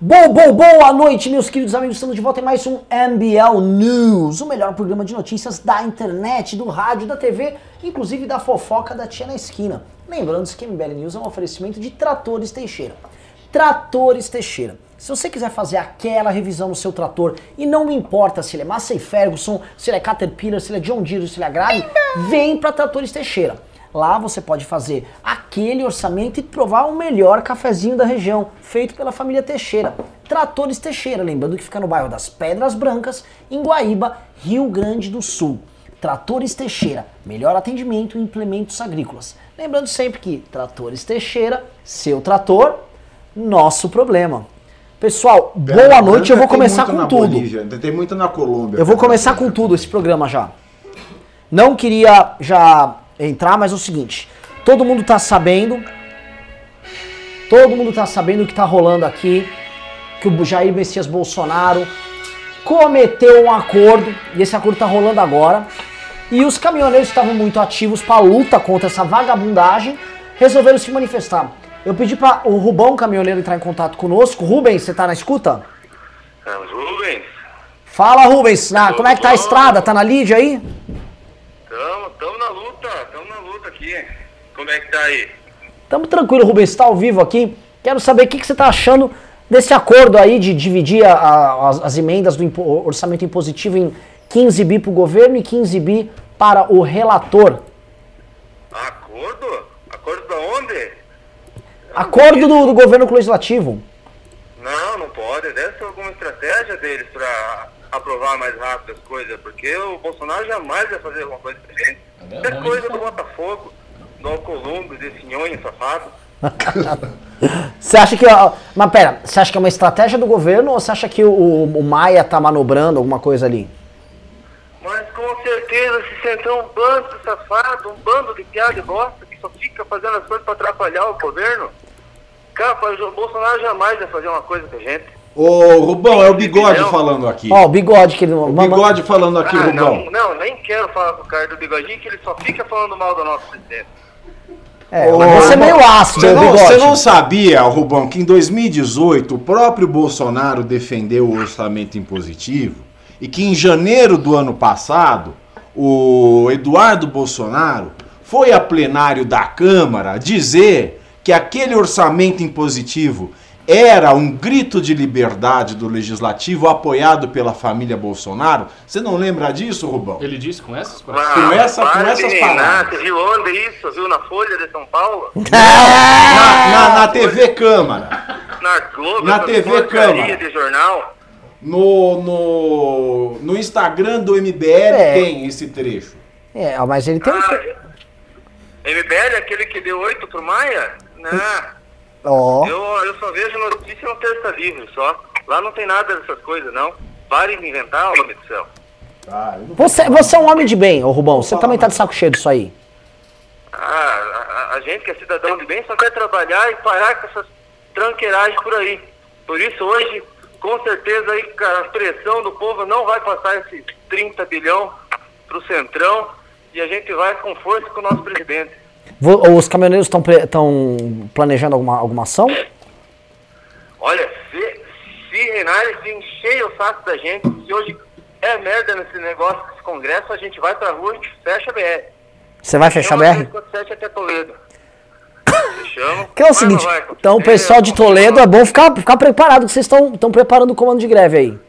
Boa, boa, boa noite, meus queridos amigos. Estamos de volta em mais um MBL News, o melhor programa de notícias da internet, do rádio, da TV, inclusive da fofoca da tia na esquina. Lembrando que MBL News é um oferecimento de Tratores Teixeira. Tratores Teixeira. Se você quiser fazer aquela revisão no seu trator e não importa se ele é Massey Ferguson, se ele é Caterpillar, se ele é John Deere, se ele é Grave, vem para Tratores Teixeira. Lá você pode fazer aquele orçamento e provar o melhor cafezinho da região, feito pela família Teixeira. Tratores Teixeira, lembrando que fica no bairro das Pedras Brancas, em Guaíba, Rio Grande do Sul. Tratores Teixeira, melhor atendimento em implementos agrícolas. Lembrando sempre que Tratores Teixeira, seu trator, nosso problema. Pessoal, Pera, boa noite, eu vou começar com tudo. Bolívia, tem muito na Colômbia. Eu vou começar com tudo esse programa já. Não queria já entrar, mas é o seguinte: todo mundo tá sabendo, todo mundo tá sabendo o que tá rolando aqui, que o Jair Messias Bolsonaro cometeu um acordo, e esse acordo tá rolando agora. E os caminhoneiros estavam muito ativos para luta contra essa vagabundagem resolveram se manifestar. Eu pedi para o Rubão caminhoneiro entrar em contato conosco. Rubens, você tá na escuta? Carlos Rubens, Fala, Rubens. Na, como é que tá a estrada? Tá na Lídia aí? tamo, tamo na luta, tamo na luta aqui. Como é que tá aí? Tamo tranquilo, Rubens. Tá ao vivo aqui. Quero saber o que, que você tá achando desse acordo aí de dividir a- a- as, as emendas do impo- orçamento impositivo em 15 bi pro governo e 15 bi para o relator. Acordo? Acordo da onde? Acordo do, do governo com o legislativo. Não, não pode. Deve ser alguma estratégia deles pra aprovar mais rápido as coisas, porque o Bolsonaro jamais vai fazer alguma coisa pra Isso é coisa do Botafogo, do Alcolumbre, desse nhonho safado. Você acha que. ó, Mas pera, você acha que é uma estratégia do governo ou você acha que o, o Maia tá manobrando alguma coisa ali? Mas com certeza se sentou um bando de safado, um bando de piada e bosta que só fica fazendo as coisas pra atrapalhar o governo. Cara, o Bolsonaro jamais vai fazer uma coisa com a gente. Ô, Rubão, é o Bigode Opinião. falando aqui. Ó, o bigode que ele. O Bigode falando aqui, Ah, Rubão. não, não, nem quero falar com o cara do bigodinho que ele só fica falando mal do nosso presidente. É, Ô, você é meio ácido, Você não, bigode. você não sabia, Rubão, que em 2018 o próprio Bolsonaro defendeu o orçamento impositivo e que em janeiro do ano passado o Eduardo Bolsonaro foi a plenário da Câmara dizer que aquele orçamento impositivo era um grito de liberdade do legislativo apoiado pela família Bolsonaro. Você não lembra disso, Rubão? Ele disse com essas palavras? Com essa- com essas palavras. Você viu onde isso? Viu na Folha de São Paulo? Na, na- na TV Câmara. Na Globo? Na TV Câmara. de jornal? No, no, no Instagram do MBL É. tem esse trecho. É, mas ele tem um. Ah, MBL, aquele que deu oito pro Maia? Não. Ó. Eu, eu só vejo notícia no Terça Livre só. Lá não tem nada dessas coisas, não. Parem de inventar, homem do céu. Você, você é um homem de bem, ô Rubão. Você também tá de saco cheio disso aí. Ah, a, a- a gente que é cidadão de bem só quer trabalhar e parar com essas tranqueiragens por aí. Por isso hoje, com certeza aí a pressão do povo não vai passar esses 30 bilhão pro Centrão e a gente vai com força com o nosso presidente. Os caminhoneiros estão planejando alguma, alguma ação? Olha, se, se Renares encher o saco da gente, se hoje é merda nesse negócio desse congresso, a gente vai pra rua e fecha a BR. Você vai fechar a BR? 357 até Toledo. Fechamos. Que é o seguinte, então o pessoal de Toledo é bom ficar, ficar preparado, que vocês estão preparando o comando de greve aí.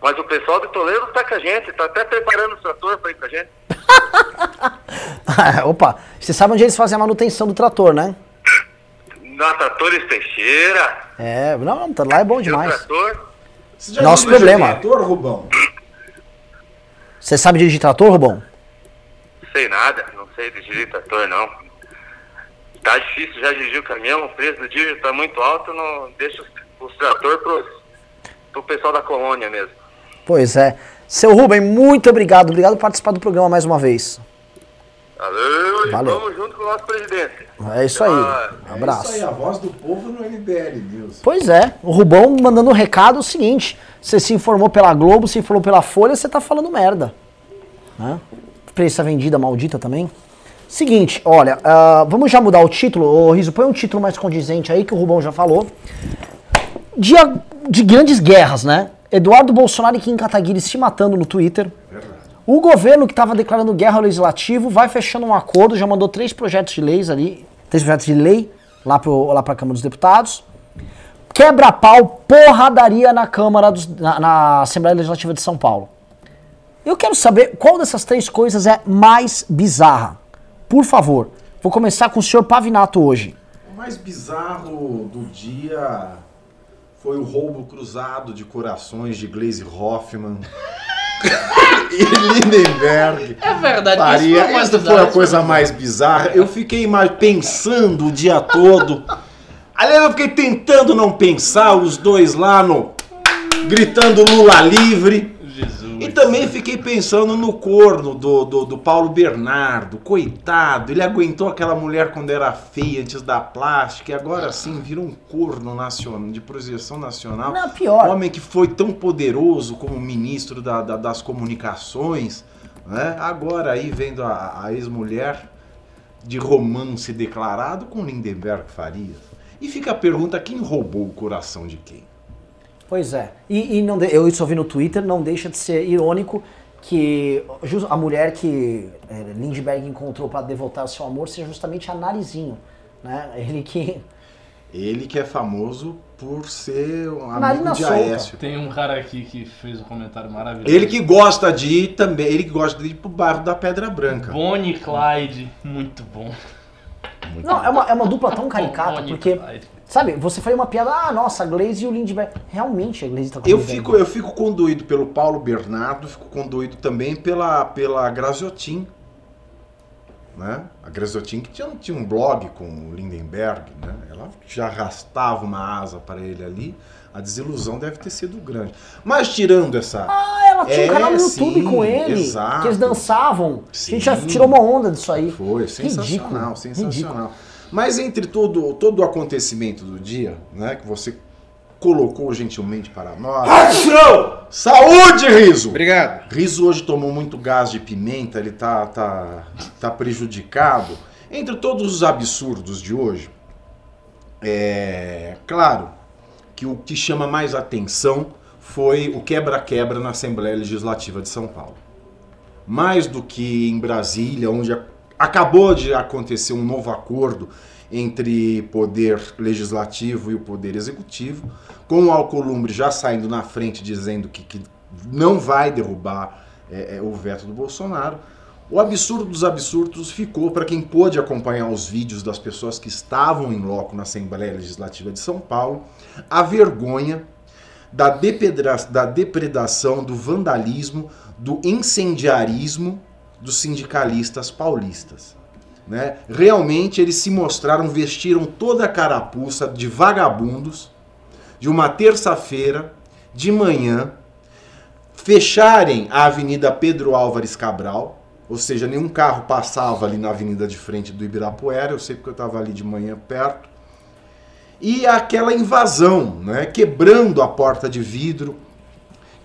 Mas o pessoal de Toledo tá com a gente, tá até preparando o trator pra ir com a gente. Opa, você sabe onde eles fazem a manutenção do trator, né? Na Tratores Teixeira, É, não, não, lá é bom demais. trator. Você já Nosso problema. trator, Rubão? Você sabe dirigir trator, Rubão? Sei nada, não sei dirigir trator não. Tá difícil já dirigir o caminhão, o preço do diesel tá muito alto, não deixa os, os trator pros, pro pessoal da colônia mesmo. Pois é. Seu Rubem, muito obrigado. Obrigado por participar do programa mais uma vez. Valeu, Valeu. vamos junto com o nosso presidente. É isso aí. Um abraço. É isso aí, a voz do povo no MBL News. Pois é, o Rubão mandando um recado o seguinte: você se informou pela Globo, se informou pela Folha, você tá falando merda. Né? Prensa vendida maldita também. Seguinte, olha, ah, vamos já mudar o título. Ô Riso, põe um título mais condizente aí que o Rubão já falou. dia de grandes guerras, né? Eduardo Bolsonaro e Kim Kataguiri se matando no Twitter. O governo que estava declarando guerra ao legislativo vai fechando um acordo, já mandou três projetos de leis ali, três projetos de lei lá para lá a Câmara dos Deputados. Quebra-pau, porradaria na Câmara, dos, na, na Assembleia Legislativa de São Paulo. Eu quero saber qual dessas três coisas é mais bizarra. Por favor, vou começar com o senhor Pavinato hoje. O mais bizarro do dia foi o roubo cruzado de corações de Glaze Hoffman e Lindenberg. É verdade, Faria. isso foi foi a coisa mais bizarra. Eu fiquei mais pensando o dia todo. Aliás, eu fiquei tentando não pensar, os dois lá no. gritando Lula livre. Jesus. E também fiquei pensando no corno do, do, do Paulo Bernardo. Coitado, ele aguentou aquela mulher quando era feia antes da plástica e agora sim virou um corno nacional, de projeção nacional. Não, pior. Homem que foi tão poderoso como ministro da- da- das comunicações, né? agora aí vendo a, a ex-mulher de romance declarado com Lindenberg Farias. E fica a pergunta, quem roubou o coração de quem? Pois é. E, e não de- eu isso ouvi no Twitter, não deixa de ser irônico que a mulher que é, Lindbergh encontrou para devotar o seu amor seja justamente a Narizinho. Né? Ele que. Ele que é famoso por ser um amigo de solta. Aécio. Tem um cara aqui que fez um comentário maravilhoso. Ele que gosta de ir também, ele que gosta de ir pro bairro da Pedra Branca. Bonnie Clyde, muito bom. Não, é uma, é uma dupla tão caricata, Bonnie porque. Clyde. Sabe, você faria uma piada, ah, nossa, a Glaze e o Lindbergh. Realmente a Glaze tá com Eu fico, eu fico condoído pelo Paulo Bernardo, fico condoído também pela, pela Graziotin. Né? A Graziotin que tinha, tinha um blog com o Lindenberg, né? ela já arrastava uma asa para ele ali. A desilusão deve ter sido grande. Mas tirando essa. Ah, ela tinha É, um canal no YouTube sim, com ele. exato. Que eles dançavam. A gente já Sim. tirou uma onda disso aí. Foi sensacional, Ridículo, sensacional. Mas entre todo, todo o acontecimento do dia, né, que você colocou gentilmente para nós. Saúde, Riso! Obrigado. Riso hoje tomou muito gás de pimenta, ele tá, tá, tá prejudicado. Entre todos os absurdos de hoje, é claro que o que chama mais atenção foi o quebra-quebra na Assembleia Legislativa de São Paulo. Mais do que em Brasília, onde a- acabou de acontecer um novo acordo entre poder legislativo e o poder executivo, com o Alcolumbre já saindo na frente dizendo que, que não vai derrubar é, é, o veto do Bolsonaro. O absurdo dos absurdos ficou para quem pôde acompanhar os vídeos das pessoas que estavam em loco na Assembleia Legislativa de São Paulo, a vergonha da, da depredação, do vandalismo, do incendiarismo dos sindicalistas paulistas. Né? Realmente eles se mostraram, vestiram toda a carapuça de vagabundos de uma terça-feira de manhã, fecharem a Avenida Pedro Álvares Cabral, ou seja, nenhum carro passava ali na avenida de frente do Ibirapuera, eu sei porque eu estava ali de manhã perto, e aquela invasão, né? quebrando a porta de vidro,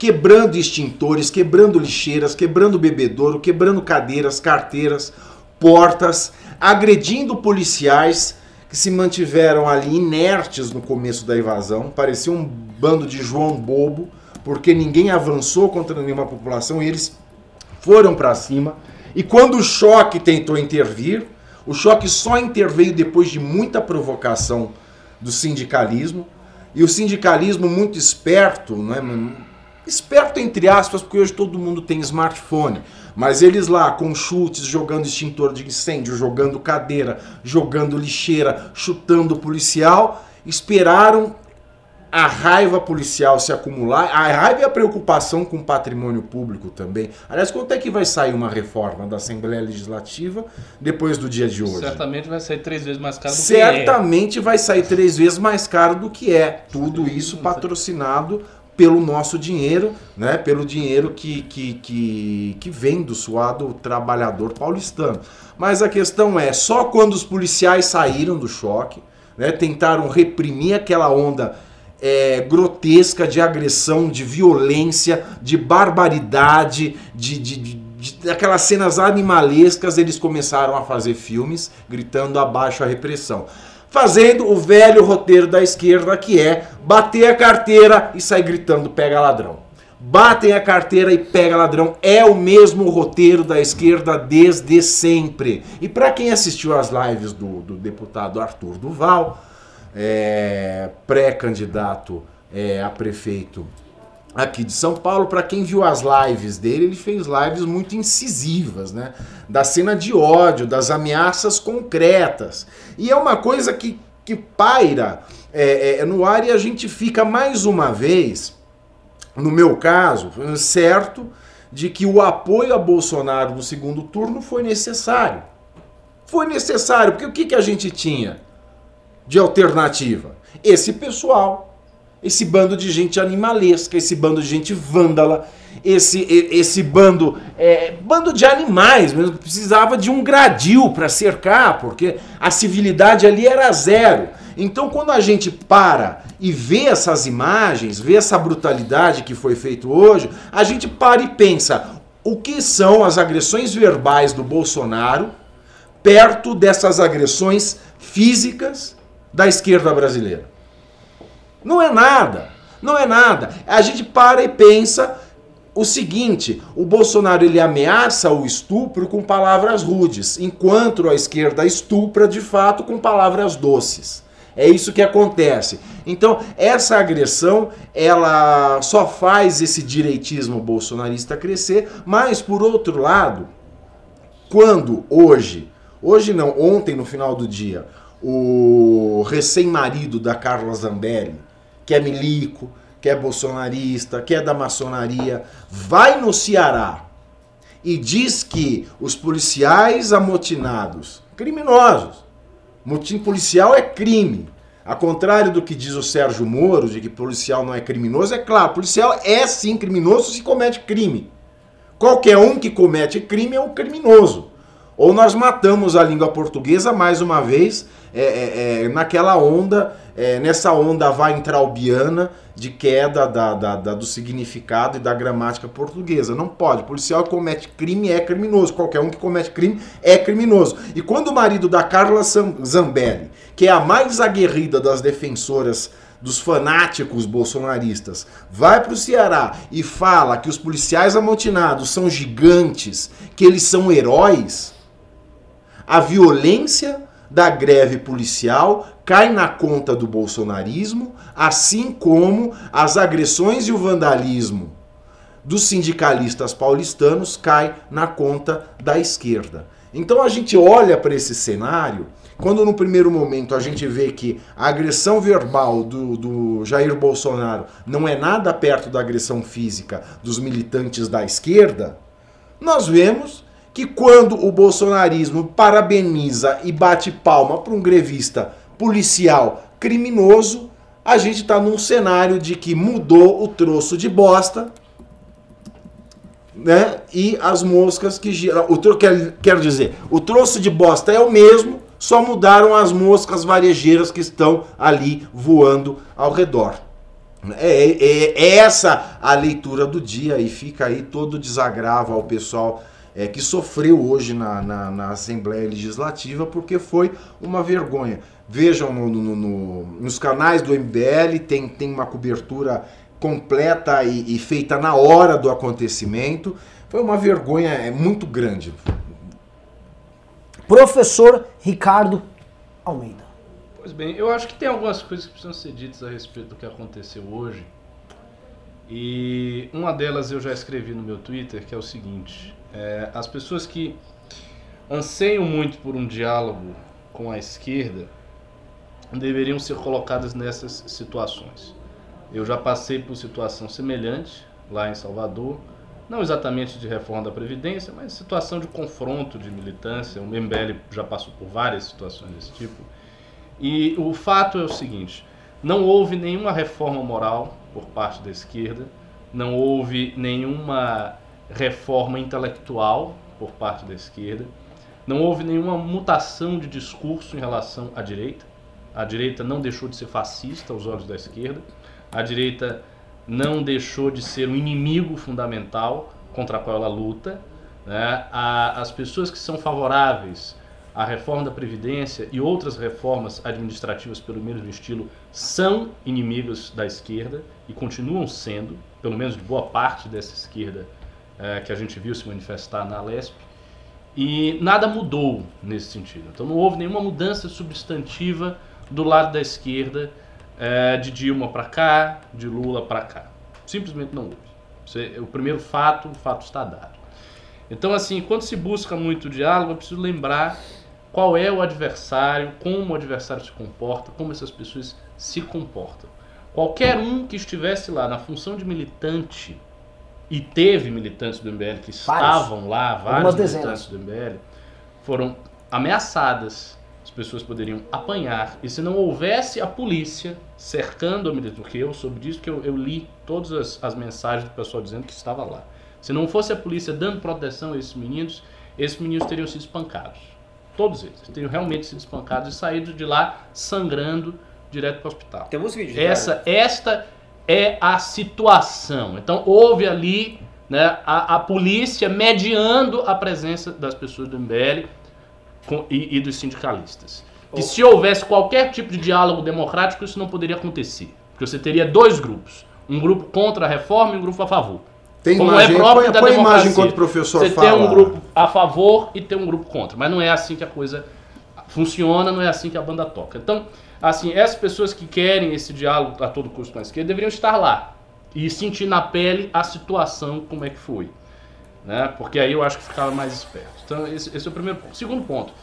quebrando extintores, quebrando lixeiras, quebrando bebedouro, quebrando cadeiras, carteiras, portas, agredindo policiais que se mantiveram ali inertes no começo da invasão, parecia um bando de João bobo, porque ninguém avançou contra nenhuma população e eles foram para cima. E quando o choque tentou intervir, o choque só interveio depois de muita provocação do sindicalismo. E o sindicalismo muito esperto, né? Esperto entre aspas, porque hoje todo mundo tem smartphone. Mas eles lá com chutes, jogando extintor de incêndio, jogando cadeira, jogando lixeira, chutando policial, esperaram a raiva policial se acumular, a raiva e a preocupação com o patrimônio público também. Aliás, quanto é que vai sair uma reforma da Assembleia Legislativa depois do dia de hoje? Certamente vai sair três vezes mais caro do que é. Certamente vai sair três vezes mais caro do que é. Tudo isso patrocinado pelo nosso dinheiro, né? pelo dinheiro que, que, que, que vem do suado trabalhador paulistano. Mas a questão é, só quando os policiais saíram do choque, né? tentaram reprimir aquela onda é, grotesca de agressão, de violência, de barbaridade, de, de, de, cenas animalescas, eles começaram a fazer filmes gritando abaixo a repressão. Fazendo o velho roteiro da esquerda que é bater a carteira e sair gritando pega ladrão. Batem a carteira e pega ladrão. É o mesmo roteiro da esquerda desde sempre. E para quem assistiu às lives do, do deputado Arthur Duval, é, pré-candidato é, a prefeito aqui de São Paulo, para quem viu as lives dele, ele fez lives muito incisivas, né? Da cena de ódio, das ameaças concretas. E é uma coisa que, que paira é, é, no ar e a gente fica mais uma vez, no meu caso, certo de que o apoio a Bolsonaro no segundo turno foi necessário. Foi necessário, porque o que, que a gente tinha de alternativa? Esse pessoal esse bando de gente animalesca, esse bando de gente vândala, esse, esse bando é, bando de animais mesmo, precisava de um gradil para cercar, porque a civilidade ali era zero. Então, quando a gente para e vê essas imagens, vê essa brutalidade que foi feito hoje, a gente para e pensa: o que são as agressões verbais do Bolsonaro perto dessas agressões físicas da esquerda brasileira? Não é nada. Não é nada. A gente para e pensa o seguinte: o Bolsonaro ele ameaça o estupro com palavras rudes, enquanto a esquerda estupra de fato com palavras doces. É isso que acontece. Então, essa agressão, ela só faz esse direitismo bolsonarista crescer, mas por outro lado, quando hoje, hoje não, ontem no final do dia, o recém-marido da Carla Zambelli, que é milico, que é bolsonarista, que é da maçonaria, vai no Ceará e diz que os policiais amotinados, criminosos, motim policial é crime. A contrário do que diz o Sérgio Moro, de que policial não é criminoso, é claro, policial é sim criminoso se comete crime. Qualquer um que comete crime é um criminoso. Ou nós matamos a língua portuguesa mais uma vez é, é, é, naquela onda é, nessa onda vai entralbiana de queda da, da, da, do significado e da gramática portuguesa. Não pode. O policial que comete crime é criminoso. Qualquer um que comete crime é criminoso. E quando o marido da Carla Zambelli, que é a mais aguerrida das defensoras dos fanáticos bolsonaristas, vai para o Ceará e fala que os policiais amotinados são gigantes, que eles são heróis, a violência da greve policial cai na conta do bolsonarismo, assim como as agressões e o vandalismo dos sindicalistas paulistanos cai na conta da esquerda. Então a gente olha para esse cenário, quando no primeiro momento a gente vê que a agressão verbal do, do Jair Bolsonaro não é nada perto da agressão física dos militantes da esquerda, nós vemos que quando o bolsonarismo parabeniza e bate palma para um grevista policial criminoso, a gente está num cenário de que mudou o troço de bosta, né? E as moscas que giram. O tro... quer, quero dizer, o troço de bosta é o mesmo, só mudaram as moscas varejeiras que estão ali voando ao redor. É, é, é essa a leitura do dia e fica aí todo desagravo ao pessoal é, que sofreu hoje na, na, na, Assembleia Legislativa porque foi uma vergonha. Vejam no, no, no, nos canais do MBL, tem, tem uma cobertura completa e, e, feita na hora do acontecimento. Foi uma vergonha é, muito grande. Professor Ricardo Almeida. Pois bem, eu acho que tem algumas coisas que precisam ser ditas a respeito do que aconteceu hoje. E uma delas eu já escrevi no meu Twitter, que é o seguinte: é, as pessoas que anseiam muito por um diálogo com a esquerda deveriam ser colocadas nessas situações. Eu já passei por situação semelhante lá em Salvador, não exatamente de reforma da Previdência, mas situação de confronto de militância. O MBL já passou por várias situações desse tipo. E o fato é o seguinte: não houve nenhuma reforma moral por parte da esquerda, não houve nenhuma reforma intelectual por parte da esquerda. Não houve nenhuma mutação de discurso em relação à direita. A direita não deixou de ser fascista aos olhos da esquerda. A direita não deixou de ser um inimigo fundamental contra o qual ela luta. Né? as pessoas que são favoráveis a reforma da Previdência e outras reformas administrativas pelo mesmo estilo são inimigos da esquerda e continuam sendo, pelo menos de boa parte dessa esquerda é, que a gente viu se manifestar na Lesp. E nada mudou nesse sentido. Então não houve nenhuma mudança substantiva do lado da esquerda, é, de Dilma para cá, de Lula para cá. Simplesmente não houve. o primeiro fato, o fato está dado. Então, assim, quando se busca muito diálogo, é preciso lembrar qual é o adversário, como o adversário se comporta, como essas pessoas se comportam. Qualquer um que estivesse lá na função de militante, e teve militantes do MBL que estavam lá, vários militantes do MBL, foram ameaçadas, as pessoas poderiam apanhar, e se não houvesse a polícia cercando a militante, porque eu soube disso, que eu, eu li todas as, as mensagens do pessoal dizendo que estava lá. Se não fosse a polícia dando proteção a esses meninos, esses meninos teriam sido espancados. Todos eles teriam realmente sido espancados e saído de lá sangrando direto para o hospital. Temos vídeos. Essa, esta é a situação. Então houve ali né, a, a polícia mediando a presença das pessoas do MBL com, e, e, dos sindicalistas. Oh. Que se houvesse qualquer tipo de diálogo democrático, isso não poderia acontecer. Porque você teria dois grupos. Um grupo contra a reforma e um grupo a favor. Tem Como imagem, é próprio põe, da põe democracia. imagem enquanto o professor Você fala. tem um grupo a favor e tem um grupo contra. Mas não é assim que a coisa funciona, não é assim que a banda toca. Então, assim, essas pessoas que querem esse diálogo a todo custo com a esquerda deveriam estar lá e sentir na pele a situação como é que foi. Né? Porque aí eu acho que ficava mais esperto. Então, esse, esse é o primeiro ponto. Segundo ponto,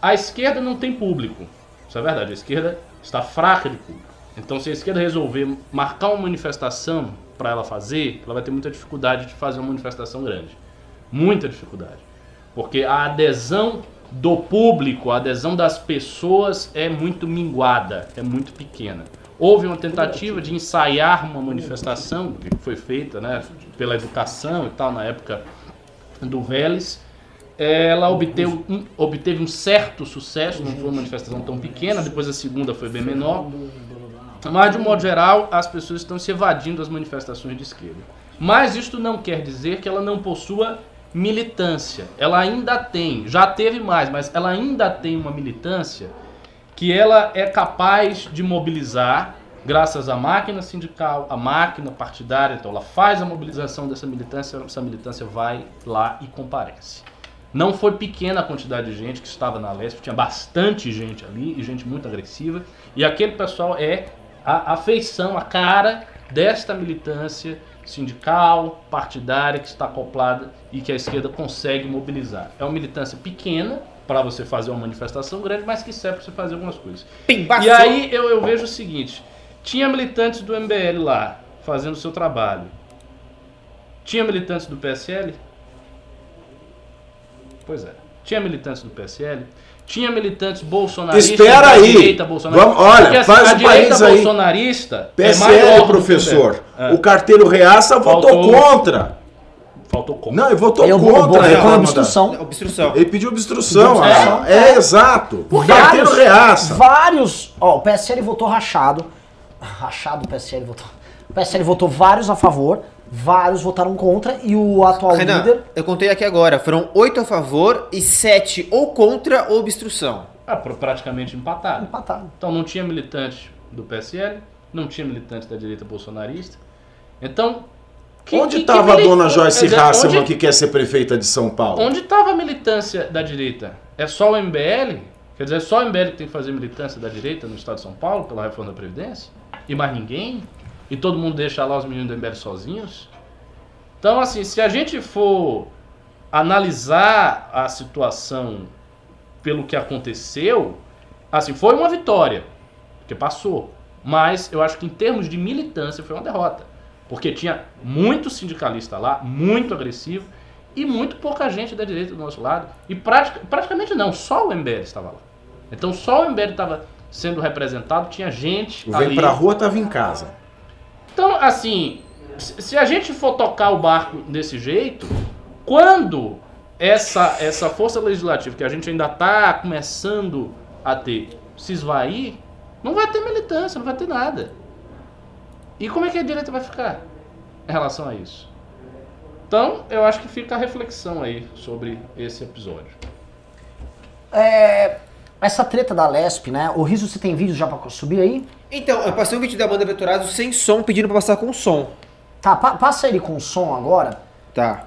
a esquerda não tem público. Isso é verdade, a esquerda está fraca de público. Então, se a esquerda resolver marcar uma manifestação para ela fazer, ela vai ter muita dificuldade de fazer uma manifestação grande. Muita dificuldade. Porque a adesão do público, a adesão das pessoas é muito minguada, é muito pequena. Houve uma tentativa de ensaiar uma manifestação que foi feita né, pela educação e tal, na época do Vélez. Ela obteve um, obteve um certo sucesso, não foi uma manifestação tão pequena, depois a segunda foi bem menor. Mas, de um modo geral, as pessoas estão se evadindo das manifestações de esquerda. Mas isto não quer dizer que ela não possua militância. Ela ainda tem, já teve mais, mas ela ainda tem uma militância que ela é capaz de mobilizar graças à máquina sindical, à máquina partidária. Então ela faz a mobilização dessa militância, essa militância vai lá e comparece. Não foi pequena a quantidade de gente que estava na Lesp, tinha bastante gente ali e gente muito agressiva. E aquele pessoal é a, a feição, a cara desta militância sindical, partidária, que está acoplada e que a esquerda consegue mobilizar. É uma militância pequena para você fazer uma manifestação grande, mas que serve para você fazer algumas coisas. Pimbaçou. E aí eu, eu vejo o seguinte: tinha militantes do MBL lá fazendo o seu trabalho. Tinha militantes do PSL? Pois é. Tinha militantes do PSL? Tinha militantes bolsonaristas Espera aí. direita bolsonarista. Vamos, olha, Porque, assim, faz a direita bolsonarista PSL, é maior professor. É. O carteiro Reaça Faltou... votou contra. Faltou contra. Não, ele votou eu, contra. Ele com obstrução. obstrução. Ele pediu obstrução. É, é, é exato. O carteiro Reaça. Vários. Ó, o PSL votou rachado. Rachado o PSL votou. O PSL votou vários a favor vários votaram contra e o atual Renan, líder. Eu contei aqui agora, foram oito a favor e sete ou contra ou obstrução. Ah, praticamente empatado. Empatado. Então não tinha militante do PSL, não tinha militante da direita bolsonarista. Então. Que, onde estava a dona Joyce Hasselman que quer ser prefeita de São Paulo? Onde estava a militância da direita? É só o MBL? Quer dizer, é só o MBL que tem que fazer militância da direita no estado de São Paulo pela reforma da Previdência? E mais ninguém? E todo mundo deixa lá os meninos do MBL sozinhos. Então, assim, se a gente for analisar a situação pelo que aconteceu, assim, foi uma vitória, porque passou. Mas eu acho que em termos de militância foi uma derrota. Porque tinha muito sindicalista lá, muito agressivo, e muito pouca gente da direita do nosso lado. E pratica, praticamente não, só o MBL estava lá. Então só o MBL estava sendo representado, tinha gente. O Vem pra rua estava em casa. Então, assim, se a gente for tocar o barco desse jeito, quando essa, essa força legislativa que a gente ainda está começando a ter se esvair, não vai ter militância, não vai ter nada. E como é que a direita vai ficar em relação a isso? Então, eu acho que fica a reflexão aí sobre esse episódio. é, essa treta da Lesp, né? O Riso, você tem vídeo já pra subir aí? Então, eu passei um vídeo da banda Vetorazo sem som, pedindo pra passar com som. Tá, pa- passa ele com som agora. Tá.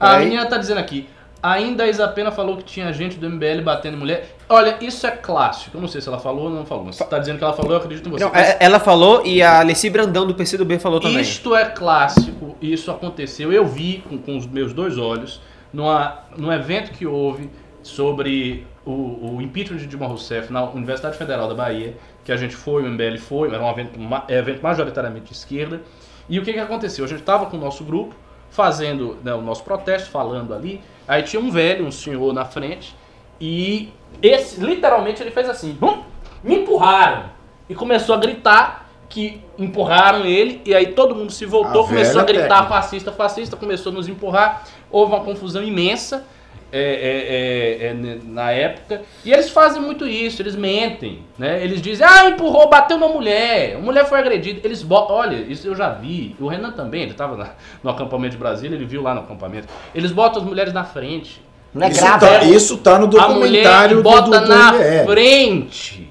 A Peraí. menina tá dizendo aqui. Ainda a Isapena falou que tinha gente do MBL batendo em mulher. Olha, isso é clássico. Eu não sei se ela falou ou não falou. Mas você tá dizendo que ela falou, eu acredito em você. Não, Mas é- ela falou e a Alessi Brandão do PCdoB falou também. Isto é clássico, isso aconteceu. Eu vi com, com os meus dois olhos numa, num evento que houve sobre o, o impeachment de Dilma Rousseff na Universidade Federal da Bahia, que a gente foi, o MBL foi, era um evento, ma- evento majoritariamente de esquerda. E o que, que aconteceu? A gente estava com o nosso grupo, fazendo né, o nosso protesto, falando ali. Aí tinha um velho, um senhor na frente, e esse, literalmente, ele fez assim: "Hum, me empurraram. E começou a gritar que empurraram ele, e aí todo mundo se voltou, A começou a gritar técnica. fascista, fascista, começou a nos empurrar. Houve uma confusão imensa é, é, é, é, ne- na época. E eles fazem muito isso, eles mentem. Né? Eles dizem, ah, empurrou, bateu na mulher, a mulher foi agredida. Eles botam, olha, isso eu já vi. O Renan também, ele estava no acampamento de Brasília, ele viu lá no acampamento. Eles botam as mulheres na frente. Não é Isso grave. tá, é- isso tá no A mulher documentário do, bota do, do na MBL. frente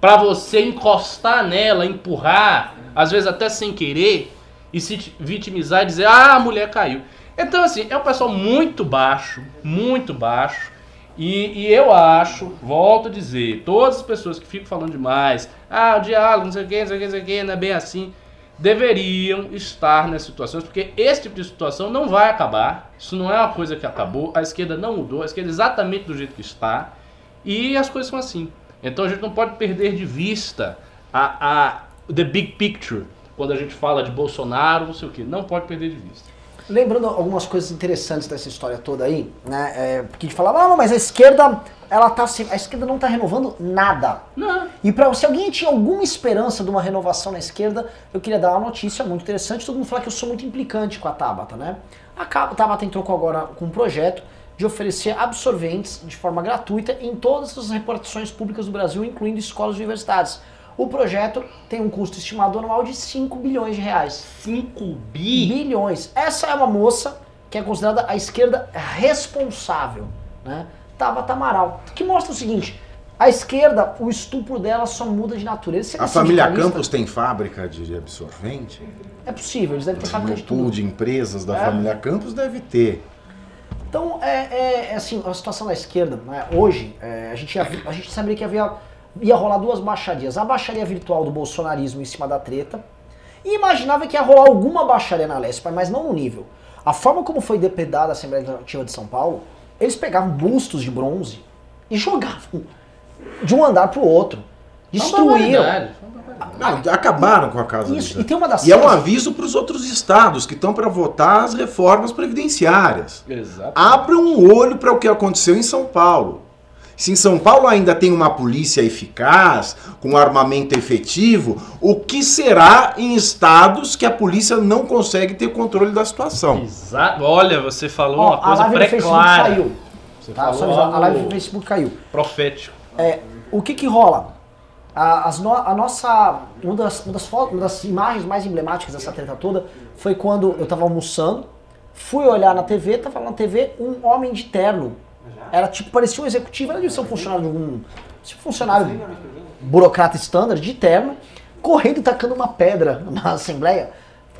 pra você encostar nela, empurrar, às vezes até sem querer, e se ti- vitimizar e dizer, ah, a mulher caiu. Então, assim, é um pessoal muito baixo, muito baixo. E, e eu acho, volto a dizer, todas as pessoas que ficam falando demais, ah, o diálogo, não sei o que, não sei o que, não sei o que, não é bem assim, deveriam estar nessas situações, porque esse tipo de situação não vai acabar. Isso não é uma coisa que acabou. A esquerda não mudou, a esquerda é exatamente do jeito que está. E as coisas são assim. Então a gente não pode perder de vista a, a the big picture quando a gente fala de Bolsonaro, não sei o que. Não pode perder de vista. Lembrando algumas coisas interessantes dessa história toda aí, né? É, porque a gente falava, ah, mas a esquerda, ela tá a esquerda não tá renovando nada. Não. E para se alguém tinha alguma esperança de uma renovação na esquerda, eu queria dar uma notícia muito interessante. Todo mundo fala que eu sou muito implicante com a Tabata, né? A Tabata entrou com agora com um projeto de oferecer absorventes de forma gratuita em todas as repartições públicas do Brasil, incluindo escolas e universidades. O projeto tem um custo estimado anual de 5 bilhões de reais. 5 bi? Bilhões. Essa é uma moça que é considerada a esquerda responsável, né? Tabata Amaral. Que mostra o seguinte: a esquerda, o estupro dela só muda de natureza. Você A é família? Campos tem fábrica de absorvente? É possível, eles devem ter fábrica de pool tudo. de empresas da É. família Campos deve ter. Então, é, é- é assim, a situação da esquerda, né, hoje, é, a, gente ia, a gente sabia que havia, ia rolar duas baixarias. A baixaria virtual do bolsonarismo em cima da treta, e imaginava que ia rolar alguma baixaria na Lespa, mas não no nível. A forma como foi depredada a Assembleia Legislativa de São Paulo, eles pegavam bustos de bronze e jogavam de um andar pro outro. Destruíram. Não, acabaram com a casa Isso, e tem uma das E é um aviso para os outros estados que estão para votar as reformas previdenciárias. Exato. Abram o olho para o que aconteceu em São Paulo. Se em São Paulo ainda tem uma polícia eficaz, com armamento efetivo, o que será em estados que a polícia não consegue ter controle da situação? Exato. Olha, você falou Ó, uma a coisa live do Facebook pré-clara. Tá? Só falou avisar, a live do Facebook caiu. profético. É, o que que rola? A, as no- a nossa. Uma das, uma, das fo- uma das imagens mais emblemáticas dessa treta toda foi quando eu tava almoçando, fui olhar na TV, tava lá na TV um homem de terno. Era tipo, parecia um executivo, era de ser um funcionário de algum. Tipo, funcionário burocrata standard, de terno, correndo e tacando uma pedra na Assembleia.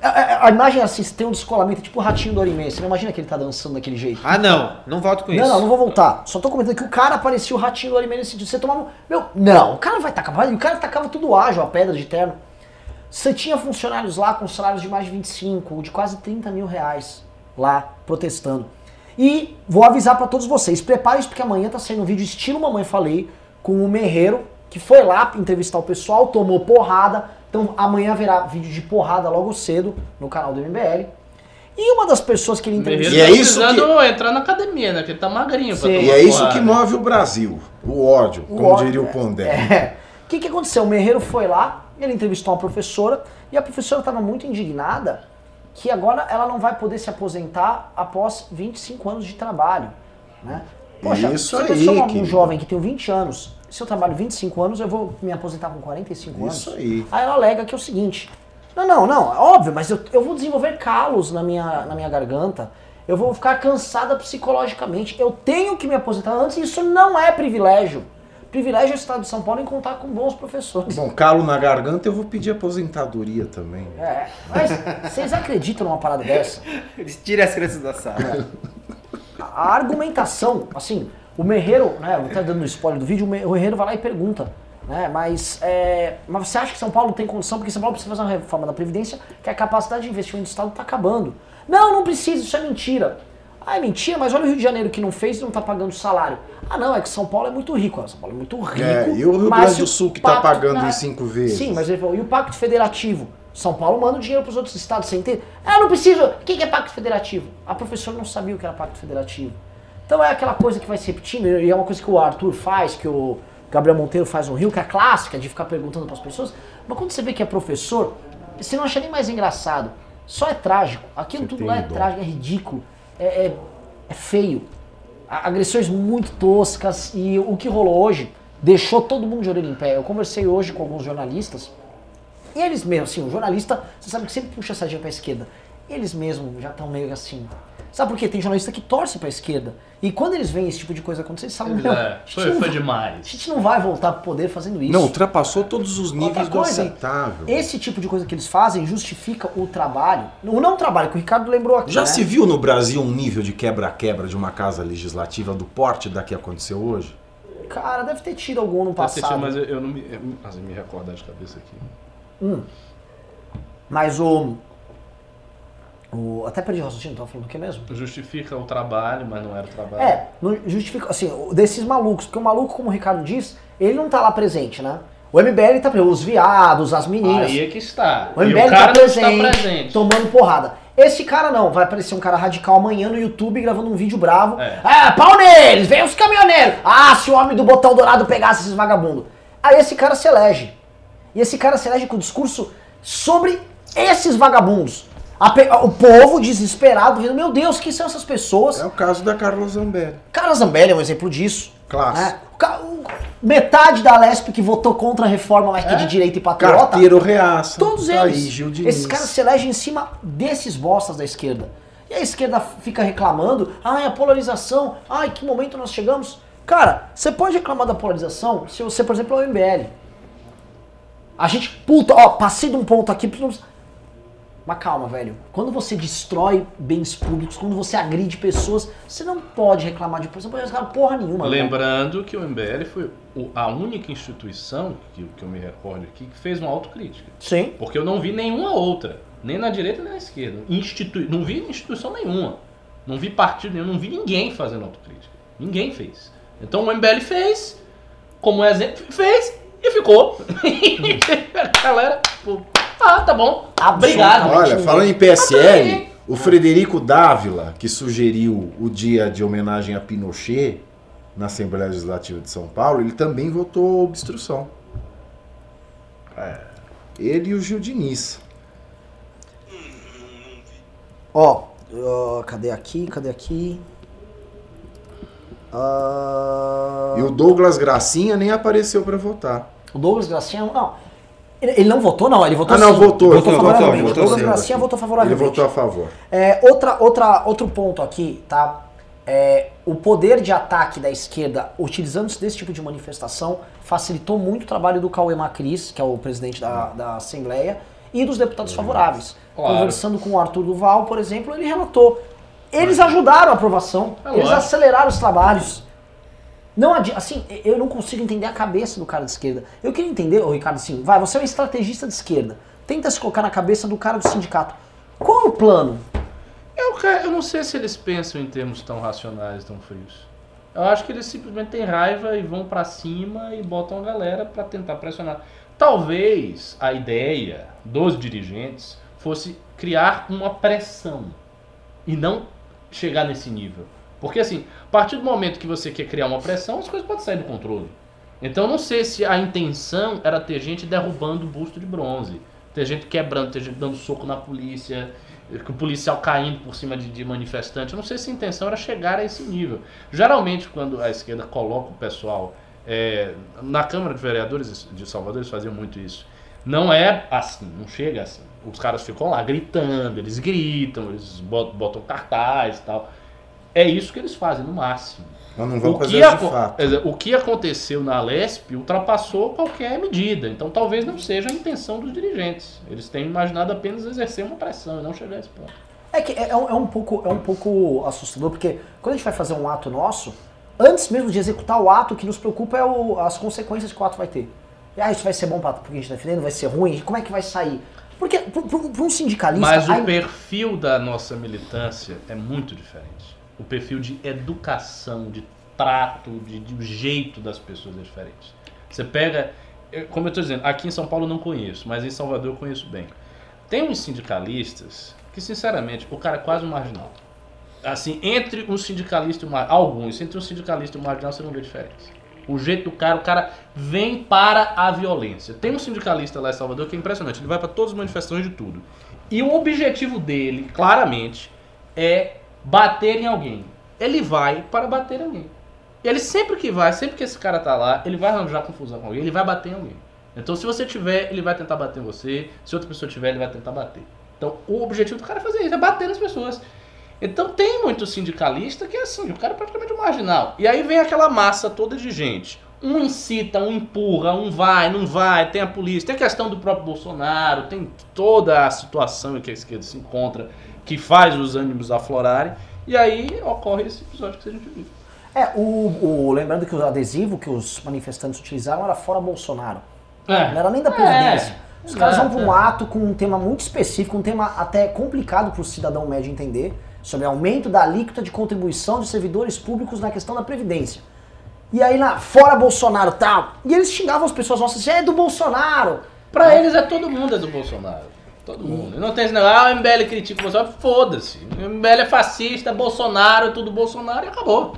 A, a- a imagem é assim, você tem um descolamento, tipo o ratinho do Orime. Você não imagina que ele tá dançando daquele jeito. Ah, não. Não volto com isso. Não, não, não vou voltar. Só tô comentando que o cara parecia o ratinho do anime nesse sentido. Você tomava. Meu, não, o cara vai tacar. vai- O cara tacava tudo ágil, a pedra de terno. Você tinha funcionários lá com salários de mais de 25, de quase 30 mil reais lá protestando. E vou avisar pra todos vocês: preparem-se porque amanhã tá saindo um vídeo estilo Mamãe Falei com o Merreiro, que foi lá entrevistar o pessoal, tomou porrada. Então amanhã haverá vídeo de porrada logo cedo no canal do MBL. E uma das pessoas que ele entrevistou. E é tá isso precisando entrar na academia, né? Que ele tá magrinho pra Sim. E é isso porrada. que move o Brasil, o ódio, O como ódio, diria o é. Pondé. É. O que, que aconteceu? O Merreiro foi lá, ele entrevistou uma professora, e a professora estava muito indignada que agora ela não vai poder se aposentar após 25 anos de trabalho. Né? Poxa, Isso se eu aí, sou um querido. jovem que tem 20 anos, se eu trabalho 25 anos, eu vou me aposentar com 45 Isso anos. aí. Aí ela alega que é o seguinte: não, não, não, é óbvio, mas eu, eu vou desenvolver calos na minha, na minha garganta, eu vou ficar cansada psicologicamente. Eu tenho que me aposentar antes, isso não é privilégio. Privilégio é o Estado de São Paulo em contar com bons professores. Bom, calo na garganta, eu vou pedir aposentadoria também. É, mas vocês acreditam numa parada dessa? Tira as crianças da sala. A argumentação, assim, o Merreiro, né, vou estar dando spoiler do vídeo, o Merreiro vai lá e pergunta, né, mas, é, mas você acha que São Paulo tem condição, porque São Paulo precisa fazer uma reforma da Previdência, que a capacidade de investimento do Estado está acabando. Não, não precisa, isso é mentira. Ah, é mentira, mas olha o Rio de Janeiro que não fez e não está pagando salário. Ah, não, é que São Paulo é muito rico. São Paulo é muito rico. É, e o Rio Grande do Sul que tá pacto- pagando em cinco vezes? Sim, mas ele falou, e o Pacto Federativo? São Paulo manda o dinheiro para os outros estados, você entende? Ah, não preciso. O que é Pacto Federativo? A professora não sabia o que era Pacto Federativo. Então é aquela coisa que vai se repetindo, e é uma coisa que o Arthur faz, que o Gabriel Monteiro faz no Rio, que é clássica, de ficar perguntando para as pessoas. Mas quando você vê que é professor, você não acha nem mais engraçado. Só é trágico. Aquilo Você tudo lá é dó. trágico, é ridículo, é, é, é feio. Agressões muito toscas e o que rolou hoje deixou todo mundo de orelha em pé. Eu conversei hoje com alguns jornalistas e eles mesmos, assim, o jornalista, você sabe que sempre puxa a sardinha pra esquerda. Eles mesmos já estão meio assim. Sabe por quê? Tem jornalista que torce pra esquerda. E quando eles veem esse tipo de coisa acontecer, eles falam, É, foi, foi vai- a demais. gente não vai voltar pro poder fazendo isso. Não, ultrapassou todos os níveis do aceitável. Esse tipo de coisa que eles fazem justifica o trabalho. O não trabalho, que o Ricardo lembrou aqui. Já né? se viu no Brasil um nível de quebra-quebra de uma casa legislativa do porte da que aconteceu hoje? Cara, deve ter tido algum no Tá assistindo, passado. mas eu, eu não me, eu, assim, me recordar de cabeça aqui. Mas o. o até perdi o raciocínio, tava falando o que mesmo? Justifica o trabalho, mas não era o trabalho. É, não justifica, assim, o- desses malucos, porque o maluco, como o Ricardo diz, ele não tá lá presente, né? O MBL tá presente, os viados, as meninas. Aí é que está. O e MBL o tá presente, está presente. tomando porrada. Esse cara não, vai aparecer um cara radical amanhã no YouTube gravando um vídeo bravo. É. Ah, pau neles, vem os caminhoneiros. Ah, se o homem do botão dourado pegasse esses vagabundos. Aí esse cara se elege. E esse cara se elege com discurso sobre esses vagabundos. A O povo desesperado, vendo, meu Deus, quem são essas pessoas? É o caso da Carla Zambelli. Carla Zambelli é um exemplo disso. Classe. né? Metade da Lesp que votou contra a reforma, mas que é de direita e patriota. Carteiro reaça. Todos eles. Aí, Gil Diniz. Esses caras se elegem em cima desses bostas da esquerda. E a esquerda fica reclamando, ai, a polarização, ai, que momento nós chegamos. Cara, você pode reclamar da polarização se você, por exemplo, é o MBL. A gente, puta, ó, passei de um ponto aqui, mas calma, velho. Quando você destrói bens públicos, quando você agride pessoas, você não pode reclamar de você não pode reclamar porra nenhuma. velho. Lembrando que o MBL foi a única instituição, que, que eu me recordo aqui, que fez uma autocrítica. Sim. Porque eu não vi nenhuma outra, nem na direita nem na esquerda. Institui não vi instituição nenhuma. Não vi partido nenhum, não vi ninguém fazendo autocrítica. Ninguém fez. Então o MBL fez, como exemplo, fez e ficou. a galera, pô, ah, tá bom. Obrigado. Olha, falando em PSL, o Frederico Dávila, que sugeriu o dia de homenagem a Pinochet na Assembleia Legislativa de São Paulo, ele também votou obstrução. É, Ele e o Gil Diniz. Ó, ó, cadê aqui? Cadê aqui? Ah, E o Douglas Gracinha nem apareceu pra votar. O Douglas Gracinha, não. Ele, ele não votou, não. Ele votou Ah, não, sim. votou. Votou Não, favoravelmente. votou, votou. Votou Ele favoravelmente. votou a favor. É, outra, outra, outro ponto aqui, tá? É, o poder de ataque da esquerda, utilizando-se desse tipo de manifestação, facilitou muito o trabalho do Cauê Macris, que é o presidente da, da Assembleia, e dos deputados favoráveis. Claro. Conversando com o Arthur Duval, por exemplo, ele relatou. Eles ajudaram a aprovação, É eles aceleraram os trabalhos. Não assim, eu não consigo entender a cabeça do cara de esquerda. Eu queria entender, ô Ricardo, assim, vai, você é um estrategista de esquerda. Tenta se colocar na cabeça do cara do sindicato. Qual é o plano? Eu, eu não sei se eles pensam em termos tão racionais, tão frios. Eu acho que eles simplesmente têm raiva e vão pra cima e botam a galera pra tentar pressionar. Talvez a ideia dos dirigentes fosse criar uma pressão e não chegar nesse nível. Porque assim, a partir do momento que você quer criar uma pressão, as coisas podem sair do controle. Então não sei se a intenção era ter gente derrubando o busto de bronze, ter gente quebrando, ter gente dando soco na polícia, o policial caindo por cima de, de manifestante. Eu não sei se a intenção era chegar a esse nível. Geralmente, quando a esquerda coloca o pessoal é, na Câmara de Vereadores de Salvador, eles faziam muito isso. Não é assim, não chega assim. Os caras ficam lá gritando, eles gritam, eles botam, botam cartaz e tal. É isso que eles fazem no máximo. Nós não vamos O que, fazer de fato. o que aconteceu na Lesp ultrapassou qualquer medida. Então talvez não seja a intenção dos dirigentes. Eles têm imaginado apenas exercer uma pressão e não chegar a esse ponto. É que é, é um, é um pouco, é um pouco assustador, porque quando a gente vai fazer um ato nosso, antes mesmo de executar o ato, o que nos preocupa é o- as consequências que o ato vai ter. E, ah, isso vai ser bom para porque a gente está defendendo, vai ser ruim, como é que vai sair? Porque para um sindicalista... Mas o aí- perfil da nossa militância é muito diferente. O perfil de educação, de trato, de, de jeito das pessoas é diferente. Você pega, como eu estou dizendo, aqui em São Paulo não conheço, mas em Salvador eu conheço bem. Tem uns sindicalistas que, sinceramente, o cara é quase um marginal. Assim, entre um sindicalista e um mar- alguns, entre um sindicalista e um marginal você não vê diferença. O jeito do cara, o cara vem para a violência. Tem um sindicalista lá em Salvador que é impressionante, ele vai para todas as manifestações de tudo. E o objetivo dele, claramente, é bater em alguém. Ele vai para bater em alguém. Ele sempre que vai, sempre que esse cara tá lá, ele vai arranjar confusão com alguém, ele vai bater em alguém. Então se você tiver, ele vai tentar bater em você. Se outra pessoa tiver, ele vai tentar bater. Então o objetivo do cara é fazer isso, é bater nas pessoas. Então tem muito sindicalista que é assim, o cara é praticamente um marginal. E aí vem aquela massa toda de gente. Um incita, um empurra, um vai, não vai, tem a polícia, tem a questão do próprio Bolsonaro, tem toda a situação em que a esquerda se encontra, que faz os ânimos aflorarem. E aí ocorre esse episódio que a gente viu. É, o, o- lembrando que o adesivo que os manifestantes utilizaram era fora Bolsonaro. É. Não era nem da Previdência. Os caras vão para um é. ato com um tema muito específico, um tema até complicado para o cidadão médio entender, sobre aumento da alíquota de contribuição de servidores públicos na questão da Previdência. E aí, na, fora Bolsonaro tal. E eles xingavam as pessoas, nossa, você é do Bolsonaro. Pra eles é todo mundo é do Bolsonaro. Todo mundo. Não tem esse negócio, ah, o MBL critica o Bolsonaro. Foda-se. O MBL é fascista, Bolsonaro, é tudo Bolsonaro e acabou.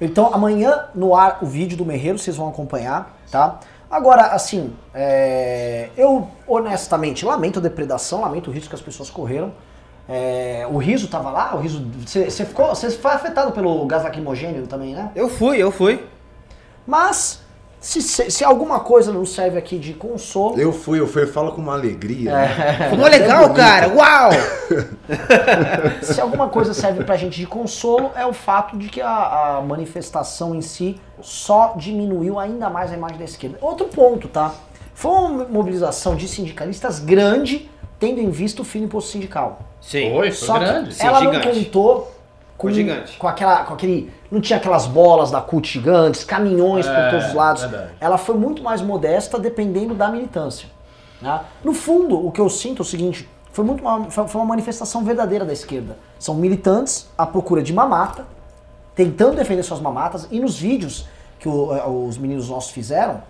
Então, amanhã no ar o vídeo do Merreiro, vocês vão acompanhar, tá? Agora, assim, é, eu honestamente lamento a depredação, lamento o risco que as pessoas correram. É, o riso tava lá, o riso. Você você ficou. Você foi afetado pelo gás lacrimogêneo também, né? Eu fui, eu fui. Mas, se, se, se alguma coisa não serve aqui de consolo. Eu fui, eu fui, eu falo com uma alegria. É. né? Ficou legal, cara. Uau! Se alguma coisa serve pra gente de consolo, é o fato de que a, a manifestação em si só diminuiu ainda mais a imagem da esquerda. Outro ponto, tá? Foi uma mobilização de sindicalistas grande, tendo em vista o fim do imposto sindical. Sim. Foi, foi Só grande. que Sim, ela não gigante. contou com, com aquela, com aquele, não tinha aquelas bolas da CUT gigantes, caminhões por É, todos os lados. verdade. Ela foi muito mais modesta dependendo da militância. né? No fundo, o que eu sinto é o seguinte, foi muito uma, foi foi uma manifestação verdadeira da esquerda. São militantes à procura de mamata, tentando defender suas mamatas, e nos vídeos que o- eh, os meninos nossos fizeram,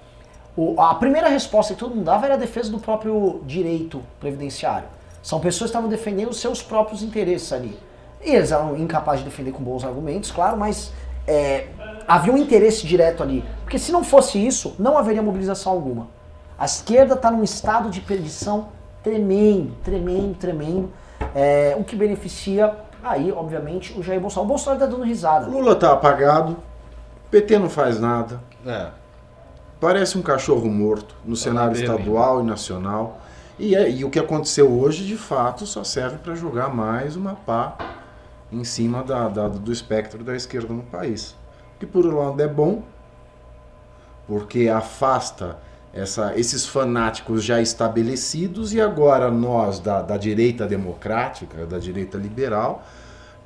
o- a primeira resposta que todo mundo dava era a defesa do próprio direito previdenciário. São pessoas que estavam defendendo os seus próprios interesses ali. E eles eram incapazes de defender com bons argumentos, claro, mas é, havia um interesse direto ali. Porque se não fosse isso, não haveria mobilização alguma. A esquerda está num estado de perdição tremendo, tremendo, tremendo, é, o que beneficia aí, obviamente, o Jair Bolsonaro. O Bolsonaro está dando risada. Lula tá apagado, PT não faz nada, É. parece um cachorro morto no cenário beira, estadual e nacional. E, é- e o que aconteceu hoje, de fato, só serve para jogar mais uma pá em cima da- da- do espectro da esquerda no país. Que por um lado é bom, porque afasta essa- esses fanáticos já estabelecidos e agora nós da, da direita democrática, da direita liberal,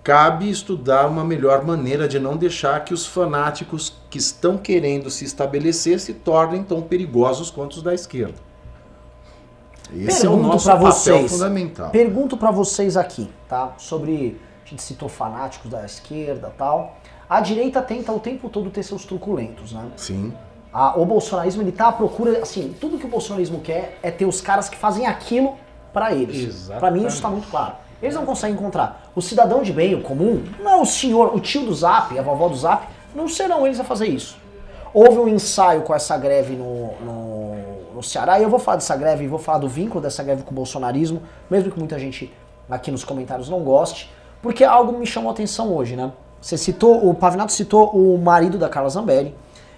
cabe estudar uma melhor maneira de não deixar que os fanáticos que estão querendo se estabelecer se tornem tão perigosos quanto os da esquerda. Esse é o Pergunto nosso papel vocês. fundamental. Pergunto pra vocês aqui, tá? Sobre. A gente citou fanáticos da esquerda tal. A direita tenta o tempo todo ter seus truculentos, né? Sim. A- o bolsonarismo ele tá à procura, assim, tudo que o bolsonarismo quer é ter os caras que fazem aquilo pra eles. Pra mim isso tá muito claro. Eles não conseguem encontrar. O cidadão de bem, o comum, não o senhor, o tio do Zap, a vovó do Zap, não serão eles a fazer isso. Houve um ensaio com essa greve no, no, no Ceará, e eu vou falar dessa greve, vou falar do vínculo dessa greve com o bolsonarismo, mesmo que muita gente aqui nos comentários não goste, porque algo me chamou a atenção hoje, né? Você citou, o Pavinato citou o marido da Carla Zambelli,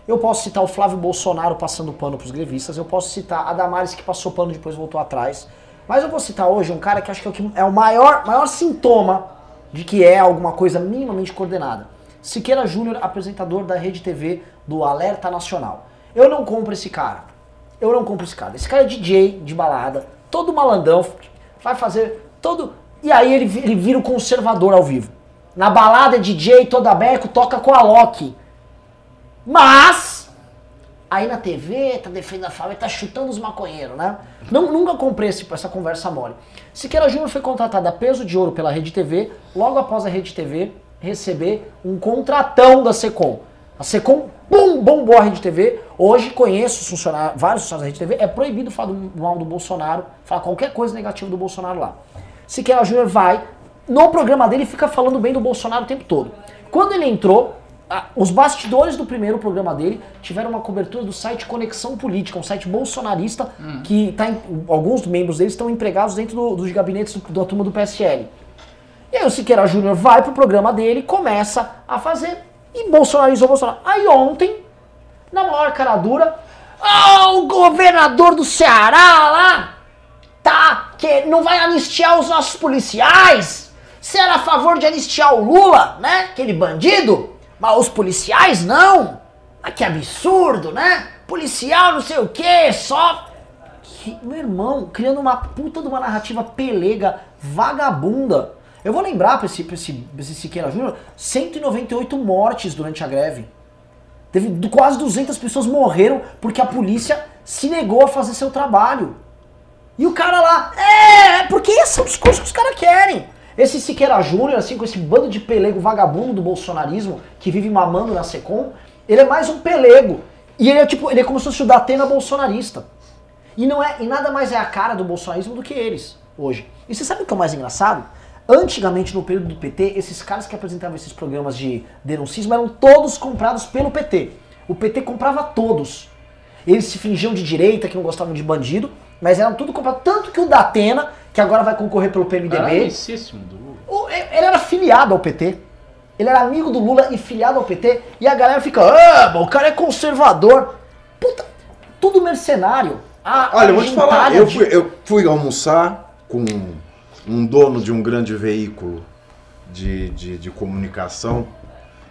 eu posso citar o Flávio Bolsonaro passando pano pros grevistas, eu posso citar a Damares que passou pano e depois voltou atrás. Mas eu vou citar hoje um cara que acho que é o, é maior, maior sintoma de que é alguma coisa minimamente coordenada. Siqueira Júnior, apresentador da Rede TV do Alerta Nacional. Eu não compro esse cara. Eu não compro esse cara. Esse cara é DJ de balada, todo malandrão, vai fazer todo. E aí ele, ele vira o conservador ao vivo. Na balada DJ, toda beco, toca com a Loki. Mas Aí na TV, tá defendendo a família, tá chutando os maconheiros, né? Não, nunca comprei esse, essa conversa mole. Siqueira Júnior foi contratado a peso de ouro pela Rede TV, logo após a Rede TV receber um contratão da Secom. A Secom, bum, bombou a Rede TV. Hoje conheço os funcionários, vários funcionários da Rede TV, é proibido falar do mal do Bolsonaro, falar qualquer coisa negativa do Bolsonaro lá. Siqueira Júnior vai, no programa dele, fica falando bem do Bolsonaro o tempo todo. Quando ele entrou, os bastidores do primeiro programa dele tiveram uma cobertura do site Conexão Política, um site bolsonarista que tá em- alguns membros deles estão empregados dentro do- dos gabinetes do- da turma do PSL. E aí o Siqueira Júnior vai pro programa dele, começa a fazer e bolsonarizou o Bolsonaro. Aí ontem, na maior cara dura, ah, o governador do Ceará lá tá que não vai anistiar os nossos policiais. Você era a favor de anistiar o Lula, né? Aquele bandido? Mas os policiais não. Ah, que absurdo, né? Policial não sei o que, só. Que- meu irmão, criando uma puta de uma narrativa pelega, vagabunda. Eu vou lembrar pra esse, pra esse, pra esse Siqueira Júnior, 198 mortes durante a greve. Teve quase 200 pessoas morreram porque a polícia se negou a fazer seu trabalho. E o cara lá, é, é porque esse é o discurso que os caras querem. Esse Siqueira Júnior, assim, com esse bando de pelego vagabundo do bolsonarismo que vive mamando na Secom, ele é mais um pelego. E ele é tipo, ele é como se fosse o Datena bolsonarista. E não é, e nada mais é a cara do bolsonarismo do que eles hoje. E você sabe o que é o mais engraçado? Antigamente, no período do PT, esses caras que apresentavam esses programas de denuncismo eram todos comprados pelo PT. O PT comprava todos. Eles se fingiam de direita, que não gostavam de bandido, mas eram tudo comprados. Tanto que o Datena, que agora vai concorrer pelo Era PMDB, amicíssimo do Lula. ele era filiado ao PT. Ele era amigo do Lula e filiado ao PT. E a galera fica, ah, o cara é conservador. Puta, tudo mercenário. A- Olha, a eu vou te falar, eu de- fui, eu fui almoçar com um dono de um grande veículo de, de, de comunicação,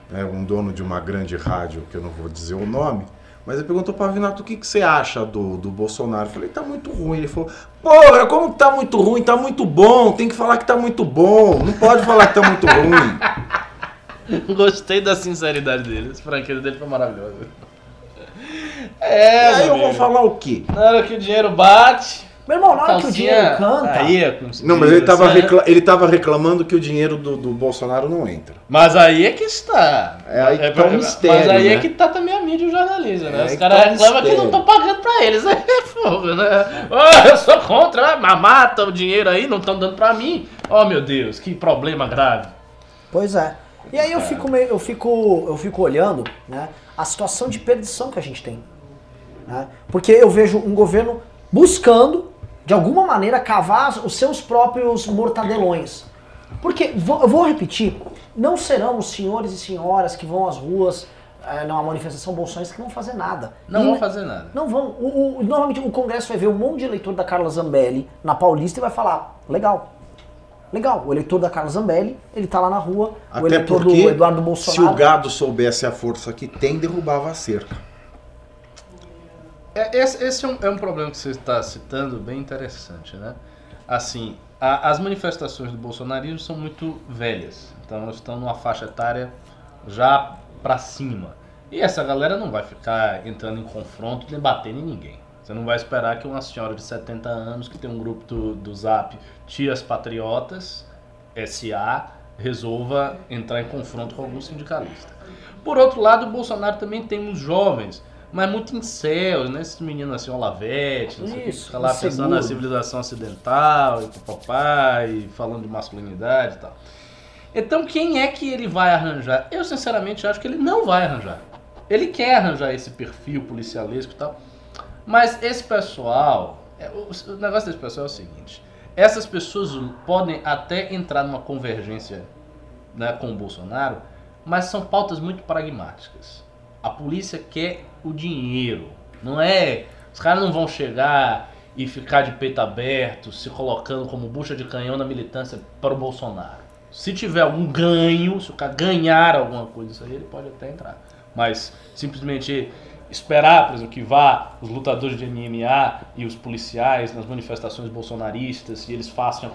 né, um dono de uma grande rádio, que eu não vou dizer o nome, mas ele perguntou para Vinato o que, que você acha do, do Bolsonaro. Eu falei, tá muito ruim. Ele falou, porra, como tá muito ruim? Tá muito bom, tem que falar que tá muito bom, não pode falar que tá muito ruim. Gostei da sinceridade dele. Esse franqueiro dele foi maravilhoso. E É, aí eu vou falar o quê? Na hora que o dinheiro bate. Meu irmão, na hora que o dinheiro canta. Aí é Não, mas ele tava, recla- ele tava reclamando que o dinheiro do, do Bolsonaro não entra. Mas aí é que está. É aí que tá o mistério, Mas aí né? é que tá também a mídia e o jornalismo, né? É Os caras tá reclamam que não estão pagando pra eles. Aí é fogo, né? Ó, eu sou contra, mas mata o dinheiro aí, não estão dando pra mim. Oh, meu Deus, que problema grave. Pois é. E aí eu fico meio, eu fico, eu fico olhando, né, a situação de perdição que a gente tem, né? Porque eu vejo um governo buscando de alguma maneira cavar os seus próprios mortadelões. Porque vou- eu vou repetir, não serão os senhores e senhoras que vão às ruas eh, numa manifestação bolsonarista que vão fazer nada. Não E- vão fazer nada. Não vão. O, o- normalmente o Congresso vai ver um monte de eleitor da Carla Zambelli na Paulista e vai falar: legal. Legal, o eleitor da Carla Zambelli, ele tá lá na rua, o Até eleitor porque, do Eduardo se o Bolsonaro. gado soubesse a força que tem, derrubava a cerca. É, esse esse é, um, é um problema que você está citando bem interessante, né? Assim, a- as manifestações do bolsonarismo são muito velhas, então elas estão numa faixa etária já pra cima. E essa galera não vai ficar entrando em confronto nem em ninguém. Você não vai esperar que uma senhora de 70 anos que tem um grupo do, do Zap Tias Patriotas, SA, resolva entrar em confronto com algum sindicalista. Por outro lado, o Bolsonaro também tem uns jovens, mas muito incels, né? Esses meninos assim, Olavete, não sei o que, fica lá pensando inseguro. na civilização ocidental, e papai, e falando de masculinidade e tal. Então quem é que ele vai arranjar? Eu sinceramente acho que ele não vai arranjar. Ele quer arranjar esse perfil policialesco e tal. Mas esse pessoal, é, o, o negócio desse pessoal é o seguinte: essas pessoas podem até entrar numa convergência né, com o Bolsonaro, mas são pautas muito pragmáticas. A polícia quer o dinheiro, não é? Os caras não vão chegar e ficar de peito aberto, se colocando como bucha de canhão na militância para o Bolsonaro. Se tiver algum ganho, se o cara ganhar alguma coisa isso aí, ele pode até entrar. Mas simplesmente esperar, por exemplo, que vá os lutadores de MMA e os policiais nas manifestações bolsonaristas e eles façam e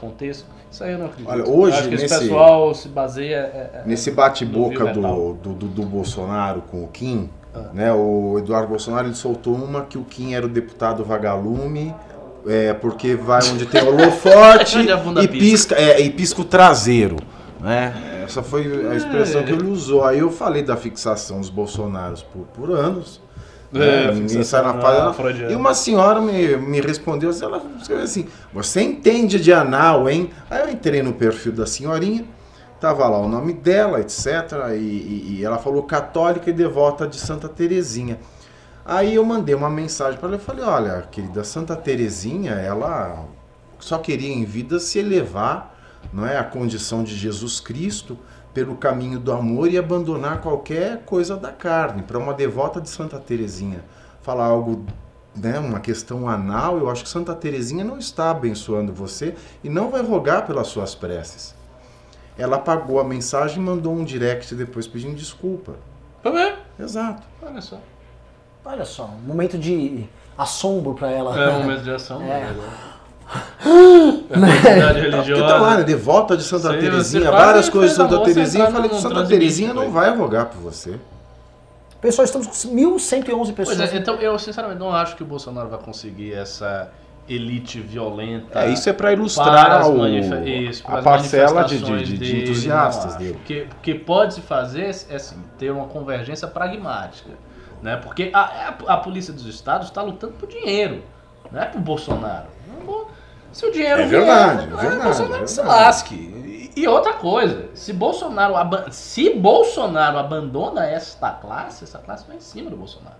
isso aí eu não acredito. Olha, hoje, eu acho que esse nesse- pessoal se baseia é, é, Nesse no bate-boca do, do, do, do Bolsonaro com o Kim, Ah. né, o Eduardo Bolsonaro ele soltou uma que o Kim era o deputado vagalume, é, porque vai onde tem holofote e, pisca. é, e pisca o traseiro. Né? Essa foi a expressão que ele usou. Aí eu falei da fixação dos Bolsonaros por, por anos. né, É, ninguém fixação sai na na página. freudiana. E uma senhora me, me respondeu ela escreveu assim, você entende de anal, hein? Aí eu entrei no perfil da senhorinha, tava lá o nome dela, etc. E, e- e ela falou católica e devota de Santa Terezinha. Aí eu mandei uma mensagem para ela e falei, olha, querida Santa Terezinha, ela só queria em vida se elevar não é, à condição de Jesus Cristo pelo caminho do amor e abandonar qualquer coisa da carne. Para uma devota de Santa Terezinha falar algo, né, uma questão anal, eu acho que Santa Terezinha não está abençoando você e não vai rogar pelas suas preces. Ela apagou a mensagem e mandou um direct depois pedindo desculpa. Bem, Exato. olha só. Olha só, um momento de assombro pra ela. É um momento de ação. É. né? É uma comunidade Porque religiosa. tá lá, né? Devota de Santa Sim, Terezinha, várias coisas de Santa Terezinha. Eu falei que Santa Terezinha não vai rogar por você. Pessoal, estamos com 1.111 pessoas. Pois é, então eu sinceramente não acho que o Bolsonaro vai conseguir essa elite violenta. É, isso é para ilustrar o, isso, a parcela de, de- de- de entusiastas dele. O que, o que pode se fazer é assim, ter uma convergência pragmática. Né? Porque a, a, a polícia dos estados está lutando por dinheiro, não é por Bolsonaro. Não Se o dinheiro É vier, verdade, é verdade, Bolsonaro é que se verdade. lasque. E, e outra coisa, se Bolsonaro, se Bolsonaro abandona esta classe, essa classe vai em cima do Bolsonaro.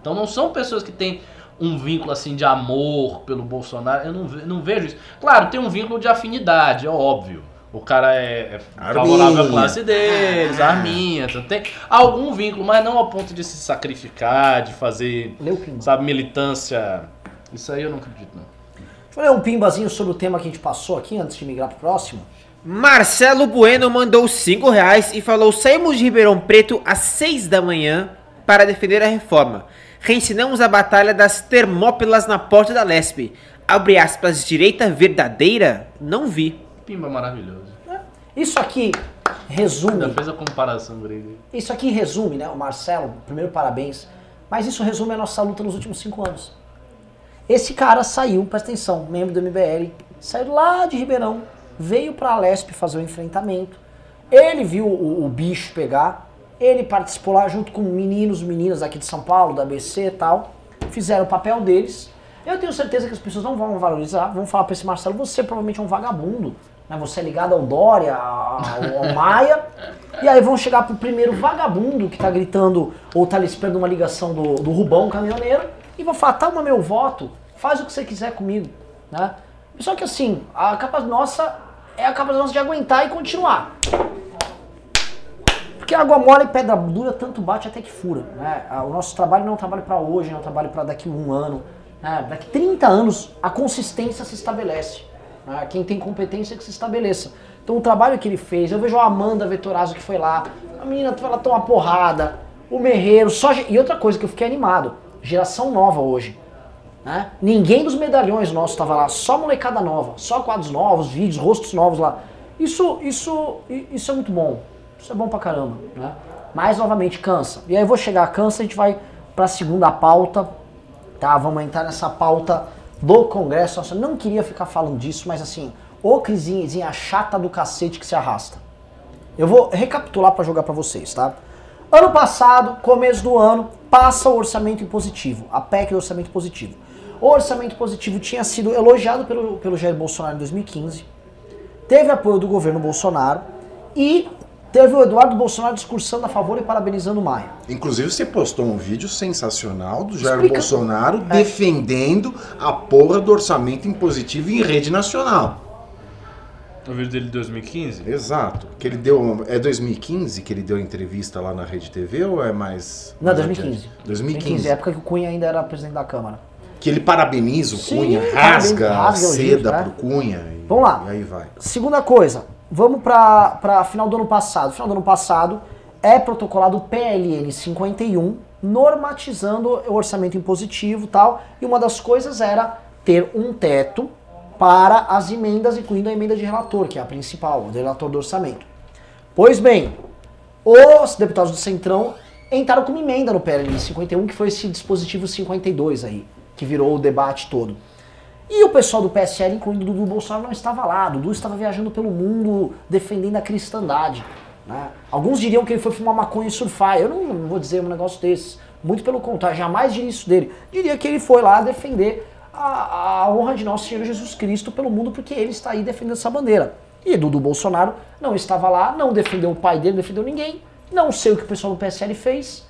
Então não são pessoas que têm um vínculo assim de amor pelo Bolsonaro. Eu não, ve- não vejo isso. Claro, tem um vínculo de afinidade, é óbvio. O cara é, é favorável à classe deles, arminha. Então tem algum vínculo, mas não ao ponto de se sacrificar, de fazer, pimba. sabe, militância. Isso aí eu não acredito, não. Deixa eu ler um pimbazinho sobre o tema que a gente passou aqui antes de migrar pro próximo. Marcelo Bueno mandou 5 reais e falou: Saímos de Ribeirão Preto às 6 da manhã para defender a reforma. Reensinamos a batalha das Termópilas na porta da Lespe. Abre aspas, direita verdadeira? Não vi. Pimba maravilhoso. Isso aqui resume. Ainda fez a comparação grega. Isso aqui resume, né? O Marcelo, primeiro parabéns. Mas isso resume a nossa luta nos últimos cinco anos. Esse cara saiu, presta atenção, membro do MBL, saiu lá de Ribeirão, veio pra Lesp fazer o enfrentamento. Ele viu o, o bicho pegar, ele participou lá junto com meninos, meninas aqui de São Paulo, da ABC e tal. Fizeram o papel deles. Eu tenho certeza que as pessoas não vão valorizar, vão falar pra esse Marcelo, você provavelmente é um vagabundo, né? Você é ligado ao Dória, ao, ao Maia. E aí vão chegar pro primeiro vagabundo que tá gritando ou tá ali esperando uma ligação do, do Rubão, caminhoneiro, e vão falar, toma meu voto, faz o que você quiser comigo, né? Só que assim, a capa nossa é a capa nossa de aguentar e continuar. Porque água mole e pedra dura tanto bate até que fura. Né? Ah, O nosso trabalho não é um trabalho para hoje, não é um trabalho para daqui um ano. né? Daqui 30 anos a consistência se estabelece. né? Quem tem competência é que se estabeleça. Então o trabalho que ele fez, eu vejo a Amanda Vetorazzo que foi lá, a menina ela toma porrada, o Merreiro, só. E outra coisa que eu fiquei animado, geração nova hoje. né? Ninguém dos medalhões nossos estava lá, só molecada nova, só quadros novos, vídeos, rostos novos lá. Isso, isso, isso é muito bom. Isso é bom pra caramba, né? Mas novamente cansa. E aí eu vou chegar a cansa, a gente vai pra segunda pauta, tá? Vamos entrar nessa pauta do Congresso. Nossa, eu não queria ficar falando disso, mas assim, ô crisinha chata do cacete que se arrasta. Eu vou recapitular para jogar para vocês, tá? Ano passado, começo do ano, passa o orçamento impositivo, a PEC do orçamento positivo. O orçamento positivo tinha sido elogiado pelo, pelo Jair Bolsonaro em 2015, teve apoio do governo Bolsonaro e teve o Eduardo Bolsonaro discursando a favor e parabenizando o Maia. Inclusive, você postou um vídeo sensacional do Jair Explica- Bolsonaro É. defendendo a porra do orçamento impositivo em rede nacional. O vídeo dele de 2015? Exato. Que ele deu. É 2015 que ele deu entrevista lá na Rede TV ou é mais. Não, mais 2015. adiante? 2015. época que o Cunha ainda era presidente da Câmara. que ele parabeniza o Sim, Cunha, rasga, a rasga o seda né? pro Cunha. E, Vamos lá. E aí vai. Segunda coisa, vamos para final do ano passado. Final do ano passado é protocolado o PLN 51, normatizando o orçamento impositivo tal. E uma das coisas era ter um teto para as emendas, incluindo a emenda de relator, que é a principal, o relator do orçamento. Pois bem, os deputados do Centrão entraram com uma emenda no PLN 51, que foi esse dispositivo 52 aí, que virou o debate todo. E o pessoal do PSL, incluindo o Dudu Bolsonaro, não estava lá. Dudu estava viajando pelo mundo defendendo a cristandade. né? Alguns diriam que ele foi fumar maconha e surfar. Eu não, não vou dizer um negócio desses. Muito pelo contrário, jamais diria isso dele. Diria que ele foi lá defender a, a honra de nosso Senhor Jesus Cristo pelo mundo, porque ele está aí defendendo essa bandeira. E Dudu Bolsonaro não estava lá, não defendeu o pai dele, não defendeu ninguém. Não sei o que o pessoal do PSL fez.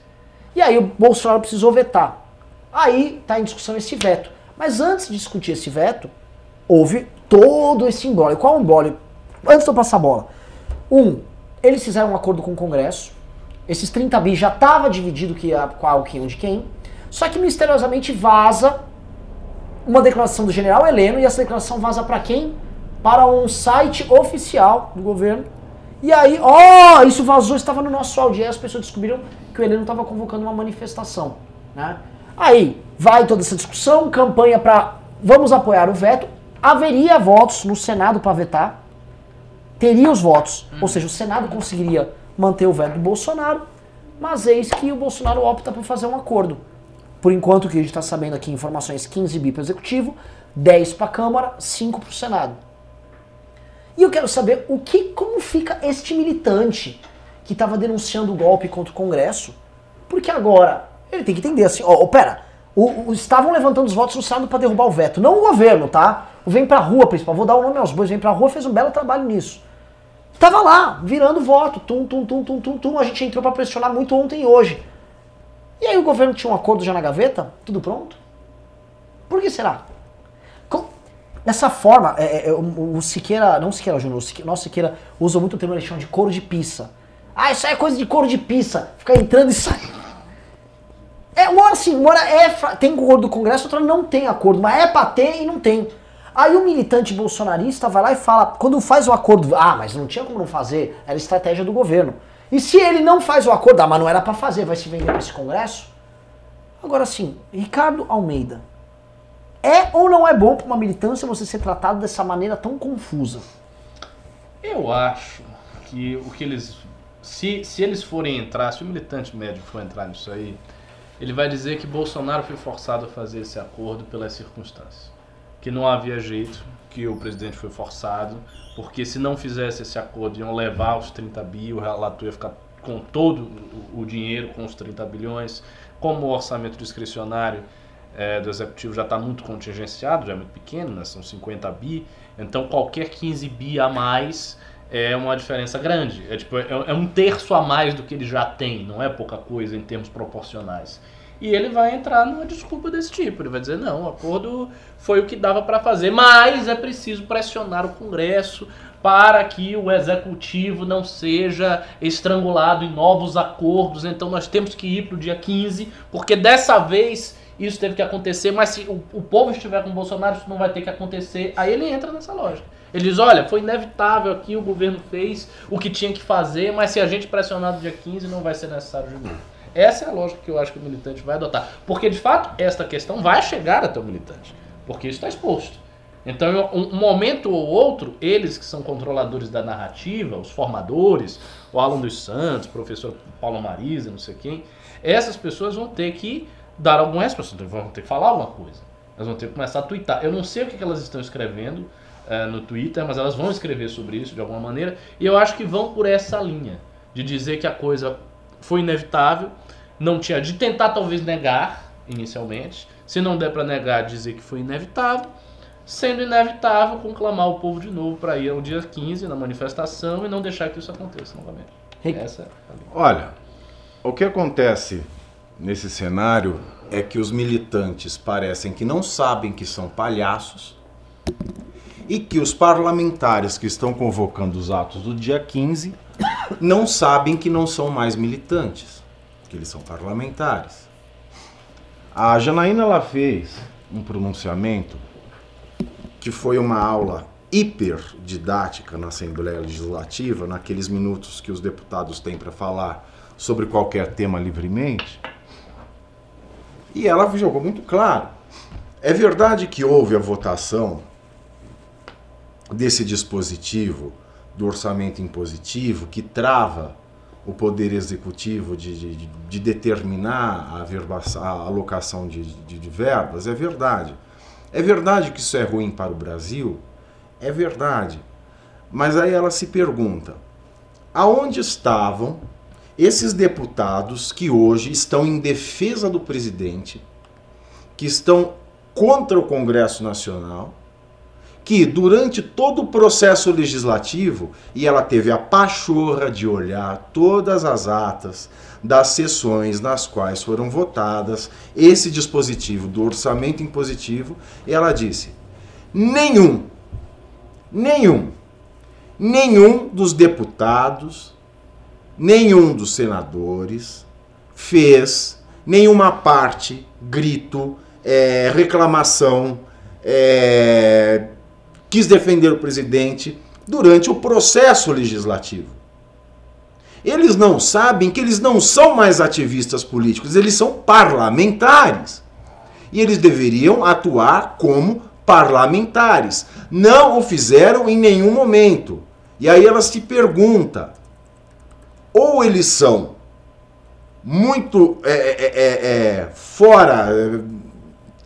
E aí o Bolsonaro precisou vetar. Aí está em discussão esse veto. Mas antes de discutir esse veto, houve todo esse embrólio. Qual é embrólio? Antes de eu passar a bola. Um, eles fizeram um acordo com o Congresso. Esses 30 bi já estava dividido que ia, qual, quem, onde, quem. Só que misteriosamente vaza uma declaração do general Heleno e essa declaração vaza para quem? Para um site oficial do governo. E aí, ó, isso vazou, estava no nosso áudio. E as pessoas descobriram que o Heleno estava convocando uma manifestação. Né? Aí, vai toda essa discussão, campanha para vamos apoiar o veto. Haveria votos no Senado para vetar. Teria os votos. Ou seja, o Senado conseguiria manter o veto do Bolsonaro. Mas eis que o Bolsonaro opta por fazer um acordo. Por enquanto, o que a gente está sabendo aqui, informações 15 bi para o Executivo, 10 para a Câmara, 5 para o Senado. E eu quero saber o que, como fica este militante que estava denunciando o golpe contra o Congresso, porque agora ele tem que entender assim, ó, ó, pera, o, o- estavam levantando os votos no Senado para derrubar o veto, não o governo, tá? O Vem Pra Rua, principal, vou dar o nome aos bois, Vem Pra Rua fez um belo trabalho nisso. Tava lá, virando voto, tum, tum, tum, tum, tum, tum, a gente entrou para pressionar muito ontem e hoje. E aí o governo tinha um acordo já na gaveta, tudo pronto? Por que será? Dessa forma, é, é, o, o Siqueira, não o Siqueira Júnior, nosso Siqueira usa muito o termo, ele chama de couro de pizza. Ah, isso aí é coisa de couro de pizza, ficar entrando e saindo. É, uma hora assim, uma hora é, tem acordo do Congresso, outra não tem acordo, mas é pra ter e não tem. Aí o militante bolsonarista vai lá e fala, quando faz o acordo, ah, mas não tinha como não fazer, era estratégia do governo. E se ele não faz o acordo, ah, mas não era pra fazer, vai se vender pra esse Congresso? Agora sim, Ricardo Almeida, é ou não é bom pra uma militância você ser tratado dessa maneira tão confusa? Eu acho que o que eles. Se, se eles forem entrar, se o militante médio for entrar nisso aí, ele vai dizer que Bolsonaro foi forçado a fazer esse acordo pelas circunstâncias. Que não havia jeito, que o presidente foi forçado, porque se não fizesse esse acordo iam levar os 30 bi, o relator ia ficar com todo o, dinheiro, com os 30 bilhões. Como o orçamento discricionário é, do executivo já está muito contingenciado, já é muito pequeno, né? são 50 bi, então qualquer 15 bi a mais é uma diferença grande. É, tipo, é, é um terço a mais do que ele já tem, não é pouca coisa em termos proporcionais. E ele vai entrar numa desculpa desse tipo. Ele vai dizer: não, o acordo foi o que dava para fazer, mas é preciso pressionar o Congresso para que o executivo não seja estrangulado em novos acordos. Então nós temos que ir para o dia 15, porque dessa vez isso teve que acontecer, mas se o, o povo estiver com o Bolsonaro, isso não vai ter que acontecer. Aí ele entra nessa lógica. Ele diz: olha, foi inevitável aqui, o governo fez o que tinha que fazer, mas se a gente pressionar no dia 15, não vai ser necessário de novo. Essa é a lógica que eu acho que o militante vai adotar. Porque, de fato, esta questão vai chegar até o militante. Porque isso está exposto. Então, um momento ou outro, eles que são controladores da narrativa, os formadores, o Alan dos Santos, o professor Paulo Marisa, não sei quem, essas pessoas vão ter que dar alguma resposta, vão ter que falar alguma coisa. Elas vão ter que começar a twittar. Eu não sei o que elas estão escrevendo eh, no Twitter, mas elas vão escrever sobre isso de alguma maneira, e eu acho que vão por essa linha, de dizer que a coisa foi inevitável, não tinha de tentar talvez negar inicialmente, se não der para negar, dizer que foi inevitável, sendo inevitável conclamar o povo de novo para ir ao dia 15 na manifestação e não deixar que isso aconteça novamente. Rick. Essa é a linha. Olha, o que acontece nesse cenário é que os militantes parecem que não sabem que são palhaços e que os parlamentares que estão convocando os atos do dia 15 não sabem que não são mais militantes, que eles são parlamentares. A Janaína ela fez um pronunciamento que foi uma aula hiper didática na Assembleia Legislativa, naqueles minutos que os deputados têm para falar sobre qualquer tema livremente. E ela jogou muito claro. É verdade que houve a votação desse dispositivo do orçamento impositivo que trava o poder executivo de, de, de determinar a, verba, a alocação de, de, de verbas, é verdade. É verdade que isso é ruim para o Brasil? É verdade. Mas aí ela se pergunta: aonde estavam esses deputados que hoje estão em defesa do presidente, que estão contra o Congresso Nacional, que durante todo o processo legislativo, e ela teve a pachorra de olhar todas as atas das sessões nas quais foram votadas esse dispositivo do orçamento impositivo, ela disse: nenhum, nenhum, nenhum dos deputados, nenhum dos senadores fez nenhuma parte, grito, é, reclamação, é, quis defender o presidente durante o processo legislativo. Eles não sabem que eles não são mais ativistas políticos, eles são parlamentares. E eles deveriam atuar como parlamentares. Não o fizeram em nenhum momento. E aí ela se pergunta: ou eles são muito é, é, é, é fora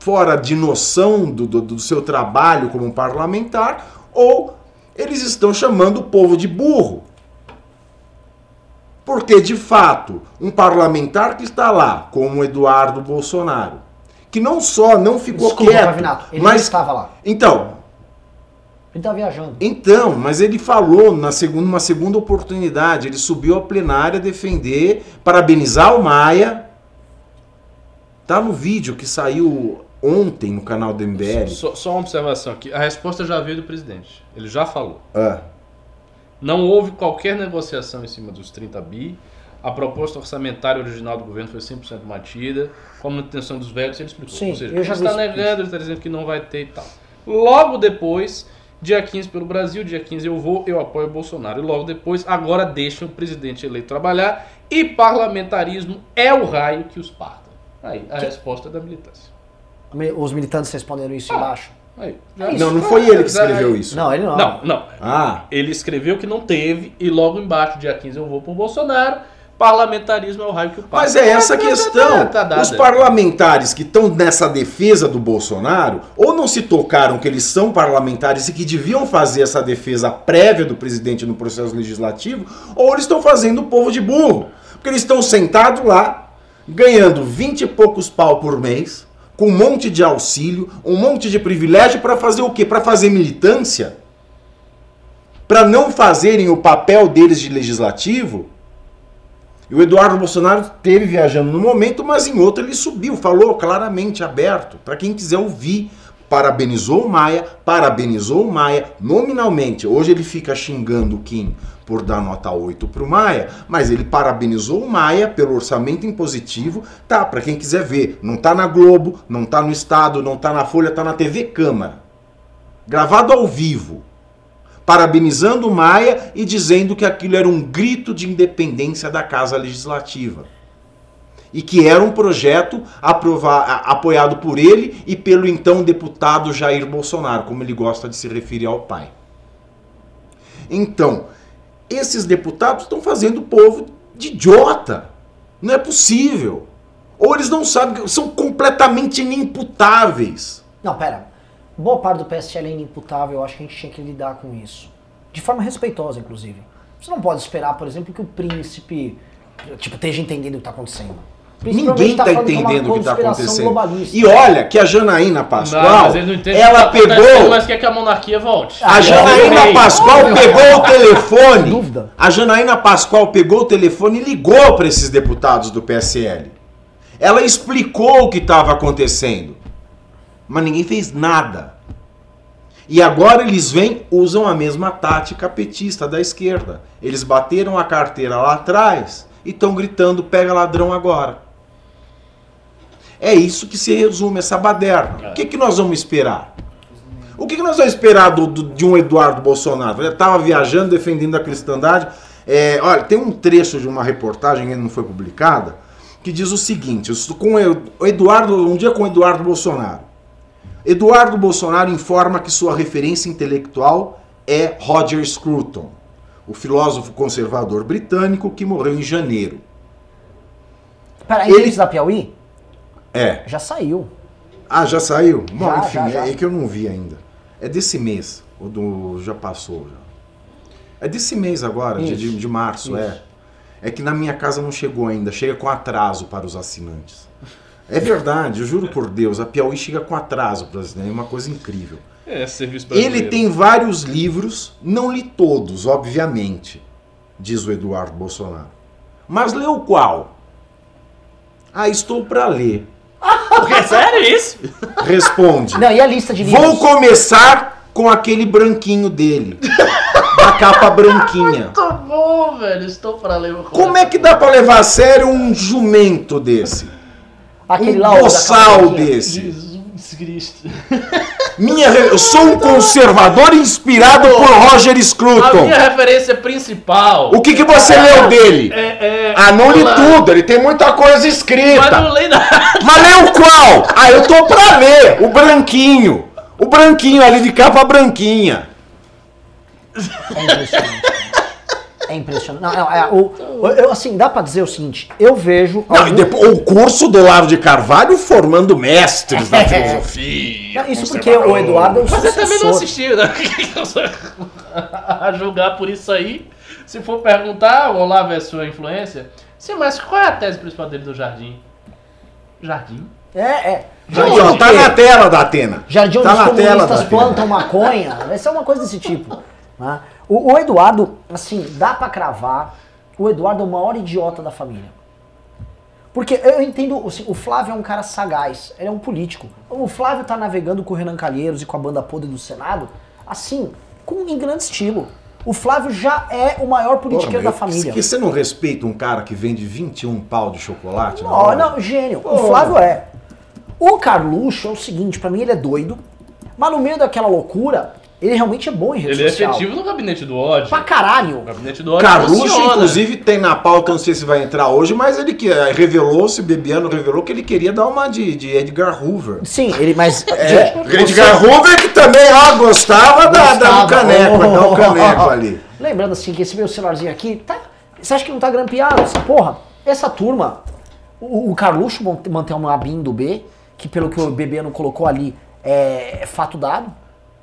fora de noção do, do, do seu trabalho como parlamentar, ou eles estão chamando o povo de burro. Porque, de fato, um parlamentar que está lá, como Eduardo Bolsonaro, que não só não ficou Desculpa, quieto, Pavinato, ele mas estava lá. Então, Ele tá viajando. então, mas ele falou na segunda, uma segunda oportunidade, ele subiu à plenária defender, parabenizar o Maia. Tá no vídeo que saiu ontem no canal do MBL. Só, só uma observação aqui. A resposta já veio do presidente. Ele já falou. Ah, Não houve qualquer negociação em cima dos 30 bi. A proposta orçamentária original do governo foi 100% mantida. Com a manutenção dos velhos, ele explicou. Sim, Ou seja, ele está negando, ele está dizendo que não vai ter e tal. Logo depois, dia 15 pelo Brasil, dia 15 eu vou, eu apoio o Bolsonaro. E logo depois, agora deixam o presidente eleito trabalhar e parlamentarismo é o raio que os parta. Aí, a resposta da militância. Os militantes responderam isso Ah. embaixo. Aí, não, não foi ele que escreveu isso. Não, ele não. Não, não. Ah, Ele escreveu que não teve e logo embaixo, dia 15, eu vou pro Bolsonaro. Parlamentarismo é o raio que o parta. Mas é essa a Tá- tá- questão. tá dada. Os parlamentares que estão nessa defesa do Bolsonaro, ou não se tocaram que eles são parlamentares e que deviam fazer essa defesa prévia do presidente no processo legislativo, ou eles estão fazendo o povo de burro. Porque eles estão sentados lá, ganhando 20 e poucos pau por mês, com um monte de auxílio, um monte de privilégio para fazer o quê? Para fazer militância? Para não fazerem o papel deles de legislativo? E o Eduardo Bolsonaro teve viajando no momento, mas em outro ele subiu, falou claramente, aberto, para quem quiser ouvir. Parabenizou o Maia, parabenizou o Maia nominalmente. Hoje ele fica xingando o Kim por dar nota 8 para o Maia, mas ele parabenizou o Maia pelo orçamento impositivo. Tá, para quem quiser ver, não tá na Globo, não tá no Estado, não tá na Folha, tá na TV Câmara. Gravado ao vivo parabenizando o Maia e dizendo que aquilo era um grito de independência da Casa Legislativa. E que era um projeto aprova- a- apoiado por ele e pelo então deputado Jair Bolsonaro, como ele gosta de se referir ao pai. Então, esses deputados estão fazendo o povo de idiota. Não é possível. Ou eles não sabem, são completamente inimputáveis. Não, pera. Boa parte do PSL é inimputável, eu acho que a gente tinha que lidar com isso. De forma respeitosa, inclusive. Você não pode esperar, por exemplo, que o príncipe tipo, esteja entendendo o que está acontecendo. Ninguém está é uma entendendo o que está acontecendo. E olha que a Janaína Pascoal, não ela tá pegou. Mas quer que a monarquia volte. A Janaína. Pascoal pegou o telefone. Dúvida. A Janaína Pascoal pegou o telefone e ligou para esses deputados do PSL. Ela explicou o que estava acontecendo. Mas ninguém fez nada. E agora eles vêm, usam a mesma tática petista da esquerda. Eles bateram a carteira lá atrás e estão gritando: pega ladrão agora. É isso que se resume essa baderna. É. O que, que nós vamos esperar? O que, que nós vamos esperar do, do- de um Eduardo Bolsonaro? Ele estava viajando, defendendo a cristandade. É, olha, tem um trecho de uma reportagem que ainda não foi publicada que diz o seguinte: com o Eduardo, um dia com o Eduardo Bolsonaro. Eduardo Bolsonaro informa que sua referência intelectual é Roger Scruton, o filósofo conservador britânico que morreu em janeiro. Pera, Ele- ele... da Piauí? É. Já saiu. Ah, já saiu? Bom, Já, enfim, já, já. é que eu não vi ainda. É desse mês. O do. Já passou já. É desse mês agora, de, de, de março, é. Isso. É que na minha casa não chegou ainda, chega com atraso para os assinantes. É verdade, eu juro por Deus, a Piauí chega com atraso para os assinantes, é uma coisa incrível. É, serviço brasileiro. Ele tem vários livros, não li todos, obviamente, diz o Eduardo Bolsonaro. Mas leu qual? Ah, estou para ler. Porque, sério isso? Responde. Não, e a lista de livros? Vou começar com aquele branquinho dele. da capa branquinha. Muito bom, velho. Estou para ler. o Como é que dá pra levar a sério um jumento desse? Aquele um lá, boçal desse? Jesus Cristo. Minha, re- eu sou um conservador inspirado por Roger A Scruton. minha referência principal. O que, que você leu dele? É, é, Ah, não li Olá. tudo, ele tem muita coisa Mas escrita. não leio nada. Mas leu qual? Ah, eu tô pra ler. O branquinho. O branquinho ali de capa branquinha. É. É impressionante. Não, não, é, o, eu, assim, dá pra dizer o seguinte, eu vejo... Não, e algum- depois, o curso do Olavo de Carvalho formando mestres da É. filosofia. Não, isso porque o Eduardo é o Mas você também não sucessor. assistiu, né? A julgar por isso aí. Se for perguntar, o Olavo é sua influência. Sim, mas qual é a tese principal dele do Jardim? Jardim? É, é. Aí, ó, tá na tela da Atena. Jardim onde tá os na tela comunistas plantam maconha. Vai ser uma coisa desse tipo. né? O, o Eduardo, assim, dá pra cravar. O Eduardo é o maior idiota da família. Porque eu entendo, assim, o Flávio é um cara sagaz, ele é um político. O Flávio tá navegando com o Renan Calheiros e com a banda podre do Senado, assim, com, em grande estilo. O Flávio já é o maior politiqueiro da família. que você não respeita um cara que vende 21 pau de chocolate? Não, não, gênio. Pô. O Flávio é. O Carluxo é o seguinte, pra mim ele é doido, mas no meio daquela loucura, ele realmente é bom em rede Ele é social. efetivo no gabinete do ódio. Pra caralho. O gabinete do ódio Carluxo, funciona. inclusive, tem na pauta, não sei se vai entrar hoje, mas ele que eh, revelou-se, Bebiano revelou que ele queria dar uma de, de Edgar Hoover. Sim, ele, mas. É, Edgar Hoover que também, ó, gostava, da, da, do Gostava. caneco, Oh. caneco ali. Lembrando assim que esse meu celularzinho aqui, tá, você acha que não tá grampeado essa porra? Essa turma, o, o Carluxo mant- mantém uma BIM do B, que pelo que o Bebiano colocou ali é, é fato dado,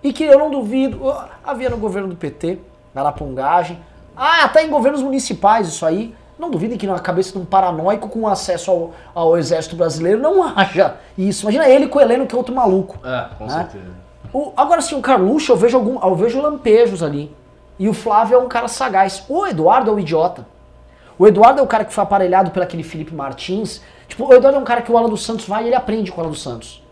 e que eu não duvido, havia no governo do PT, na lapungagem, ah, até em governos municipais isso aí, não duvidem que na cabeça de um paranoico com acesso ao, ao exército brasileiro não haja isso. Imagina ele com o Heleno, que é outro maluco. Ah, com né? certeza. O- agora sim, o Carluxo, eu vejo algum, eu vejo lampejos ali. E o Flávio é um cara sagaz. O Eduardo é um idiota. O Eduardo é o cara que foi aparelhado pelo aquele Felipe Martins. Tipo, o Eduardo é um cara que o Alan dos Santos vai e ele aprende com o Alan dos Santos.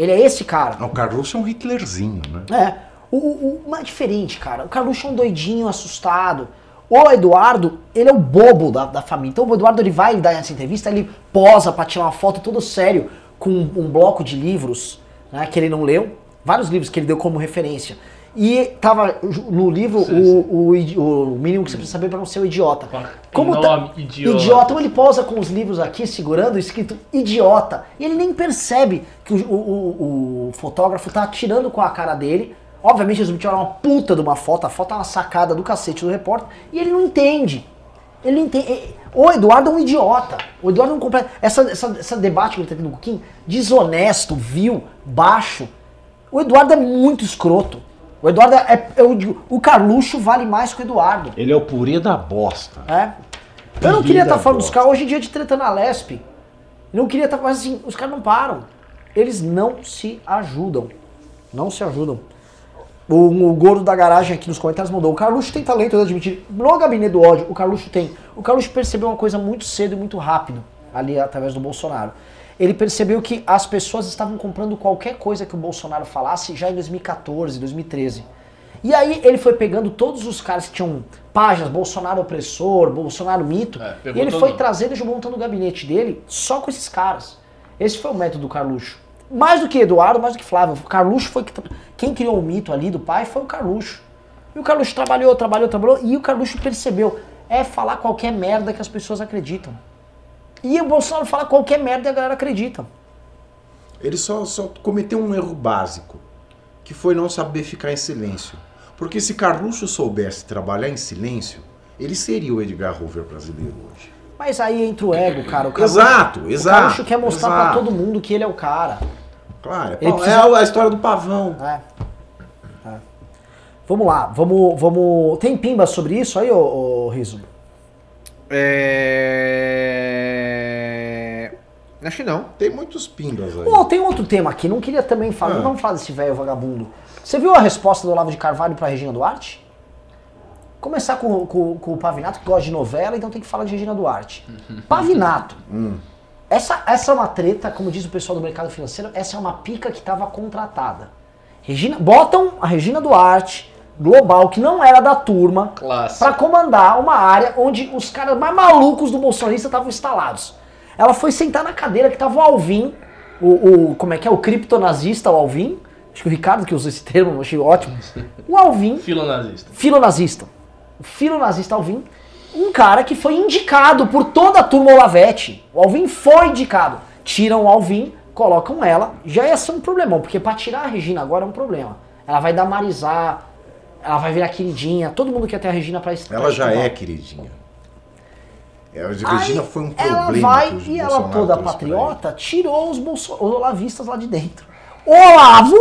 Ele é esse cara. O Carluxo é um Hitlerzinho, né? É. O, o, o- mas é diferente, cara. O Carluxo é um doidinho, assustado. O Eduardo, ele é o bobo da, da família. Então o Eduardo ele vai dar essa entrevista, ele posa pra tirar uma foto todo sério com um, um bloco de livros né, que ele não leu. Vários livros que ele deu como referência. E tava no livro Sim, o, o, idi- o mínimo que você precisa saber pra não ser o idiota. Com nome, tá, idiota. idiota. Então ele posa com os livros aqui, segurando, escrito idiota. E ele nem percebe que o, o- o- o fotógrafo tá tirando com a cara dele. Obviamente eles tiraram uma puta de uma foto, a foto é uma sacada do cacete do repórter, e ele não entende. Ele não entende. O Eduardo é um idiota. O Eduardo não completa. Essa, essa, essa debate que ele tá tendo com o Kim, desonesto, vil, baixo. O Eduardo é muito escroto. O Eduardo é. Eu digo, o Carluxo vale mais que o Eduardo. Ele é o purê da bosta. É. Eu não queria estar falando dos bosta. caras hoje em dia de treta na Lesp. Eu não queria estar, mas assim, os caras não param. Eles não se ajudam. Não se ajudam. O, o gordo da garagem aqui nos comentários mandou. O Carluxo tem talento, eu admitir. No gabinete do ódio, o Carluxo tem. O Carluxo percebeu uma coisa muito cedo e muito rápido, ali através do Bolsonaro. Ele percebeu que as pessoas estavam comprando qualquer coisa que o Bolsonaro falasse já em 2014, 2013. E aí ele foi pegando todos os caras que tinham páginas, Bolsonaro opressor, Bolsonaro mito, É, e ele foi trazendo e montando o gabinete dele só com esses caras. Esse foi o método do Carluxo. Mais do que Eduardo, mais do que Flávio. O Carluxo foi que, quem criou o mito ali do pai foi o Carluxo. E o Carluxo trabalhou, trabalhou, trabalhou, e o Carluxo percebeu. É falar qualquer merda que as pessoas acreditam. E o Bolsonaro fala qualquer merda e a galera acredita. Ele só, só cometeu um erro básico, que foi não saber ficar em silêncio. Porque se Carluxo soubesse trabalhar em silêncio, ele seria o Edgar Hoover brasileiro hoje. Mas aí entra o ego, cara. O Carluxo, Exato, O exato. Carluxo quer mostrar pra exato. todo mundo que ele é o cara. Claro, é, precisa- é a história do pavão. É. É. Vamos lá, vamos, vamos. Tem pimba sobre isso aí, ô, ô Riso? É... Acho que não. Tem muitos pimbas aí. Pô, tem outro tema aqui, não queria também falar, Ah. não vamos falar desse velho vagabundo. Você viu a resposta do Olavo de Carvalho pra Regina Duarte? Começar com, com- com o Pavinato, que gosta de novela, então tem que falar de Regina Duarte. Pavinato. Essa, essa é uma treta, como diz o pessoal do mercado financeiro, essa é uma pica que estava contratada. Regina, botam a Regina Duarte, global, que não era da turma, para comandar uma área onde os caras mais malucos do bolsonarista estavam instalados. Ela foi sentar na cadeira que tava o Alvin, o, o- como é que é, o criptonazista, o Alvin, acho que o Ricardo que usou esse termo, achei ótimo. O Alvin, Filonazista. filonazista, o filonazista Alvin, um cara que foi indicado por toda a turma Olavete. O Alvin foi indicado. Tiram o Alvin, colocam ela, já ia ser um problemão, porque pra tirar a Regina agora é um problema. Ela vai damarizar, ela vai virar queridinha, todo mundo quer ter a Regina pra pra Ela já estudar. é queridinha. É, a Aí, Regina foi um problema. Ela vai e ela toda patriota tirou os, bolso, os olavistas lá de dentro. O Olavo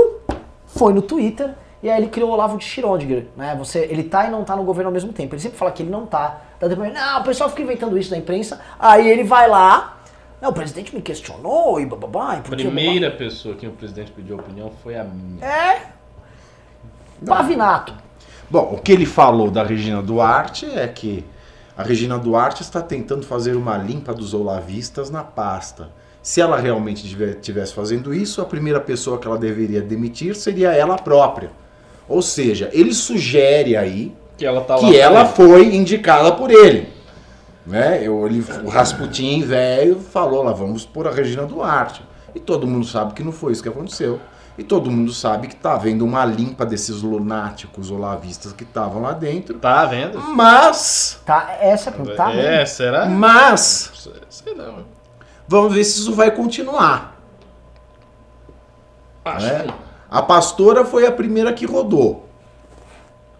foi no Twitter e aí ele criou o Olavo de Schrödinger, né? Você, ele tá e não tá no governo ao mesmo tempo. Ele sempre fala que ele não tá. Daí depois, não, o pessoal fica inventando isso na imprensa. Aí ele vai lá, não, o presidente me questionou e bababá. e A porque primeira pessoa que o presidente pediu opinião foi a minha. É. Pavinato. Bom, o que ele falou da Regina Duarte é que a Regina Duarte está tentando fazer uma limpa dos olavistas na pasta. Se ela realmente estivesse fazendo isso, a primeira pessoa que ela deveria demitir seria ela própria. Ou seja, ele sugere aí Que ela tá que ela foi indicada por ele. Né? Eu, ele, o Rasputin velho falou lá, vamos pôr a Regina Duarte. E todo mundo sabe que não foi isso que aconteceu. E todo mundo sabe que tá havendo uma limpa desses lunáticos olavistas que estavam lá dentro. Tá vendo? Tá, Mas, essa é a. Tá é, mesmo? será? mas, Sei não. vamos ver se isso vai continuar. Acho né? que A pastora foi a primeira que rodou.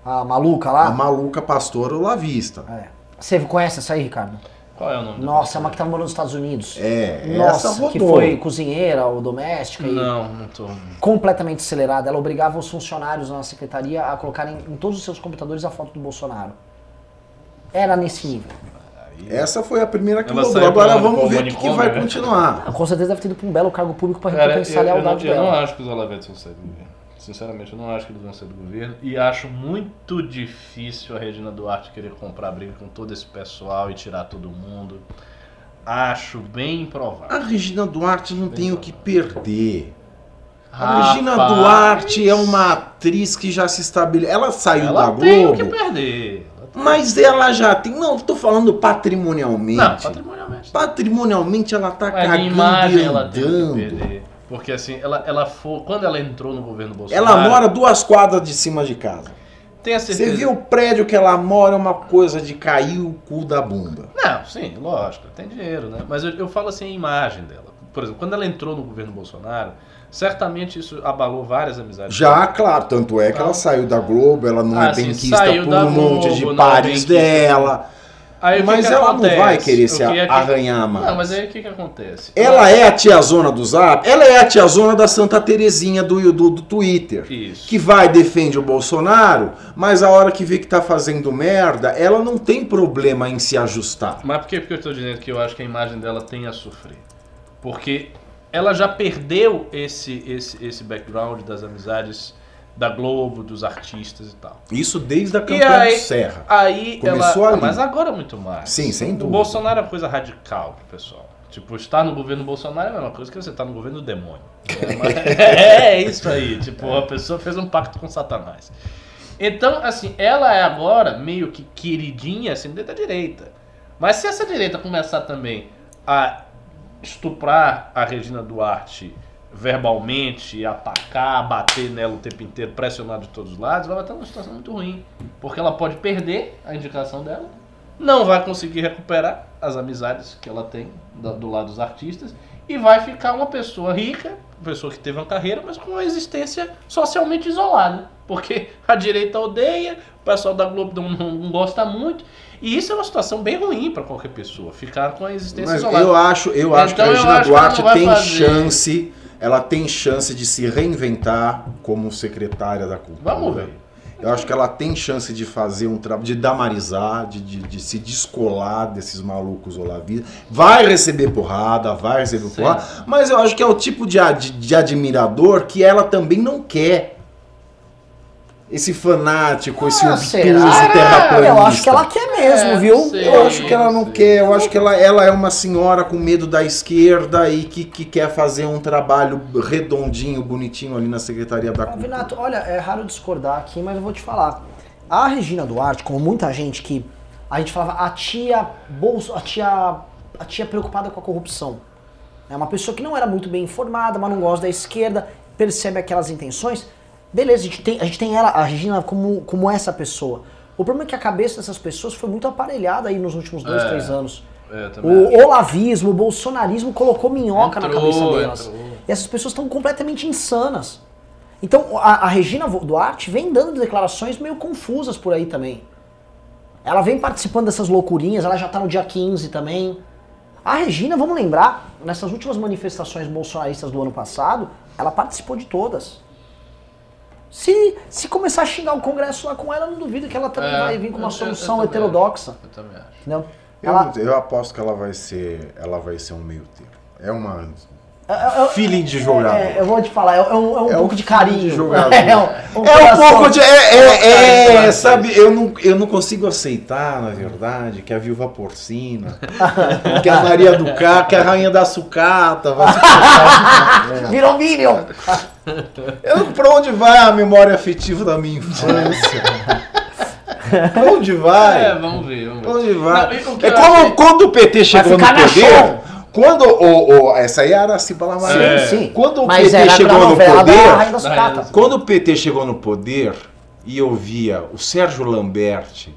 A maluca A lá. maluca pastora olavista. É. Você conhece essa aí, Ricardo? Qual é o nome Nossa, é dela? uma que tava morando nos Estados Unidos. É, Nossa, essa rodou. que foi cozinheira ou doméstica e Não, não tô. completamente acelerada. Ela obrigava os funcionários na secretaria a colocarem em todos os seus computadores a foto do Bolsonaro. Era nesse nível. Essa foi a primeira que Ela saiu Agora vamos ver o que, que vai né? continuar. Com certeza deve ter ido pra um belo cargo público para recompensar a eu, não, lealdade eu não dela. acho que os Olavetes vão sair do governo. Sinceramente, eu não acho que eles vão sair do governo. E acho muito difícil a Regina Duarte querer comprar briga com todo esse pessoal e tirar todo mundo. Acho bem improvável. A Regina Duarte não tem o que perder. A Rapaz, Regina Duarte é uma atriz que já se estabeleceu. Ela saiu Ela da tem o que Globo, perder. Ela mas ela já tem. Não, tô falando patrimonialmente. Não, patrimonialmente. Patrimonialmente ela tá Mas cagando imagem e ela tem Porque assim, ela, ela foi, quando ela entrou no governo Bolsonaro. Ela mora duas quadras de cima de casa. Tem a certeza. Você viu o prédio que ela mora é uma coisa de cair o cu da bunda. Não, sim, lógico, tem dinheiro, né? Mas eu, eu falo assim a imagem dela. Por exemplo, quando ela entrou no governo Bolsonaro, certamente isso abalou várias amizades. Já, claro, tanto é que ela saiu da Globo, ela não Ah, é sim, benquista por um monte Globo, de não é pares dela. Aí, o que Mas que ela acontece? não vai querer se que é arranhar mais. Não, mas aí o que, que acontece? Ela é a tiazona do Zap? Ela é a tiazona da Santa Terezinha do, do, do Twitter. Isso. Que vai, defende o Bolsonaro, mas a hora que vê que tá fazendo merda, ela não tem problema em se ajustar. Mas por que, porque eu estou dizendo que eu acho que a imagem dela tem a sofrer? Porque ela já perdeu esse, esse, esse background das amizades da Globo, dos artistas e tal. Isso desde a campanha aí, do Serra. aí Começou ela. ali. Mas agora muito mais. Sim, sem O dúvida. Bolsonaro é uma coisa radical pro pessoal. Tipo, estar no governo Bolsonaro é a mesma coisa que você estar no governo do demônio. É, é isso aí. Tipo, a pessoa fez um pacto com Satanás. Então, assim, ela é agora meio que queridinha assim, dentro da direita. Mas se essa direita começar também a estuprar a Regina Duarte verbalmente, atacar, bater nela o tempo inteiro, pressionar de todos os lados, ela vai estar numa situação muito ruim. Porque ela pode perder a indicação dela, não vai conseguir recuperar as amizades que ela tem do, do lado dos artistas e vai ficar uma pessoa rica, uma pessoa que teve uma carreira, mas com uma existência socialmente isolada. Porque a direita odeia, o pessoal da Globo não, não- gosta muito. E isso é uma situação bem ruim para qualquer pessoa, ficar com a existência Mas isolada. eu acho, eu acho que a Então, Regina Duarte tem fazer. chance, ela tem chance de se reinventar como secretária da cultura. Vamos ver. Eu acho que ela tem chance de fazer um trabalho, de damarizar, de, de, de se descolar desses malucos olavistas. Vai receber porrada, vai receber Sim. porrada, mas eu acho que é o tipo de, ad- de admirador que ela também não quer. Esse fanático, esse Ah, obtuso será? terraplanista. Eu acho que ela quer mesmo, É, viu? sei. Eu acho que ela não Sim. quer, eu acho que ela, ela é uma senhora com medo da esquerda e que, que quer fazer um trabalho redondinho, bonitinho ali na Secretaria da Cultura. Vinato, olha, é raro discordar aqui, mas eu vou te falar. A Regina Duarte, como muita gente que a gente falava a tia bolso, a tia a tia preocupada com a corrupção. É uma pessoa que não era muito bem informada, mas não gosta da esquerda, percebe aquelas intenções. Beleza, a gente tem, a gente tem ela, a Regina, como, como essa pessoa. O problema é que a cabeça dessas pessoas foi muito aparelhada aí nos últimos dois, É. três anos. É. O olavismo, o bolsonarismo colocou minhoca na Entrou, cabeça delas. entrou. E essas pessoas estão completamente insanas. Então a, a Regina Duarte vem dando declarações meio confusas por aí também. Ela vem participando dessas loucurinhas, ela já tá no dia 15 também. A Regina, vamos lembrar, nessas últimas manifestações bolsonaristas do ano passado, ela participou de todas. Se, se começar a xingar o Congresso lá com ela, eu não duvido que ela também É, vai vir com eu- uma eu- solução eu também heterodoxa. Eu também acho. Entendeu? Eu, Ela, eu aposto que ela vai ser, ela vai ser um meio termo. É uma é- é- feeling de jogador. é, eu vou te falar, é, é um, é um É pouco um de carinho. de jogador. É um, um É um pouco de. É, é, é, É, sabe, eu não, eu não consigo aceitar, na verdade, que a viúva porcina, que a Maria do Carmo, que a rainha da sucata vai se Virou Minion! Eu, pra onde vai a memória afetiva da minha infância? pra onde vai? É, vamos ver, vamos ver. Pra onde vai? Não, é como achei- quando o PT chegou no poder. show. Quando o, o- essa aí é a Araciba Lamarim. É. Sim, sim. Quando o Mas PT era chegou no poder, Quando o PT chegou no poder e eu via o Sérgio Lamberti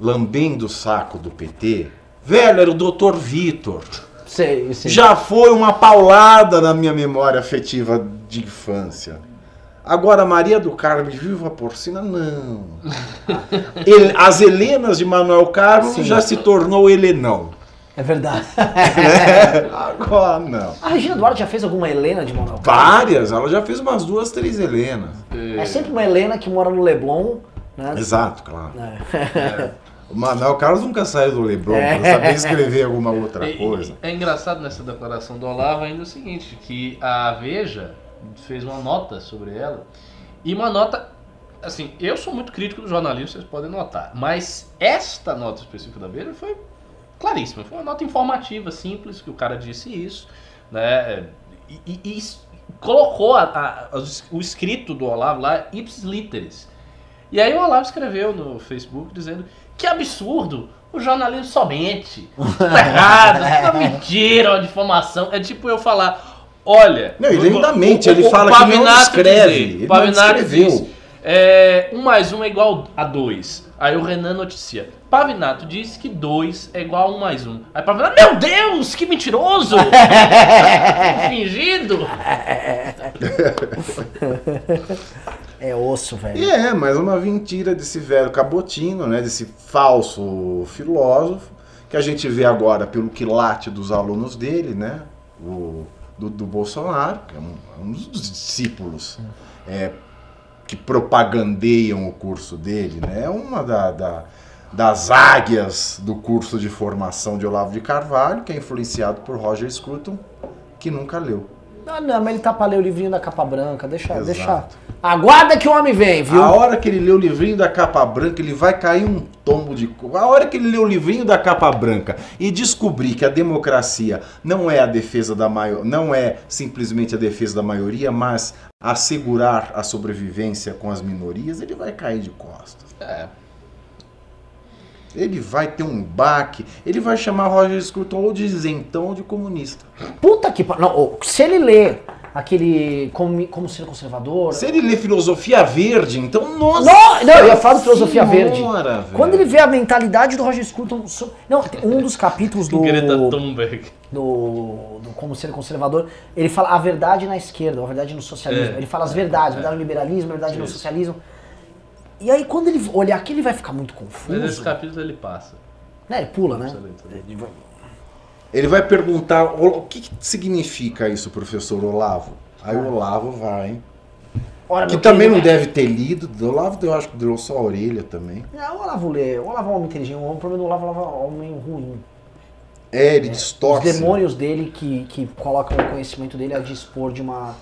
lambendo o saco do PT, velho, era o Dr. Vitor. Sei, sei. Já foi uma paulada na minha memória afetiva de infância. Agora, Maria do Carmo e Viva Porcina, não. Ele- as Helenas de Manuel Carlos Sim. já se tornou Helenão. É verdade. Agora, não. A Regina Duarte já fez alguma Helena de Manuel? Várias, ela já fez umas duas, três Helenas. É sempre uma Helena que mora no Leblon, né? Exato, claro. É. O Manuel Carlos nunca saiu do Leblon É. pra saber escrever alguma outra coisa. É engraçado nessa declaração do Olavo ainda o seguinte, que a Veja fez uma nota sobre ela, e uma nota, assim, eu sou muito crítico do jornalismo, vocês podem notar, mas esta nota específica da Veja foi claríssima, foi uma nota informativa, simples, que o cara disse isso, né, e, e- e es- colocou a- a- o escrito do Olavo lá, ipsis literis. E aí o Olavo escreveu no Facebook dizendo que absurdo, o jornalismo somente. Tá errado, é uma mentira, uma difamação. É tipo eu falar, olha. Não, ele o- ainda o- o- ele o fala que não escreve, dizer, ele o Pavinato diz, é, um mais um é igual a dois. Aí o Renan noticia. Pavinato disse que dois é igual a um mais um. Aí Pavinato, meu Deus, que mentiroso! Fingido! É osso, velho. E é, mas uma mentira desse velho cabotino, né? Desse falso filósofo, que a gente vê agora pelo quilate dos alunos dele, né? O, do, do Bolsonaro, que é um, é um dos discípulos é, que propagandeiam o curso dele, né? É uma da, da- das águias do curso de formação de Olavo de Carvalho, que é influenciado por Roger Scruton, que nunca leu. Ah, não, mas ele tá pra ler o livrinho da capa branca. Deixa, Exato. deixa. Aguarda que o homem vem, viu? A hora que ele lê o livrinho da capa branca, ele vai cair um tombo de. A hora que ele lê o livrinho da capa branca e descobrir que a democracia não é a defesa da maioria, não é simplesmente a defesa da maioria, mas assegurar a sobrevivência com as minorias, ele vai cair de costas. É. Ele vai ter um baque. Ele vai chamar Roger Scruton ou de isentão ou de comunista. Puta que pariu. Se ele lê aquele como, como ser conservador. Se ele lê filosofia verde, então, nossa. Não, não, eu ia falar do Filosofia Senhora, Verde. velho. Quando ele vê a mentalidade do Roger Scruton. Não, um dos capítulos do. Greta Thunberg. do, do Como Ser Conservador, ele fala a verdade na esquerda, a verdade no socialismo. É. Ele fala as verdades, a verdade no liberalismo, a verdade no socialismo. E aí quando ele olhar aqui, ele vai ficar muito Mas esse confuso. capítulo ele passa. Né, ele pula, né? Excelente. Ele vai perguntar o, que, que significa isso, professor Olavo? Aí o Olavo vai. Ora, Que também querido, não deve ter lido. O Olavo eu acho que deu só a orelha também. Não, o Olavo lê. O Olavo é um homem inteligente. O problema do Olavo é um homem ruim. É, ele Os distorce. demônios dele que, que colocam o conhecimento dele a dispor de uma.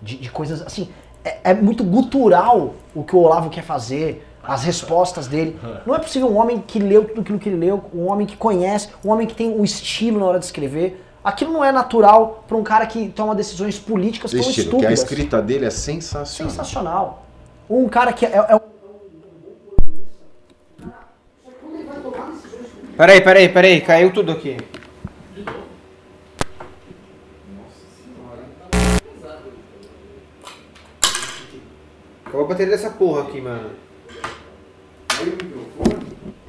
de, de coisas assim. É, é muito gutural o que o Olavo quer fazer, as respostas dele. Não é possível um homem que leu tudo aquilo que ele leu, um homem que conhece, um homem que tem o estilo na hora de escrever. Aquilo não é natural para um cara que toma decisões políticas tão Estilo, que a estúpidas. escrita dele é sensacional. Sensacional. Um cara que é, é um Peraí, peraí, peraí, caiu tudo aqui. Acabou a bateria dessa porra aqui, mano.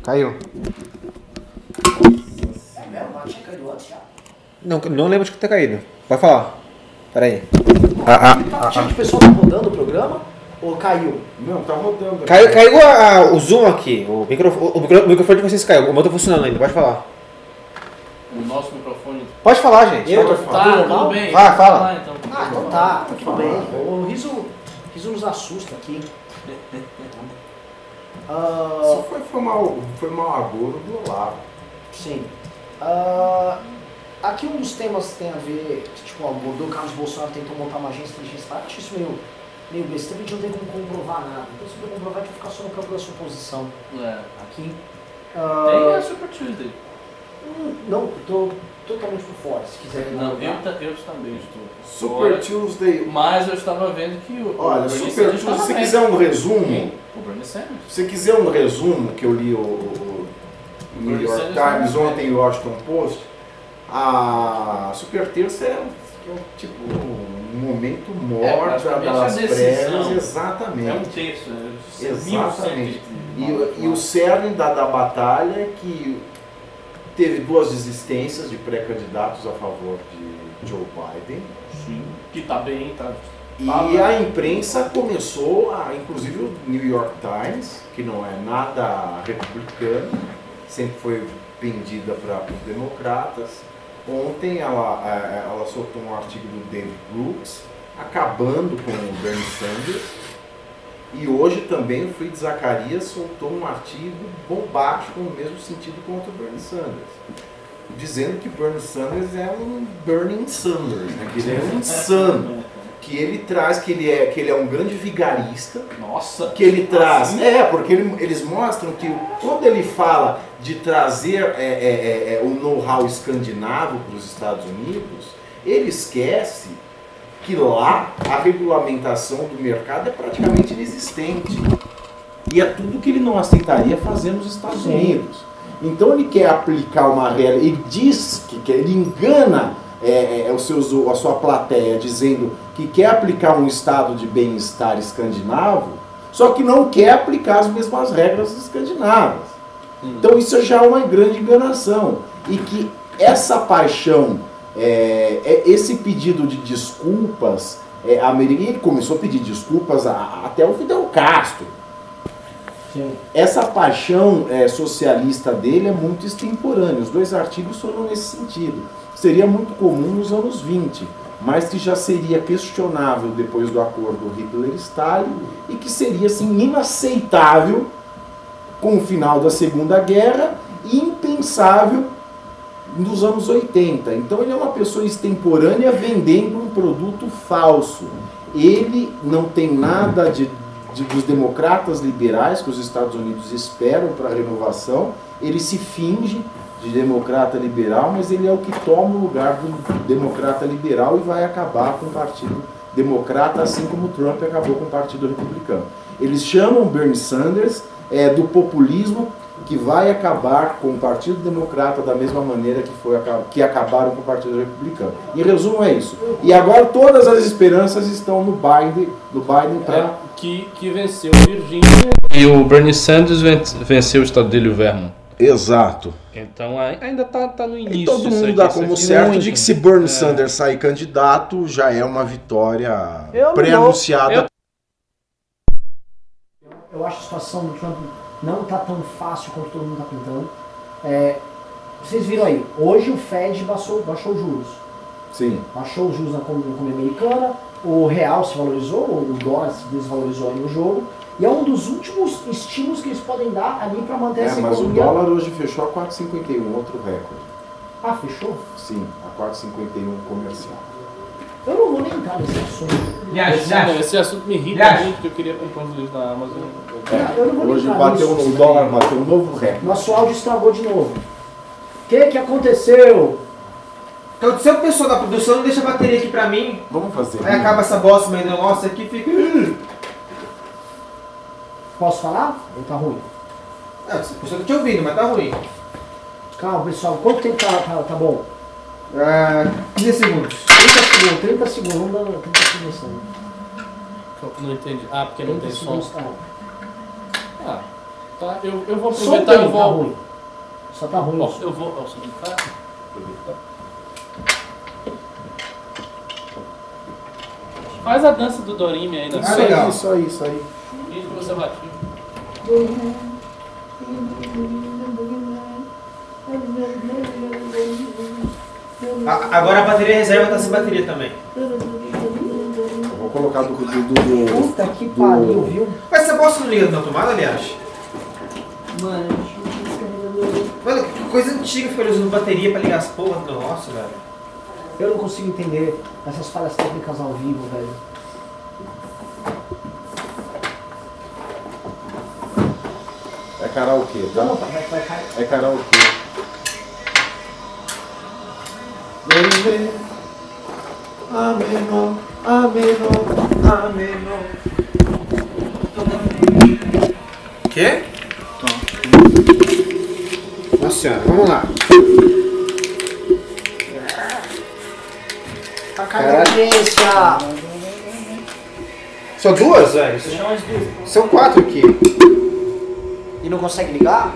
Caiu. Não, não lembro de que ter caído. Pode falar. Peraí. Tá, Gente, o pessoal tá rodando o programa ou caiu? Não, tá rodando. Caiu, caiu a- a- o zoom aqui. O microfone, o micro- o microfone de vocês caiu. O meu tá funcionando ainda, pode falar. O nosso microfone. Pode falar, gente. Eu? Tá, tudo bem. Vai, fala. Vai, então. Ah, então tá, tá tudo bem. O riso, riso nos assusta aqui. Ah, Só foi, foi, mal, foi mal agouro do Olavo. sim. Ah, aqui um dos temas tem a ver, tipo, abordou o Carlos Bolsonaro tentou montar uma agência de inteligência artificial. Acho isso meio, meio besteira, a gente não tem como comprovar nada. Então, se não comprovar, a gente vai ficar só no campo da suposição É. aqui. Tem Ah, a Super Tuesday. não, eu tô totalmente por fora, se quiser. Não, eu, eu também estou. Super Fora, Tuesday. Mas eu estava vendo que o. Olha, o Super Tuesday, se você quiser um resumo? O Bernie Sanders. se você quiser um resumo, que eu li o, o New Bernie York Times também. ontem e o Washington Post, a Super Terça é, é tipo um momento morto praticamente das prévias, É um exatamente. terço, né? Exatamente. E, 1100 e o cerne da, da batalha é que teve duas desistências de pré-candidatos a favor de Joe Biden. Sim. Que tá bem, tá. E Ah, a imprensa começou, a, inclusive o New York Times, que não é nada republicano, sempre foi pendida para os democratas. Ontem ela, eh, ela soltou um artigo do David Brooks, acabando com o Bernie Sanders. E hoje também o Fritz Zacarias soltou um artigo bombástico no mesmo sentido contra o Bernie Sanders. Dizendo que Bernie Sanders é um Burning Sanders, né? que ele é um insano que ele traz que ele é que ele é um grande vigarista Nossa! que ele traz Assim? é porque ele- eles mostram que quando ele fala de trazer é, é, é, é, o know-how escandinavo para os Estados Unidos ele esquece que lá a regulamentação do mercado é praticamente inexistente e é tudo que ele não aceitaria fazer nos Estados Unidos então ele quer aplicar uma regra ele diz que quer, ele engana é, é, os seus, a sua plateia dizendo que quer aplicar um estado de bem-estar escandinavo, só que não quer aplicar as mesmas regras escandinavas. Então isso já é uma grande enganação. E que essa paixão, é, é esse pedido de desculpas, é, americano, ele começou a pedir desculpas a- até o Fidel Castro. Essa paixão é, socialista dele é muito extemporânea. Os dois artigos foram nesse sentido. Seria muito comum nos anos 20, mas que já seria questionável depois do acordo Hitler-Stalin e que seria assim, inaceitável com o final da Segunda Guerra e impensável nos anos 80. Então ele é uma pessoa extemporânea vendendo um produto falso. Ele não tem nada de- dos democratas liberais que os Estados Unidos esperam para a renovação. Ele se finge de democrata liberal, mas ele é o que toma o lugar do democrata liberal e vai acabar com o partido democrata, assim como Trump acabou com o partido republicano. Eles chamam Bernie Sanders é, do populismo que vai acabar com o Partido Democrata da mesma maneira que, foi, que acabaram com o Partido Republicano. Em resumo, é isso. E agora todas as esperanças estão no Biden, no Biden para É, que, que venceu Virgínia. E o Bernie Sanders ven- venceu o estado dele, o Vermont. Exato. Então ai- ainda tá, tá no E início. todo isso mundo aqui, dá como certo muito. de que se Bernie É. Sanders sair candidato, já é uma vitória pré-anunciada. Eu- Eu acho que a situação do Trump não tá tão fácil quanto todo mundo tá pintando. É, vocês viram aí, hoje o Fed baixou, baixou os juros. Sim. Baixou os juros na economia americana, o real se valorizou, o dólar se desvalorizou aí no jogo. E é um dos últimos estímulos que eles podem dar ali para manter É, essa mas o economia. dólar hoje fechou a 4,51, outro recorde. Ah, fechou? Sim, a 4,51 comercial. Eu não vou nem entrar nesse assunto. Esse, esse assunto me irrita muito, porque eu queria comprar uns livros na Amazon. Eu não vou nem Hoje bateu, nisso. o dólar bateu um novo recorde. Nosso áudio estragou de novo. O que que aconteceu? Então, se o pessoal da produção não deixa a bateria aqui pra mim, Vamos fazer. aí acaba essa bosta meio nossa aqui fica. Posso falar? Ou tá ruim? Ah, o pessoal tá te ouvindo, mas tá ruim. Calma, pessoal. Quanto tempo tá, tá, tá bom? Ah, 15 segundos. 30 segundos, 30 segundos. Vamos dar 30 segundos. Não entendi. Ah, porque não 30 tem som. tá. Ah, tá. Eu, eu vou Só aproveitar e eu tá vou. ruim. Só tá ruim. Ó, eu vou. Ó, só tá. Aproveitar. Faz a dança do Dorime aí na Ah, legal. Isso aí, isso aí. Vídeo conservativo. A- agora a bateria reserva tá sem bateria também. Eu vou colocar do, do, do, do- Puta que pariu, viu? Mas essa bosta não liga na tomada, aliás? Mano, Mano, que coisa antiga ficar usando bateria pra ligar as porras do negócio, velho. Eu não consigo entender essas falhas técnicas ao vivo, velho. É karaokê, tá? Não, vai, vai cair. É karaokê. Ameno, ameno, ameno. Quê? Nossa senhora, vamos lá. Tá caindo a audiência. São duas, velho? São quatro aqui. E não consegue ligar?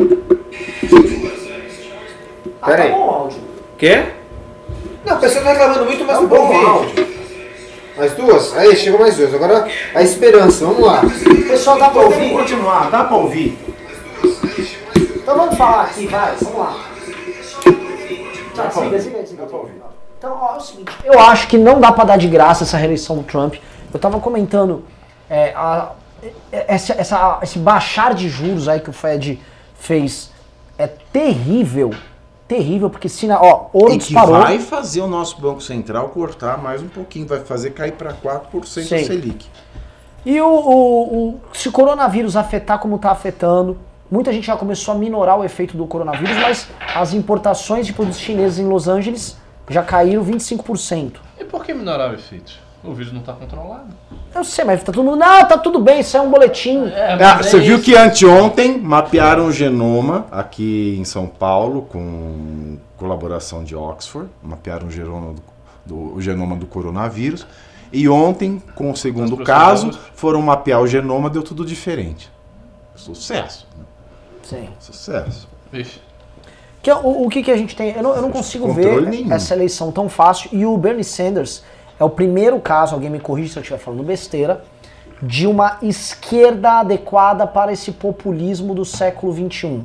Ah, Pera tá aí. bom o áudio. Quê? Não, o pessoal tá reclamando muito, mas Tá não bom o ouvir. áudio. Mais duas? Aí, chegou mais duas. Agora a esperança, vamos lá. Pessoal dá pra ouvir? continuar, dá pra ouvir? Então vamos falar aqui, vai, vamos lá. Tá, desliga, desliga, desliga. Então, ó, é o seguinte, eu acho que não dá pra dar de graça essa reeleição do Trump. Eu tava comentando é, a- essa, essa- esse baixar de juros aí que o Fed fez é terrível, terrível, porque se na, ó, ouro E que disparou. vai fazer o nosso Banco Central cortar mais um pouquinho, vai fazer cair para 4% Sim. a Selic. E o, o- o- se o coronavírus afetar como está afetando, muita gente já começou a minorar o efeito do coronavírus, mas as importações de produtos chineses em Los Angeles já caíram 25%. E por que minorar o efeito? O vírus não tá controlado. Eu sei, mas tá todo mundo, não, tá tudo bem, isso é um boletim. É, Ah, mas você é viu isso. que anteontem mapearam o genoma aqui em São Paulo com colaboração de Oxford, mapearam o genoma do, do- o genoma do coronavírus. E ontem, com o segundo caso, foram mapear o genoma, deu tudo diferente. Sucesso, né? Sim. sucesso. Vixe. Que é o, o que, que a gente tem? Eu não, eu não consigo Controle ver nenhum. essa eleição tão fácil. E o Bernie Sanders é o primeiro caso, alguém me corrija se eu estiver falando besteira, de uma esquerda adequada para esse populismo do século XXI.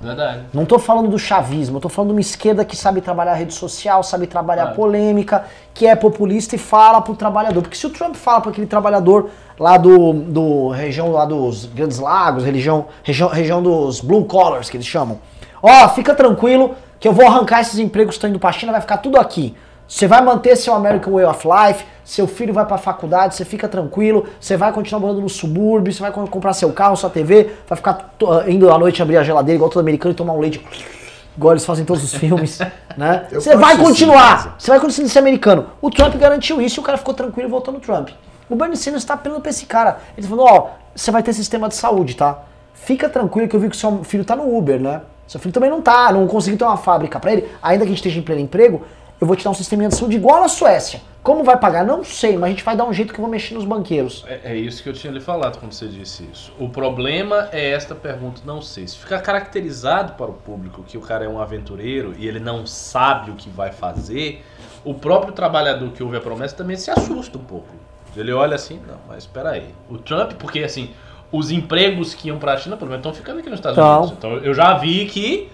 Verdade. Não tô falando do chavismo, eu tô falando de uma esquerda que sabe trabalhar a rede social, sabe trabalhar Claro. polêmica, que é populista e fala pro trabalhador. Porque se o Trump fala para aquele trabalhador lá do, do região lá dos Grandes Lagos, região, região, região dos blue collars que eles chamam. Ó, fica tranquilo que eu vou arrancar esses empregos que estão indo pra China, vai ficar tudo aqui. Você vai manter seu American Way of Life, seu filho vai pra faculdade, você fica tranquilo, você vai continuar morando no subúrbio, você vai co- comprar seu carro, sua TV, vai ficar indo à noite abrir a geladeira igual todo americano e tomar um leite igual eles fazem em todos os filmes, né? Você vai continuar, você vai continuar ser americano. O Trump garantiu isso e o cara ficou tranquilo e votou no Trump. O Bernie Sanders tá apelando pra esse cara. Ele tá falando, ó, você vai ter sistema de saúde, tá? fica tranquilo que eu vi que o seu filho tá no Uber, né? Seu filho também não tá, não conseguiu ter uma fábrica pra ele, ainda que a gente esteja em pleno emprego, eu vou te dar um sisteminha de saúde igual na Suécia. Como vai pagar? Não sei, mas a gente vai dar um jeito que eu vou mexer nos banqueiros. É, é isso que eu tinha lhe falado quando você disse isso. O problema é esta pergunta, não sei. Se ficar caracterizado para o público que o cara é um aventureiro e ele não sabe o que vai fazer, o próprio trabalhador que ouve a promessa também se assusta um pouco. Ele olha assim, não, mas espera aí. O Trump, porque assim, os empregos que iam para a China, pelo menos, estão ficando aqui nos Estados Tão. Unidos. Então eu já vi que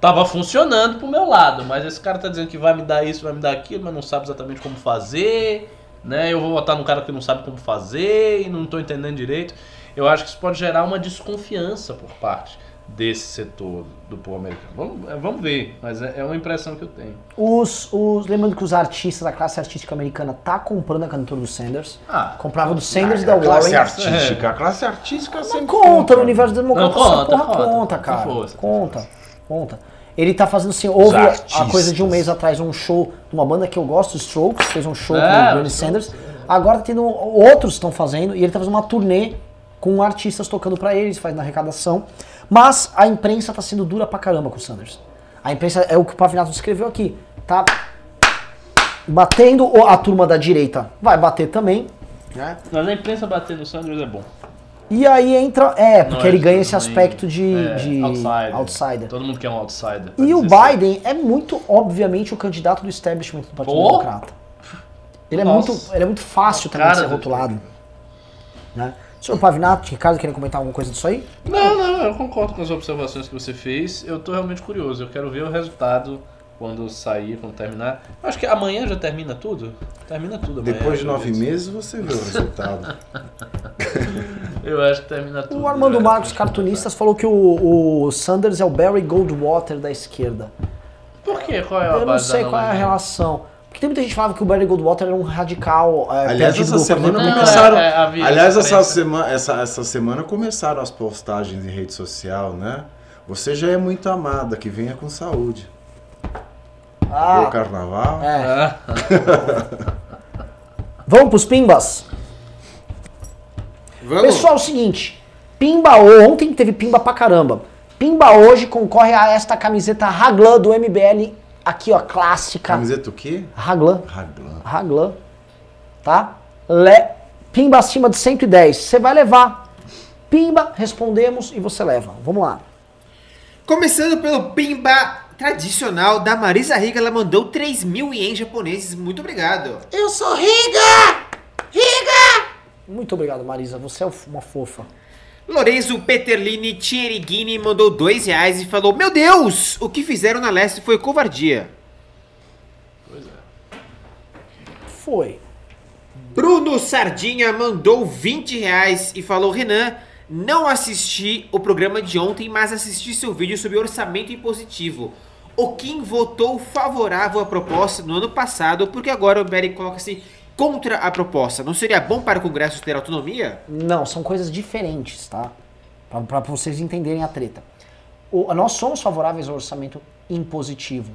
tava funcionando pro meu lado, mas esse cara tá dizendo que vai me dar isso, vai me dar aquilo, mas não sabe exatamente como fazer, né? Eu vou votar num cara que não sabe como fazer e não tô entendendo direito. Eu acho que isso pode gerar uma desconfiança por parte desse setor do povo americano. Vamos, é, vamos ver, mas é, é uma impressão que eu tenho. Os, os, lembrando que os artistas, a classe artística americana tá comprando a candidatura do Sanders. Ah, Comprava do Sanders e da a classe Warren. artística, a classe artística Mas sempre conta compra. no universo democrático, Não, essa conta, porra conta. conta, cara. força, conta, conta. Ele tá fazendo assim, houve a coisa de um mês atrás um show de uma banda que eu gosto, Strokes, fez um show É, com o Bernie Sanders. Agora tá tendo outros estão fazendo e ele tá fazendo uma turnê com artistas tocando pra eles, fazendo arrecadação. Mas a imprensa tá sendo dura pra caramba com o Sanders. A imprensa é o que o Pavinato escreveu aqui, tá batendo o- a turma da direita. Vai bater também, né? Mas a imprensa bater no Sanders é bom. E aí entra. É, porque Não, ele acho ganha esse aspecto de, é, de outsider. outsider. Todo mundo quer um outsider. E o assim. Biden é muito, obviamente, o candidato do establishment do Partido Pô! Democrata. Ele é, muito, ele é muito fácil também de ser do- rotulado. Né? Senhor Pavinato, Ricardo, querem comentar alguma coisa disso aí? Não, não, eu concordo com as observações que você fez. Eu tô realmente curioso. Eu quero ver o resultado quando sair, quando terminar. Eu acho que amanhã já termina tudo. Termina tudo amanhã. Depois de eu nove meses você vê o resultado. Eu acho que termina tudo. O Armando né? Marcos, cartunista, falou que o, o Sanders é o Barry Goldwater da esquerda. Por quê? Qual é a Eu não base sei da qual é a relação. Porque tem muita gente que falava que o Barry Goldwater era um radical. É, Aliás, essa semana Não, começaram. é, é, aliás, essa essa semana, essa, essa semana começaram as postagens em rede social, né? Você já é muito amada, que venha com saúde. Ah, carnaval. é. Ah, Vamos pros pimbas? Vamos. Pessoal, é o seguinte. Pimba ontem teve pimba pra caramba. Pimba hoje concorre a esta camiseta Raglan do MBL. Aqui, ó, clássica. Camiseta o quê? Raglan. Raglan. Raglan. Tá? Le... Pimba acima de 110. Você vai levar. Pimba, respondemos e você leva. Vamos lá. Começando pelo Pimba tradicional da Marisa Riga, ela mandou 3 mil ienes japoneses. Muito obrigado. Eu sou Riga! Riga! Muito obrigado, Marisa. Você é uma fofa. Lorenzo Peterlini Thierigini mandou 2 reais e falou: Meu Deus, o que fizeram na leste foi covardia. Foi. Bruno Sardinha mandou 20 reais e falou: Renan, não assisti o programa de ontem, mas assisti seu vídeo sobre orçamento impositivo. O Kim votou favorável à proposta no ano passado, porque agora o Berry coloca-se contra a proposta. Não seria bom para o Congresso ter autonomia? Não, são coisas diferentes, tá? Pra vocês entenderem a treta. O- nós somos favoráveis ao orçamento impositivo.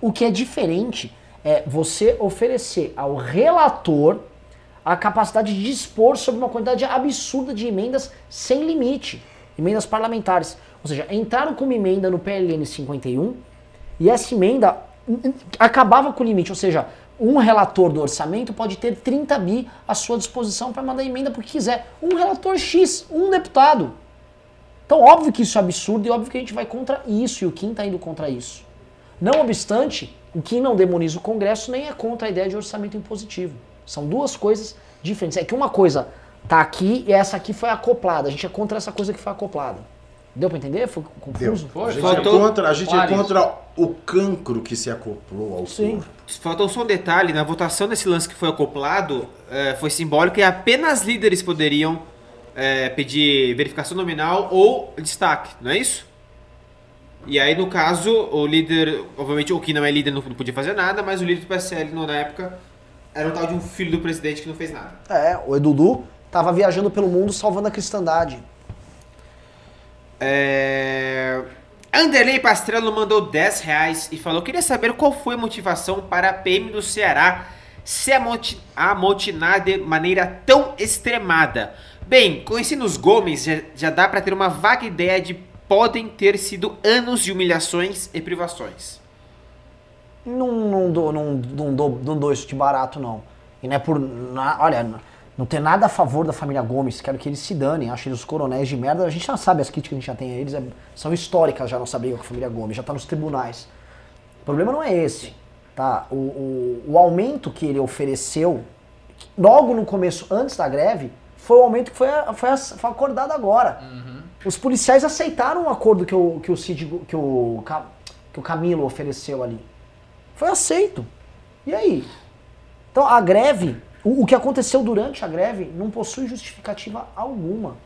O que é diferente é você oferecer ao relator a capacidade de dispor sobre uma quantidade absurda de emendas sem limite. Emendas parlamentares. Ou seja, entraram com uma emenda no PLN 51 e essa emenda hum, hum, acabava com o limite. Ou seja, um relator do orçamento pode ter 30 bi à sua disposição para mandar emenda porque quiser. Um relator X, um deputado. Então, óbvio que isso é absurdo e óbvio que a gente vai contra isso, e o Kim está indo contra isso. Não obstante, o Kim não demoniza o Congresso nem é contra a ideia de orçamento impositivo. São duas coisas diferentes. É que uma coisa tá aqui e essa aqui foi acoplada. A gente é contra essa coisa que foi acoplada. Deu para entender? Foi confuso? A gente, Faltou- é contra, a gente é contra o cancro que se acoplou ao Sim. corpo. Faltou só um detalhe: na votação desse lance que foi acoplado, eh, foi simbólico e apenas líderes poderiam eh, pedir verificação nominal ou destaque, não é isso? E aí, no caso, o líder, obviamente o que não é líder não podia fazer nada, mas o líder do PSL no- na época era um tal de um filho do presidente que não fez nada. É, o Edudu tava viajando pelo mundo salvando a cristandade. É... Anderley Pastrello mandou 10 reais e falou: queria saber qual foi a motivação para a PM do Ceará se amoti- amotinar de maneira tão extremada. Bem, conhecendo os Gomes, já, já dá pra ter uma vaga ideia de podem ter sido anos de humilhações e privações. Não, não, dou, não, não, dou, não dou isso de barato, não. E não é por. na- olha, não tem nada a favor da família Gomes. Quero que eles se danem. Acho eles os coronéis de merda. A gente já sabe as críticas que a gente já tem a eles. é- são históricas já a nossa briga com a família Gomes. Já tá nos tribunais. O problema não é esse. Tá? O, o, o aumento que ele ofereceu, logo no começo, antes da greve, foi o aumento que foi, foi, foi acordado agora. Os policiais aceitaram o acordo que o, que o, Cid, que o, que o Camilo ofereceu ali. Foi aceito. E aí? Então a greve, o, o que aconteceu durante a greve não possui justificativa alguma.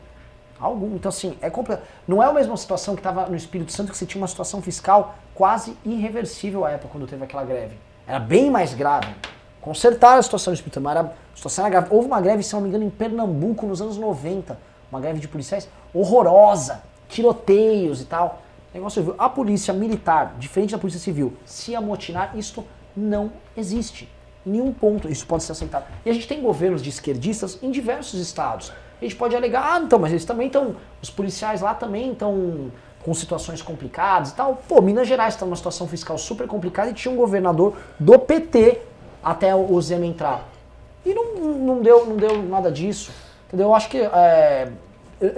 Alguma. Então assim, é completo. Não é a mesma situação que estava no Espírito Santo, que você tinha uma situação fiscal quase irreversível à época quando teve aquela greve. Era bem mais grave. Consertaram a situação do Espírito Santo, mas era, a situação era grave. Houve uma greve, se não me engano, em Pernambuco nos anos 90. Uma greve de policiais horrorosa. Tiroteios e tal. Negócio civil. A polícia militar, diferente da polícia civil, se amotinar, isto não existe. Nenhum ponto isso pode ser aceitado. E a gente tem governos de esquerdistas em diversos estados. A gente pode alegar, ah, então, mas eles também estão. Os policiais lá também estão com situações complicadas e tal. Pô, Minas Gerais está numa situação fiscal super complicada e tinha um governador do PT até o Zema entrar. E não, não, deu, não deu nada disso. Entendeu? Eu acho que. É,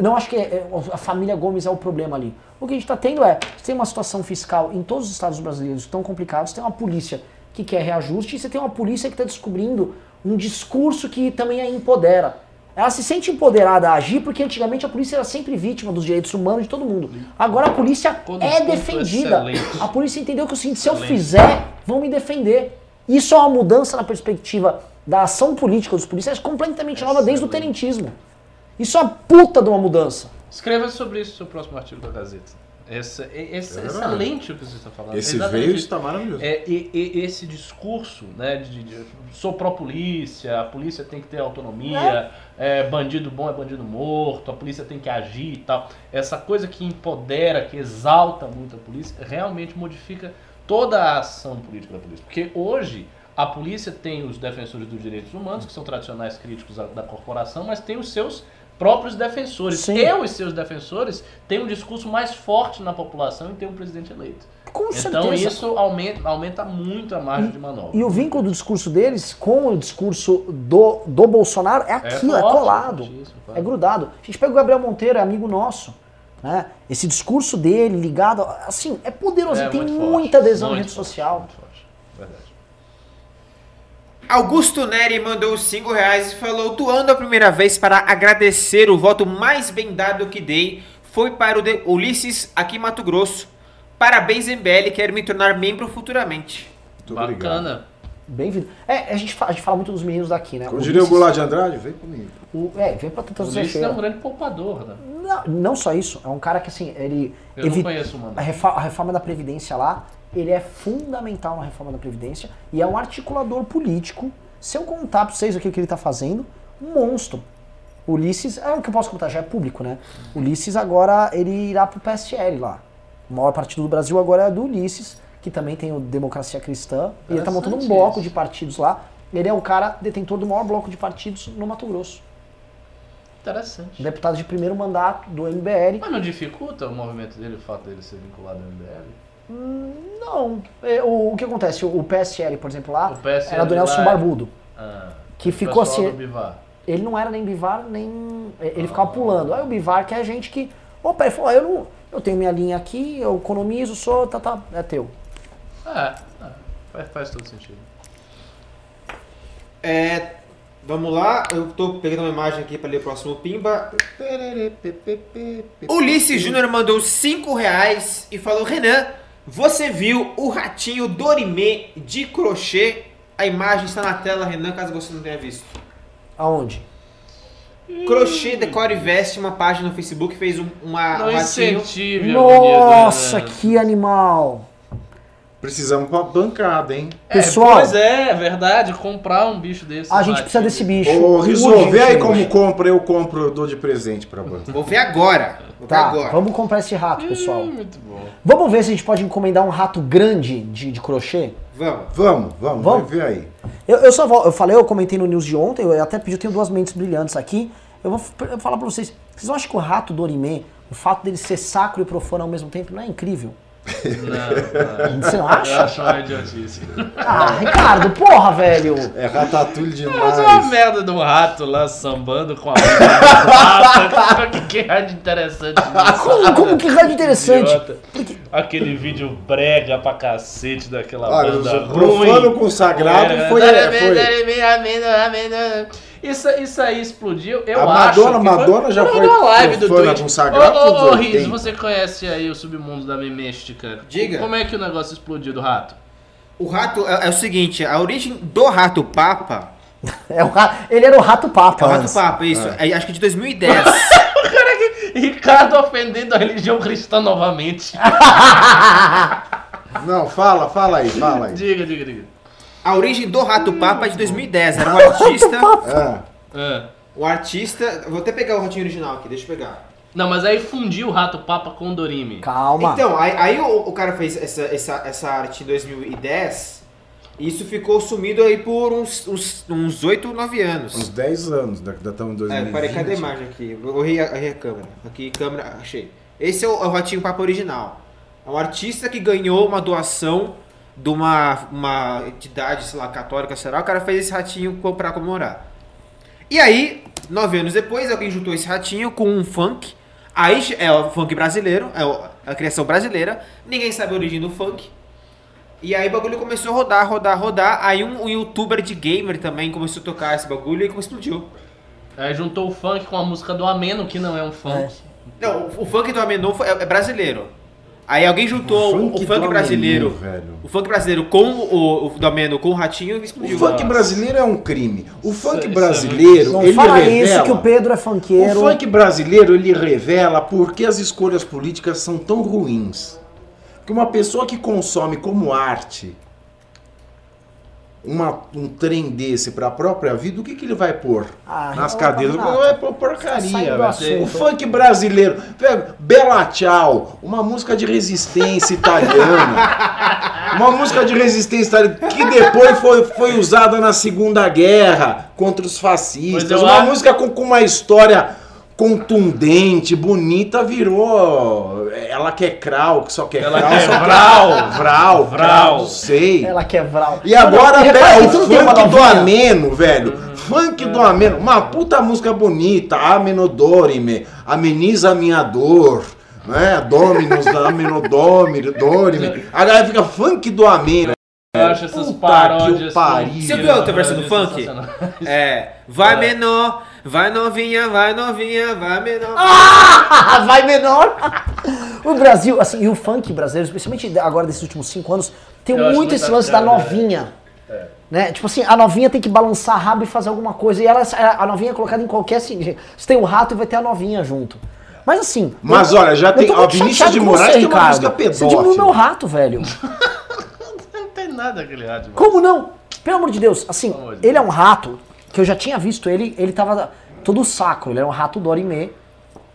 não acho que é, a família Gomes é o problema ali. O que a gente está tendo é, tem uma situação fiscal em todos os estados brasileiros tão complicados, tem uma polícia que quer reajuste e você tem uma polícia que está descobrindo um discurso que também a empodera. Ela se sente empoderada a agir porque antigamente a polícia era sempre vítima dos direitos humanos de todo mundo. Agora a polícia Com é desconto defendida. excelente. A polícia entendeu que o seguinte, se eu Excelente. fizer, vão me defender. Isso é uma mudança na perspectiva da ação política dos policiais completamente nova desde o Excelente. tenentismo. Isso é uma puta de uma mudança. Escreva sobre isso no seu próximo artigo da Gazeta. Essa, é, esse- É excelente o que você está falando. Esse Exatamente veio está maravilhoso. É, e, e- esse discurso, né, de, de sou pró-polícia, a polícia tem que ter autonomia, é, bandido bom é bandido morto, a polícia tem que agir e tal. Essa coisa que empodera, que exalta muito a polícia, realmente modifica toda a ação política da polícia. Porque hoje a polícia tem os defensores dos direitos humanos, que são tradicionais críticos da, da corporação, mas tem os seus próprios defensores. Sim. E os seus defensores têm um discurso mais forte na população e tem um presidente eleito. Com Então certeza. isso aumenta, aumenta muito a margem de manobra. E o vínculo do discurso deles com o discurso do, do Bolsonaro é aquilo, é, forte, colado, claro. é grudado. A gente pega o Gabriel Monteiro, é amigo nosso. Né? Esse discurso dele ligado, assim, é poderoso, É tem muito forte, muita adesão na rede forte, social. Augusto Neri mandou 5 reais e falou: doando a primeira vez para agradecer o voto mais bem dado que dei foi para o de Ulisses aqui em Mato Grosso. Parabéns, MBL, quero me tornar membro futuramente. Muito obrigado. Bacana. Bem-vindo. É, a gente, fala, a gente fala muito dos meninos daqui, né? Como diria o Goulart de Andrade, vem comigo. o- É, vem pra tentar O Ulisses é um grande poupador, né? Não, não só isso, é um cara que assim, ele. Eu não conheço mano. a, refa- a reforma da Previdência lá, ele é fundamental na reforma da Previdência e é um articulador político. Se eu contar pra vocês o que ele tá fazendo, um monstro. Ulisses, é o que eu posso contar, já é público, né? Ulisses agora, ele irá pro PSL lá. O maior partido do Brasil agora é do Ulisses, que também tem o Democracia Cristã. E ele tá montando um bloco isso. de partidos lá. Ele é o cara detentor do maior bloco de partidos no Mato Grosso. Interessante. Deputado de primeiro mandato do MBL. Mas não dificulta o movimento dele, o fato dele ser vinculado ao MBL? Não. É, O, o que acontece? O, PSL, por exemplo, lá, O PSL era do Nelson lá é- Barbudo. Ah, Que ficou assim-. Ele não era nem Bivar, nem. Ele Ah. ficava pulando. Aí o Bivar, que é gente que. Opa, ele falou: "Ó, eu, não, eu tenho minha linha aqui, eu economizo, sou. Tá, tá, é teu. É, é, faz, faz todo sentido. É, vamos lá, eu tô pegando uma imagem aqui para ler o próximo Pimba. Ulisses Júnior mandou 5 reais e falou: Renan, você viu o ratinho Dorimê de crochê? A imagem está na tela, Renan, caso você não tenha visto. Aonde? Crochê Decore Veste, uma página no Facebook, fez um, uma, Não um ratinho. incentive a agonia do Nossa, Renan. que animal! Precisamos pra bancada, hein? Pessoal, É, pois é, é verdade, comprar um bicho desse. a gente bate- precisa desse bicho. Ô, Rizzo, vê aí como compra, eu compro, eu dou de presente pra banca. Vou ver agora. Vou ver Tá, agora. vamos comprar esse rato, pessoal. Hum, muito bom. Vamos ver se a gente pode encomendar um rato grande de, de crochê? Vamos. Vamos, vamos, Vamos? vê aí. Eu, eu só vou, eu falei, eu comentei no news de ontem, eu até pedi, eu tenho duas mentes brilhantes aqui. Eu vou, f- eu vou falar pra vocês. Vocês não acham que o rato do Orimê, o fato dele ser sacro e profano ao mesmo tempo, não é incrível? Não. Você não Eu acha? acho uma idiotice. Ah, Ricardo, porra, velho. É ratatouille demais. Mas é uma merda do rato lá sambando com a mão. que, que é de interessante nisso? Como, como que rádio interessante? Idiota. Aquele vídeo brega pra cacete daquela Olha, banda o profano com sagrado É, foi- foi- Isso, isso aí explodiu, eu A acho. Madonna- que foi Madonna já foi uma live do Twitch. com sagrado Ô, ô, ô, 80. Riz, você conhece aí o submundo da memística? Diga. Como é que o negócio explodiu do rato? O rato é, é o seguinte, a origem do rato papa, É o Ele era o rato é papa. o rato antes. papa, isso, é, acho que de 2010. Ricardo ofendendo a religião cristã novamente. Não, fala, fala aí, fala aí. diga, diga, diga. A origem do rato papa é de 2010, era um artista, Ah, Ah. o artista, vou até pegar o ratinho original aqui, deixa eu pegar. Não, mas aí fundiu o rato papa com o Dorime. Calma. Então, aí, aí o, o cara fez essa, essa, essa arte em 2010, e isso ficou sumido aí por uns, uns, uns 8, 9 anos. uns 10 anos, né, ainda estamos em É, 2020. peraí, cadê a imagem aqui? Eu errei a, errei a câmera. Aqui, câmera, achei. Esse é o, é o Ratinho Papo original. É um artista que ganhou uma doação de uma, uma entidade, sei lá, católica, será? O cara fez esse ratinho pra comemorar. E aí, nove anos depois, alguém juntou esse ratinho com um funk. Aí é o funk brasileiro, é a criação brasileira. Ninguém sabe a origem do funk. E aí o bagulho começou a rodar, rodar, rodar. Aí um, um youtuber de gamer também começou a tocar esse bagulho e explodiu. Aí juntou o funk com a música do Ameno, que não é um funk. Não, o, o funk do Amenon foi- é, é brasileiro. Aí alguém juntou o, o funk, brasileiro. Velho. O funk brasileiro com o, o do Ameno com o ratinho e O explodiu. funk brasileiro é um crime. O funk isso é brasileiro, Não ele fala revela... isso que o Pedro é funkeiro. O funk brasileiro, ele revela por que as escolhas políticas são tão ruins. Porque uma pessoa que consome como arte uma- um trem desse pra própria vida, o que, que ele vai pôr Ah, nas cadeiras? Não vai pôr porcaria, velho. O funk brasileiro, pega Bela Tchau, uma música de resistência italiana. Uma música de resistência italiana que depois foi, foi usada na Segunda Guerra contra os fascistas. Uma acho- música com, com uma história contundente, bonita, virou. Ela quer crau, que só quer Ela crau, quer só vral. Vral, vral, Vral. não sei. Ela quebrar. E agora, repara pera, que o tudo tem uma funk do. Ameno, velho. Funk do Ameno. Uma puta música bonita. Amenodorime. Ameniza a minha dor. Né? Dominus, Amenodorime. Dorime. Agora fica funk do Ameno. Eu acho essas Puta paródias. que Você viu a outra versão do funk? É. Vai menor, vai novinha, vai novinha, vai menor. Ah, vai menor. o Brasil, assim, e o funk brasileiro, especialmente agora desses últimos cinco anos, tem Eu muito muito esse lance da né? novinha. Né? Tipo assim, a novinha tem que balançar a rabo e fazer alguma coisa. E ela, a novinha é colocada em qualquer. Assim, você tem o rato e vai ter a novinha junto. Mas assim. Mas eu- olha, já eu tô tem- muito ó, Vinícius de Moraes você, tem uma Ricardo. música Você diminuiu pedófila. meu rato, velho. Nada aquele rato. Como não? Pelo amor de Deus, assim, de ele é um rato que eu já tinha visto ele, ele tava todo sacro, ele era um rato Dorimê.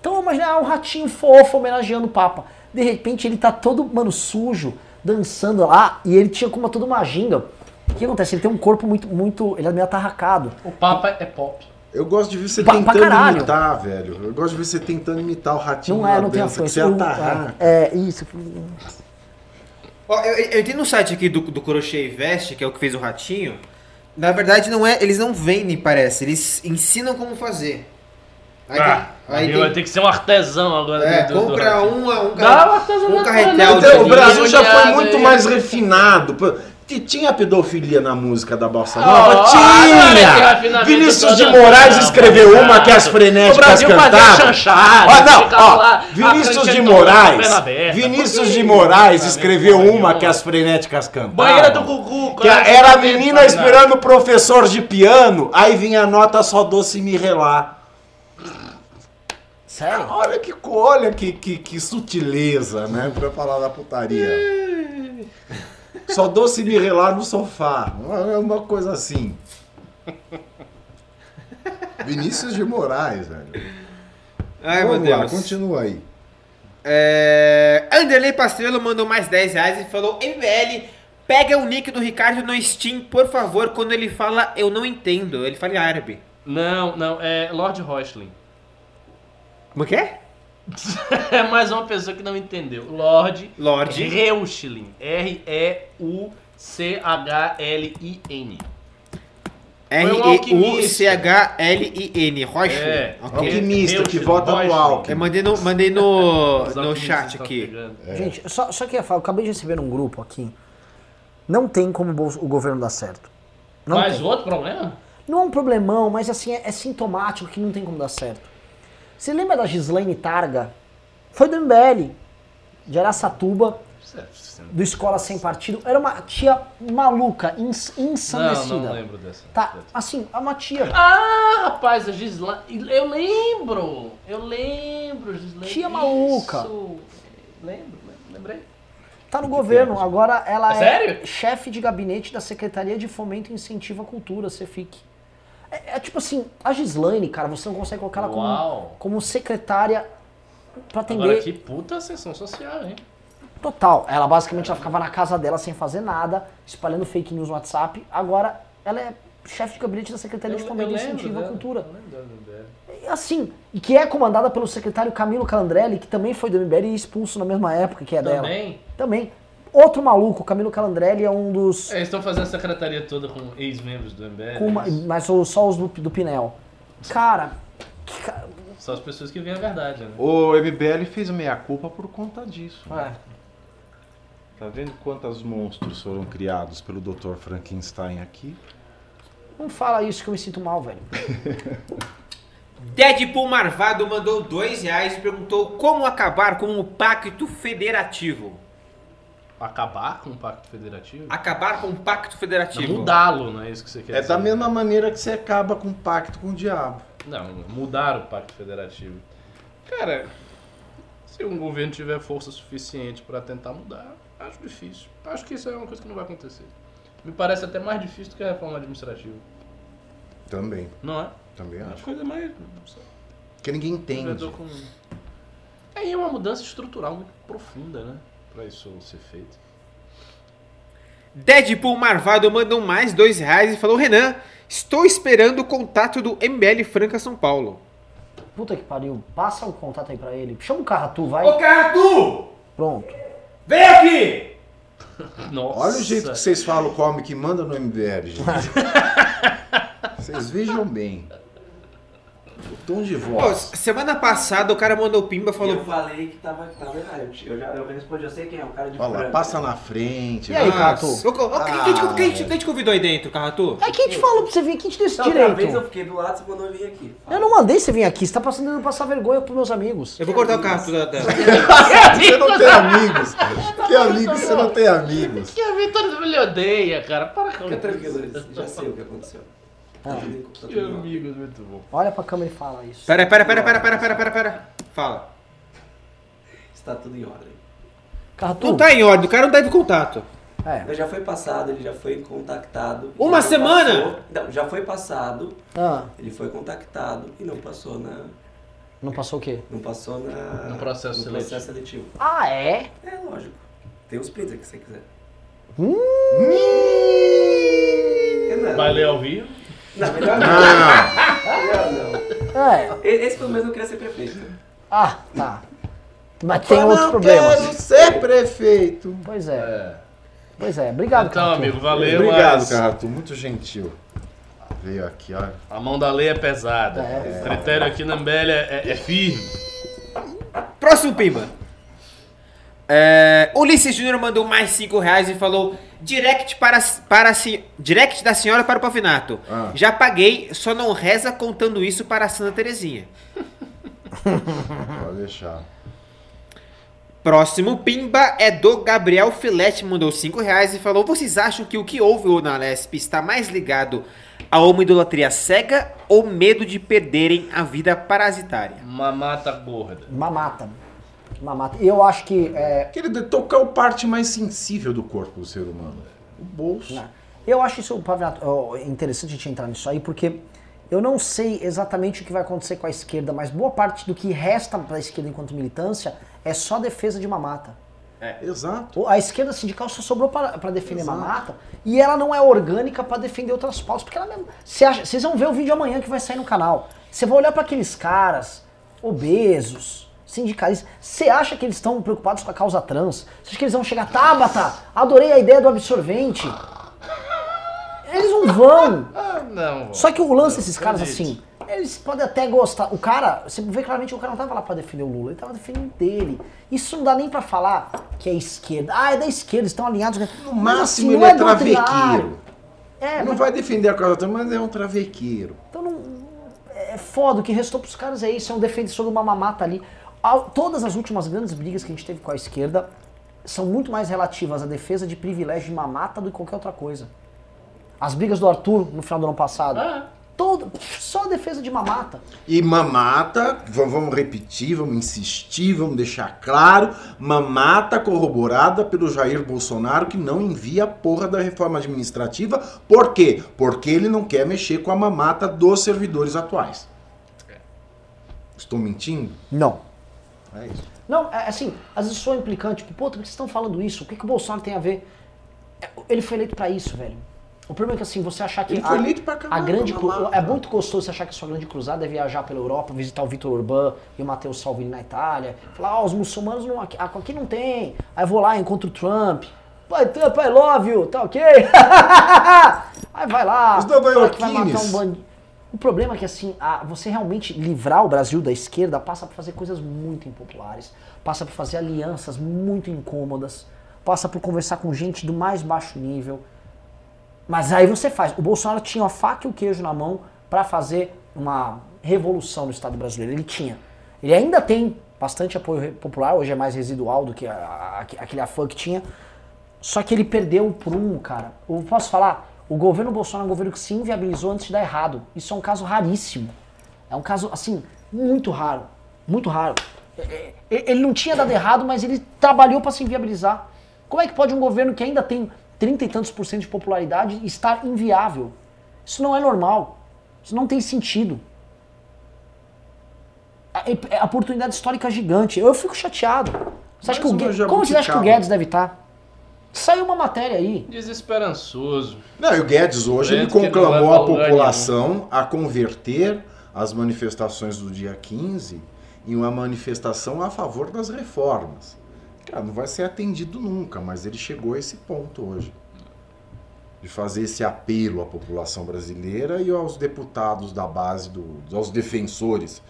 Então eu imaginei, ah, um ratinho fofo homenageando o Papa. De repente ele tá todo, mano, sujo, dançando lá, e ele tinha como toda uma ginga. O que acontece? Ele tem um corpo muito, muito, ele é meio atarracado. O Papa é pop. Eu gosto de ver você Pra- tentando imitar, velho. Eu gosto de ver você tentando imitar o ratinho Não é, não tem a dança, que força. você Eu- atarraca. é, isso. Ó, eu, eu entrei no site aqui do, do Crochê e Veste, que é o que fez o ratinho. Na verdade, não é, eles não vendem, parece. Eles ensinam como fazer. Aí Ah, tem- aí tem- vai ter que ser um artesão agora. é, do- do- do compra ratinho. um, um, Dá um pra carretel de Então, o Brasil já foi muito aí. mais refinado. T- Tinha pedofilia na música da Bossa Nova? esse Tinha! Vinícius de Moraes não, escreveu não, uma que as frenéticas cantavam. Ó, não, ó, lá, Vinícius a de Moraes, aberta. Vinícius de que Moraes escreveu uma que as frenéticas cantavam. Banheira do Gugu. Que era a o menina nome? esperando o professor de piano, aí vinha a nota só doce me relar. Sério? Olha que, olha que, que, que sutileza, né? Pra falar da putaria. Só doce me relar no sofá. É uma coisa assim. Vinícius de Moraes, velho. Ai, Vamos meu lá, Deus. continua aí. É... Anderley Pastrello mandou mais 10 reais e falou: MBL, pega o nick do Ricardo no Steam, por favor, quando ele fala eu não entendo. Ele fala em árabe. Não, não, é Lord Rochling. Como que é? É mais uma pessoa que não entendeu. Lord Lord. Reuchlin. R-E-U-C-H-L-I-N. R-E-U-C-H-L-I-N. Rocha. É, Alquimista que vota no. Alckmin. Eu mandei no, mandei no, no chat aqui. pegando. Gente, só, só que eu, falo, eu acabei de receber um grupo aqui. Não tem como o governo dar certo. Não Mais tem. outro problema? Não é um problemão, mas assim, é, é sintomático que não tem como dar certo. Você lembra da Gislaine Targa? Foi do MBL, de Araçatuba, do Escola Sem Partido. Era uma tia maluca, ins, Não, ensandecida. não lembro dessa. Tá, assim, é uma tia. Ah, rapaz, a Gislaine. Eu lembro! Eu lembro, Gislaine. Tia maluca. Isso. Lembro, lembrei. Tá no governo, agora ela É é, chefe de gabinete da Secretaria de Fomento e Incentivo à Cultura, CEFIC. É, é tipo assim, a Gislaine, cara, você não consegue colocar ela como, Uau. como secretária pra atender. Agora que puta sessão social, hein? Total. Ela basicamente ela ficava na casa dela sem fazer nada, espalhando fake news no WhatsApp. Agora ela é chefe de gabinete da Secretaria de Fomento e Incentivo à Cultura. eu. E assim, e que é comandada pelo secretário Camilo Calandrelli, que também foi do MBL e expulso na mesma época que é dela. Também? Também. Outro maluco, Camilo Calandrelli é um dos. É, eles estão fazendo a secretaria toda com ex-membros do MBL. com é mas só os do, do Pinel. Cara, que ca- Só as pessoas que veem a verdade, né? O MBL fez meia-culpa por conta disso. é. Tá vendo quantos monstros foram criados pelo Dr. Frankenstein aqui? não fala isso que eu me sinto mal, velho. Deadpool Marvado mandou dois reais e perguntou como acabar com o pacto federativo. Acabar com o Pacto Federativo? Acabar com o pacto federativo. Mudá-lo, não é isso que você quer É dizer? da mesma maneira que você acaba com o pacto com o diabo. Não, mudar o Pacto Federativo. Cara, se um governo tiver força suficiente para tentar mudar, acho difícil. Acho que isso é uma coisa que não vai acontecer. Me parece até mais difícil do que a reforma administrativa. Também, Não é? também É uma acho. coisa mais. Porque ninguém entende. Com... É é uma mudança estrutural muito profunda, né? Pra isso ser feito. Deadpool Marvado mandou mais dois reais e falou: Renan, estou esperando o contato do MBL Franca São Paulo. Puta que pariu. Passa o contato aí pra ele. Chama o Carratu, vai. Ô Carratu! Pronto. Vem aqui! Nossa! Olha o jeito que vocês falam come que manda no MBL, gente. vocês vejam bem. O tom de Pô, voz. semana passada o cara mandou pimba e Eu falou: falei que tava, tava errado. Eu, já, eu respondi, eu sei quem é, o cara de Olha lá, frango. passa na frente. E aí. Carratu? Quem, quem, te- quem, te- quem te convidou aí dentro, Carratu? É quem te falou pra você vir, quem te deu esse Da outra vez eu direito? fiquei do lado, você mandou eu vir aqui. Eu não mandei você vir aqui, você tá passando passar vergonha pros meus amigos. Eu vou cortar o Carratu da. da- Você não tem amigos. Que amigos? Você não tem amigos. Que a Vitória me odeia, cara. Para com Fica isso. tranquilo, já sei o que aconteceu. Tá tá Que tudo bem. amigos, muito bom. Olha pra câmera e fala isso. Pera, pera, pera, pera, pera, pera, pera, pera. Fala. Está tudo em ordem. Carratu, Não tá em ordem, o cara não deve contato. é. Mas já foi passado, ele já foi contactado. Uma semana? passou. Não, já foi passado, Ah, ele foi contactado e não passou na. não passou o quê? Não passou na. No processo no seletivo. processo seletivo. Ah, é? É lógico. Tem os prints aqui se você quiser. Renan. Vai ler ao vivo? Não, melhor não. Não. Melhor não. É. Esse pelo menos não queria ser prefeito. Ah, tá. Mas tem Eu outros não problemas. quero ser prefeito. Pois é, É. pois é. Obrigado, Então, Carratu. amigo, valeu, Obrigado, mas Carratu. Muito gentil. Veio aqui, olha. a mão da lei é pesada. É. O critério aqui na MBL é, é- é firme. Próximo pimba. É, Ulisses Júnior mandou mais 5 reais e falou: direct, para, para, direct da senhora para o Pavinato. Ah. Já paguei, só não reza contando isso para a Santa Terezinha. Pode deixar. Próximo pimba é do Gabriel Filete, mandou 5 reais e falou: Vocês acham que o que houve na Lesp está mais ligado a uma idolatria cega ou medo de perderem a vida parasitária? Mamata gorda. Mamata. Mamata. E eu acho que. É, Querido, tocar o parte mais sensível do corpo do ser humano. O bolso. né, eu acho isso, Pavinato, interessante a gente entrar nisso aí, porque eu não sei exatamente o que vai acontecer com a esquerda, mas boa parte do que resta para a esquerda enquanto militância é só defesa de mamata. Exato. O- A esquerda sindical só sobrou para defender Exato. mamata e ela não é orgânica para defender outras pautas. Porque ela mesmo. Vocês vão ver o vídeo amanhã que vai sair no canal. Você vai olhar para aqueles caras obesos, sindicalistas. Você acha que eles estão preocupados com a causa trans? Você acha que eles vão chegar, Tabata, adorei a ideia do absorvente? Eles não vão. Ah, não. Só que o lance desses caras, assim, eles podem até gostar. O cara, você vê claramente que o cara não tava lá pra defender o Lula, ele tava defendendo dele. Isso não dá nem pra falar que é esquerda. Ah, é da esquerda, eles estão alinhados. No máximo ele é travequeiro. É, não mas, vai defender a causa trans, mas é um travequeiro. então não. É foda, o que restou pros caras é isso, é um defensor de uma mamata ali. Todas as últimas grandes brigas que a gente teve com a esquerda são muito mais relativas à defesa de privilégio de mamata do que qualquer outra coisa. As brigas do Arthur no final do ano passado. Ah, Todo, só defesa de mamata. E mamata, vamos repetir, vamos insistir, vamos deixar claro, mamata corroborada pelo Jair Bolsonaro que não envia a porra da reforma administrativa. Por quê? Porque ele não quer mexer com a mamata dos servidores atuais. Estou mentindo? Não. É isso. Não, é assim, às vezes sou implicante, tipo, pô, por que vocês estão falando isso? O que, que o Bolsonaro tem a ver? É, Ele foi eleito pra isso, velho. O problema é que assim, você achar que Ele foi eleito pra acabar a grande com a cru- mamata. é muito gostoso você achar que a sua grande cruzada é viajar pela Europa, visitar o Vitor Orbán e o Matteo Salvini na Itália, falar, ó, os muçulmanos não, aqui, aqui não tem. Aí eu vou lá, encontro o Trump. Pai, Trump, I love you, tá ok? Aí vai lá, Os vai matar um bandido. O problema é que assim, a- você realmente livrar o Brasil da esquerda passa por fazer coisas muito impopulares, passa por fazer alianças muito incômodas, passa por conversar com gente do mais baixo nível. Mas aí você faz. O Bolsonaro tinha a faca e o queijo na mão para fazer uma revolução no Estado brasileiro. Ele tinha. Ele ainda tem bastante apoio popular, hoje é mais residual do que a- a- aquele afã que tinha. Só que ele perdeu o prumo, cara. Eu posso falar? O governo Bolsonaro é um governo que se inviabilizou antes de dar errado. Isso é um caso raríssimo. É um caso, assim, muito raro. Muito raro. É, é, Ele não tinha dado errado, mas ele trabalhou para se inviabilizar. Como é que pode um governo que ainda tem 30 e tantos por cento de popularidade estar inviável? Isso não é normal. Isso não tem sentido. A, é a oportunidade histórica gigante. Eu fico chateado. Você acha que o Guedes, como você acha que o. Guedes deve estar? Saiu uma matéria aí. Desesperançoso. Não, e o Guedes hoje ele conclamou vai a lugar população a converter as manifestações do dia 15 em uma manifestação a favor das reformas. Cara, não vai ser atendido nunca, mas ele chegou a esse ponto hoje. De fazer esse apelo à população brasileira e aos deputados da base, do, aos defensores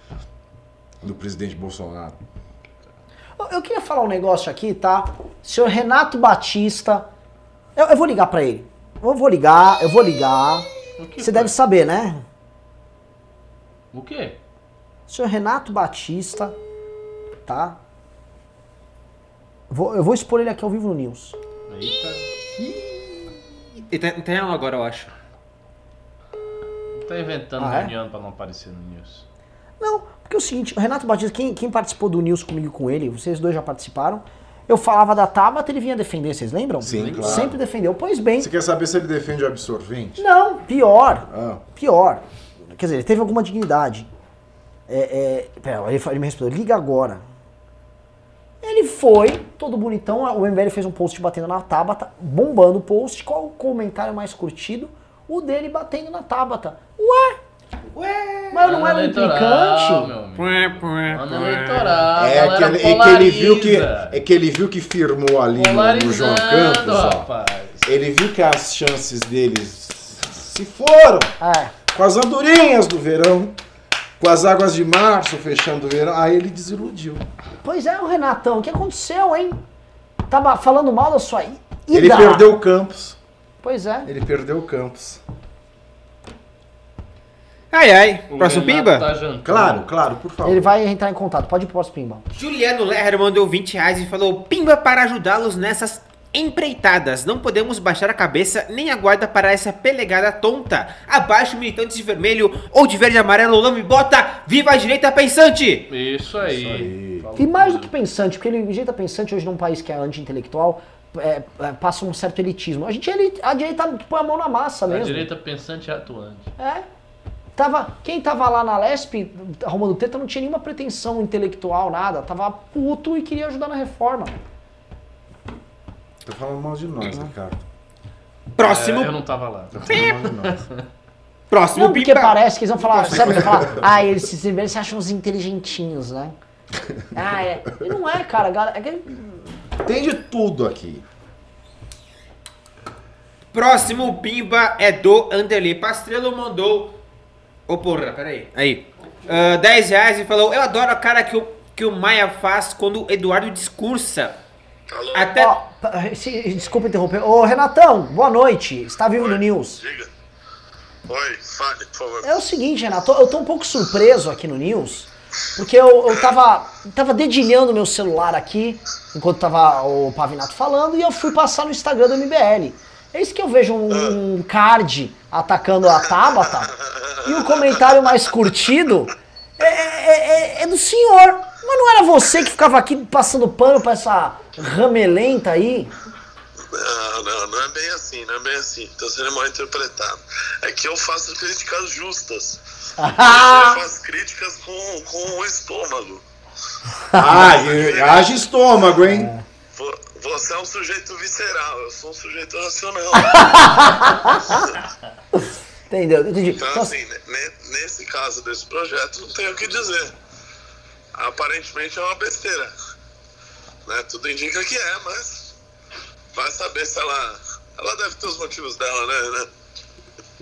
do presidente Bolsonaro. Eu, eu queria falar um negócio aqui, tá? Senhor Renato Batista. Eu, eu vou ligar pra ele. Eu vou ligar, eu vou ligar. Você foi? deve saber, né? O quê? Senhor Renato Batista, tá? Vou- eu vou expor ele aqui ao vivo no News. Eita. Ele tá, tá em aula agora, eu acho. Tá inventando Ah, é? reunião pra não aparecer no news. Não, porque é o seguinte, o Renato Batista, quem, quem participou do News comigo com ele, vocês dois já participaram, eu falava da Tabata, ele vinha defender, vocês lembram? Sim, claro. Sempre defendeu. Pois bem, Você quer saber se ele defende o absorvente? não, pior. Ah, Pior. Quer dizer, ele teve alguma dignidade. É, é, pera, ele, ele me respondeu, liga agora. Ele foi, todo bonitão, o MBL fez um post batendo na Tabata, bombando o post. Qual o comentário mais curtido? O dele batendo na Tabata. Ué? Ué? Mas não era um eleitoral, implicante? Ano eleitoral. É, que, é que ele viu que é que ele viu que firmou ali no, no João Campos, ó. rapaz. Ele viu que as chances deles se foram É. com as andorinhas do verão, com as águas de março fechando o verão. Aí ele desiludiu. Pois é, o Renatão, o que aconteceu, hein? Tava falando mal da sua ida. Ele perdeu o Campos. Pois é. Ele perdeu o Campos. Ai, ai. O Próximo Renato pimba? Tá jantando. Claro, claro, por favor. Ele vai entrar em contato. Pode ir pro próximo pimba. Juliano Lerner mandou 20 reais e falou: Pimba para ajudá-los nessas empreitadas. Não podemos baixar a cabeça nem a guarda para essa pelegada tonta. Abaixo militantes de vermelho ou de verde e amarelo, lame bota. Viva a direita pensante! Isso aí. Isso aí. Falou E mais do tudo. que pensante, porque ele jeita pensante hoje num país que é anti-intelectual, é, é, passa um certo elitismo. A gente, ele, a direita põe a mão na massa A mesmo. direita pensante e atuante. É. Tava, quem tava lá na Lesp arrumando treta não tinha nenhuma pretensão intelectual, nada. Tava puto e queria ajudar na reforma. Tá falando mal de nós, Ricardo. Próximo, É, eu não tava lá. Tá falando mal de nós. próximo Não, porque Pimba. parece que eles vão falar, sabe, eles vão falar, ah, eles se eles se acham uns inteligentinhos, né? Ah, é. E não é, cara. É que- Tem de tudo aqui. Próximo Pimba é do Anderley Pastrello, mandou. Ô porra, peraí. Aí. Ah, 10 reais e falou: Eu adoro a cara que o, que o Maia faz quando o Eduardo discursa. Alô? Até. Ó, pa- se- desculpa interromper. Ô, Renatão, boa noite. Está vivo no News? Diga. Oi, fale, por favor. É o seguinte, Renato, eu tô um pouco surpreso aqui no News, porque eu, eu tava, tava dedilhando meu celular aqui, enquanto tava o Pavinato falando, e eu fui passar no Instagram do MBL. Eis que eu vejo um, um card atacando a Tabata, e o comentário mais curtido é, é- é- é do senhor. Mas não era você que ficava aqui passando pano pra essa ramelenta aí? Não, não, não é bem assim, não é bem assim. Tá sendo mal interpretado. É que eu faço críticas justas. Ah, Eu faço críticas com, com o estômago. Ah, e- haja estômago, hein? Vo- Você é um sujeito visceral, eu sou um sujeito racional. entendeu? Entendi. Então, Então, assim, ne- nesse caso desse projeto, não tenho o que dizer. Aparentemente é uma besteira. Né? Tudo indica que é, mas vai saber se ela. Ela deve ter os motivos dela, né? né?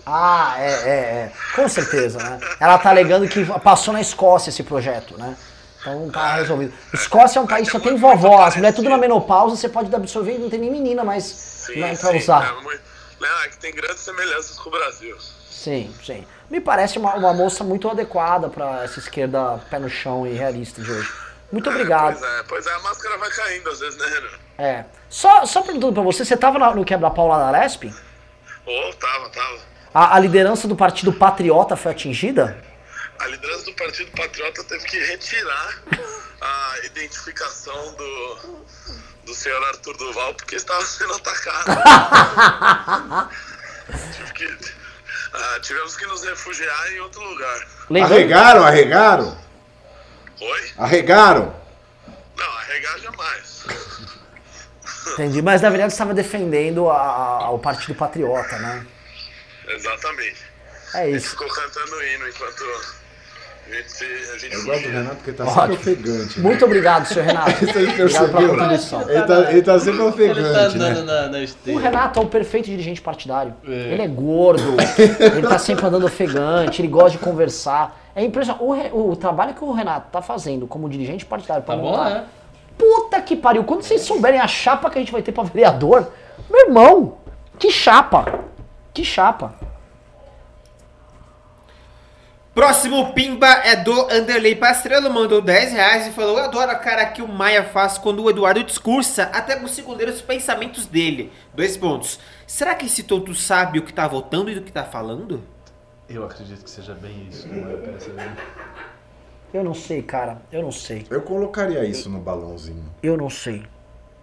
Ah, é, é, é. Com certeza, né? Ela tá alegando que passou na Escócia esse projeto, né? Então tá resolvido. Escócia é um país que só tem vovó, as mulheres tudo na menopausa, você pode absorver e não tem nem menina mais Sim, né, pra sim, usar. É, não, é que tem grandes semelhanças com o Brasil. Sim, sim. Me parece uma, uma moça muito adequada pra essa esquerda pé no chão e realista de hoje. Muito obrigado. Pois é, pois é, a máscara vai caindo às vezes, né, Renan? É. Só, só perguntando pra você, você tava na- no quebra-pau lá na Lesp? Ô, tava, tava. A, a liderança do Partido Patriota foi atingida? A liderança do Partido Patriota teve que retirar a identificação do, do senhor Arthur Duval porque estava sendo atacado. Tive que- ah, tivemos que nos refugiar em outro lugar. Arregaram, arregaram? Oi? Arregaram? Não, arregar jamais. entendi, mas na verdade você estava defendendo a- a- o Partido Patriota, né? Exatamente. É isso. ficou cantando hino enquanto a gente, se- a gente Eu gosto do. Renato porque tá Ótimo. sempre ofegante. né? Muito obrigado, senhor Renato. Você percebeu? contribuição. Ele tá, ele tá sempre Ele tá ofegante, andando né? na, na O. Renato é o perfeito dirigente partidário. Ele é gordo, ele tá sempre andando ofegante, ele gosta de conversar. É impressionante. O, o trabalho que o Renato tá fazendo como dirigente partidário pra Tá bom, montar- né? Puta que pariu. Quando vocês souberem a chapa que a gente vai ter pra vereador, meu irmão, que chapa. Que chapa. Próximo Pimba é do Anderley Pastrello, mandou 10 reais e falou: Eu adoro a cara que o Maia faz quando o Eduardo discursa, até consigo ler os pensamentos dele. Dois pontos. Será que esse tonto sabe o que tá votando e do que tá falando? Eu acredito que seja bem isso, não é? Parece bem- Eu não sei, cara. Eu não sei. Eu colocaria isso no balãozinho. Eu não sei.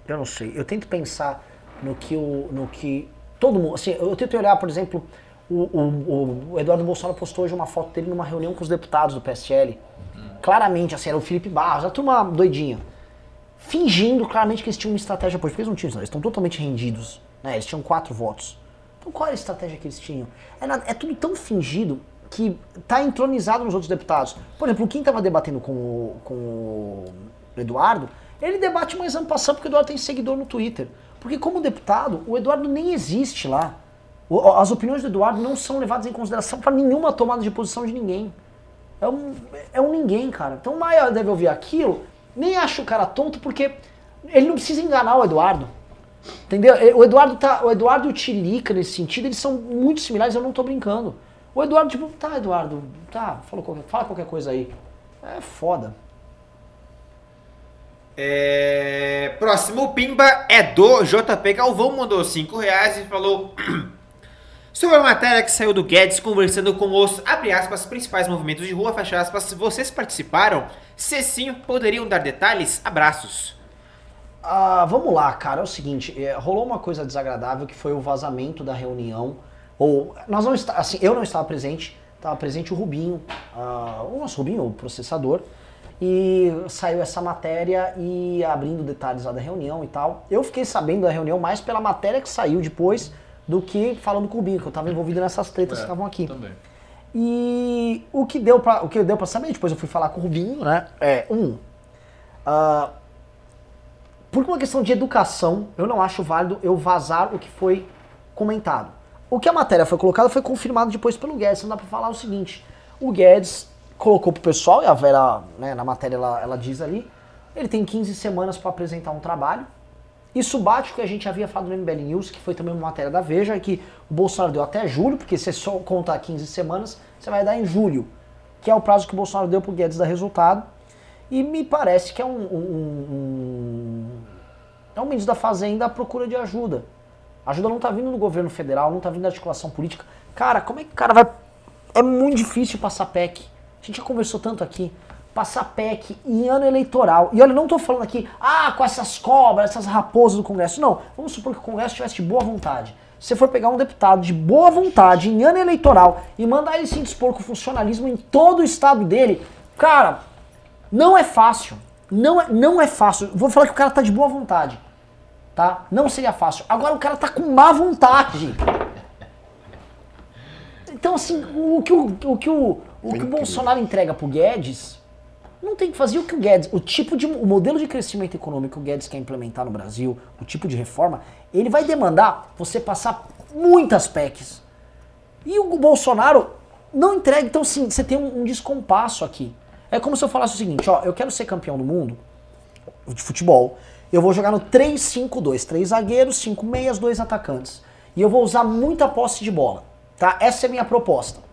Eu não sei. Eu tento pensar no que o, no que todo mundo, assim, eu tento olhar, por exemplo, o, o, o Eduardo Bolsonaro postou hoje uma foto dele numa reunião com os deputados do PSL. Claramente, assim, era o Felipe Barros, a turma doidinha. Fingindo claramente que eles tinham uma estratégia política. Eles não tinham, eles estão totalmente rendidos. Né? Eles tinham quatro votos. Então qual era a estratégia que eles tinham? É, é tudo tão fingido que tá entronizado nos outros deputados. Por exemplo, Kim estava debatendo com o, com o Eduardo, ele debate mais ano passado porque o Eduardo tem seguidor no Twitter. Porque como deputado, o Eduardo nem existe lá. As opiniões do Eduardo não são levadas em consideração para nenhuma tomada de posição de ninguém. É um, é um ninguém, cara. Então o Maia deve ouvir aquilo, nem acha o cara tonto, porque ele não precisa enganar o Eduardo. Entendeu? O Eduardo, tá, o Eduardo e o Tilica, nesse sentido, eles são muito similares, eu não tô brincando. O Eduardo, tipo, tá, Eduardo, tá, fala qualquer, fala qualquer coisa aí. É foda. É... Próximo Pimba é do JP Galvão, mandou 5 reais e falou Sobre a matéria que saiu do Guedes conversando com os, abre aspas, principais movimentos de rua, fecha aspas, vocês participaram? Se sim, poderiam dar detalhes? Abraços. Ah, vamos lá, cara. É o seguinte, é, rolou uma coisa desagradável que foi o vazamento da reunião. Ou nós não está, assim, eu não estava presente, estava presente o Rubinho, ah, o nosso Rubinho, o processador. E saiu essa matéria e abrindo detalhes lá da reunião e tal. Eu fiquei sabendo da reunião mais pela matéria que saiu depois do que falando com o Binho, que eu tava envolvido nessas tretas É, que estavam aqui. Também. E o que deu pra, o que deu pra saber, depois eu fui falar com o Rubinho, né? É, um, ah, por uma questão de educação, eu não acho válido eu vazar o que foi comentado. O que a matéria foi colocada foi confirmado depois pelo Guedes. Não dá pra falar o seguinte: o Guedes colocou pro pessoal, e a Vera, né, na matéria ela, ela diz ali, ele tem 15 semanas para apresentar um trabalho. Isso bate o que a gente havia falado no MBL News, que foi também uma matéria da Veja, que o Bolsonaro deu até julho, porque se só contar 15 semanas, você vai dar em julho, que é o prazo que o Bolsonaro deu pro Guedes dar resultado. E me parece que é um, um, um- é um ministro da Fazenda à procura de ajuda. A ajuda não tá vindo do governo federal, não tá vindo da articulação política. Cara, como é que o cara vai. É muito difícil passar PEC. A gente já conversou tanto aqui. Passar PEC em ano eleitoral. E olha, não tô falando aqui, ah, com essas cobras, essas raposas do Congresso. Não, vamos supor que o Congresso tivesse de boa vontade. Se você for pegar um deputado de boa vontade em ano eleitoral e mandar ele se dispor com funcionalismo em todo o estado dele, cara, não é fácil. Não é, não é fácil. Vou falar que o cara tá de boa vontade. Tá? Não seria fácil. Agora o cara tá com má vontade. Então, assim, o que o, o, que o, o, que o Bolsonaro entrega pro Guedes não tem que fazer o que o Guedes. O tipo de. O modelo de crescimento econômico que o Guedes quer implementar no Brasil, o tipo de reforma, ele vai demandar você passar muitas PECs. E o Bolsonaro não entrega. Então, sim, você tem um, um descompasso aqui. É como se eu falasse o seguinte: ó, eu quero ser campeão do mundo de futebol. Eu vou jogar no 3-5-2. Três zagueiros, cinco meias, dois atacantes. E eu vou usar muita posse de bola. Tá? Essa é a minha proposta.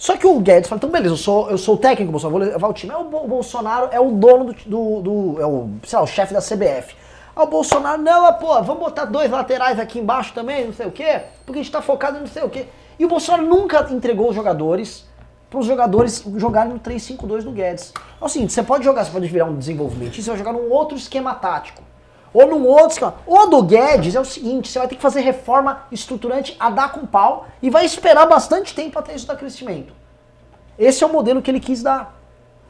Só que o Guedes fala, então beleza, eu sou, eu sou o técnico, Bolsonaro, vou levar o time. É o Bo- Bolsonaro é o dono do, do, do- é o, sei lá, o chefe da CBF. Aí o Bolsonaro, não, mas, pô, vamos botar dois laterais aqui embaixo também, não sei o quê, porque a gente tá focado em não sei o quê. E o Bolsonaro nunca entregou os jogadores para os jogadores jogarem no 3-5-2 do Guedes. É o seguinte, você pode jogar, você pode virar um desenvolvimento, você vai jogar num outro esquema tático. Ou num outro esquema. O do Guedes é o seguinte, você vai ter que fazer reforma estruturante a dar com pau e vai esperar bastante tempo até isso dar crescimento. Esse é o modelo que ele quis dar.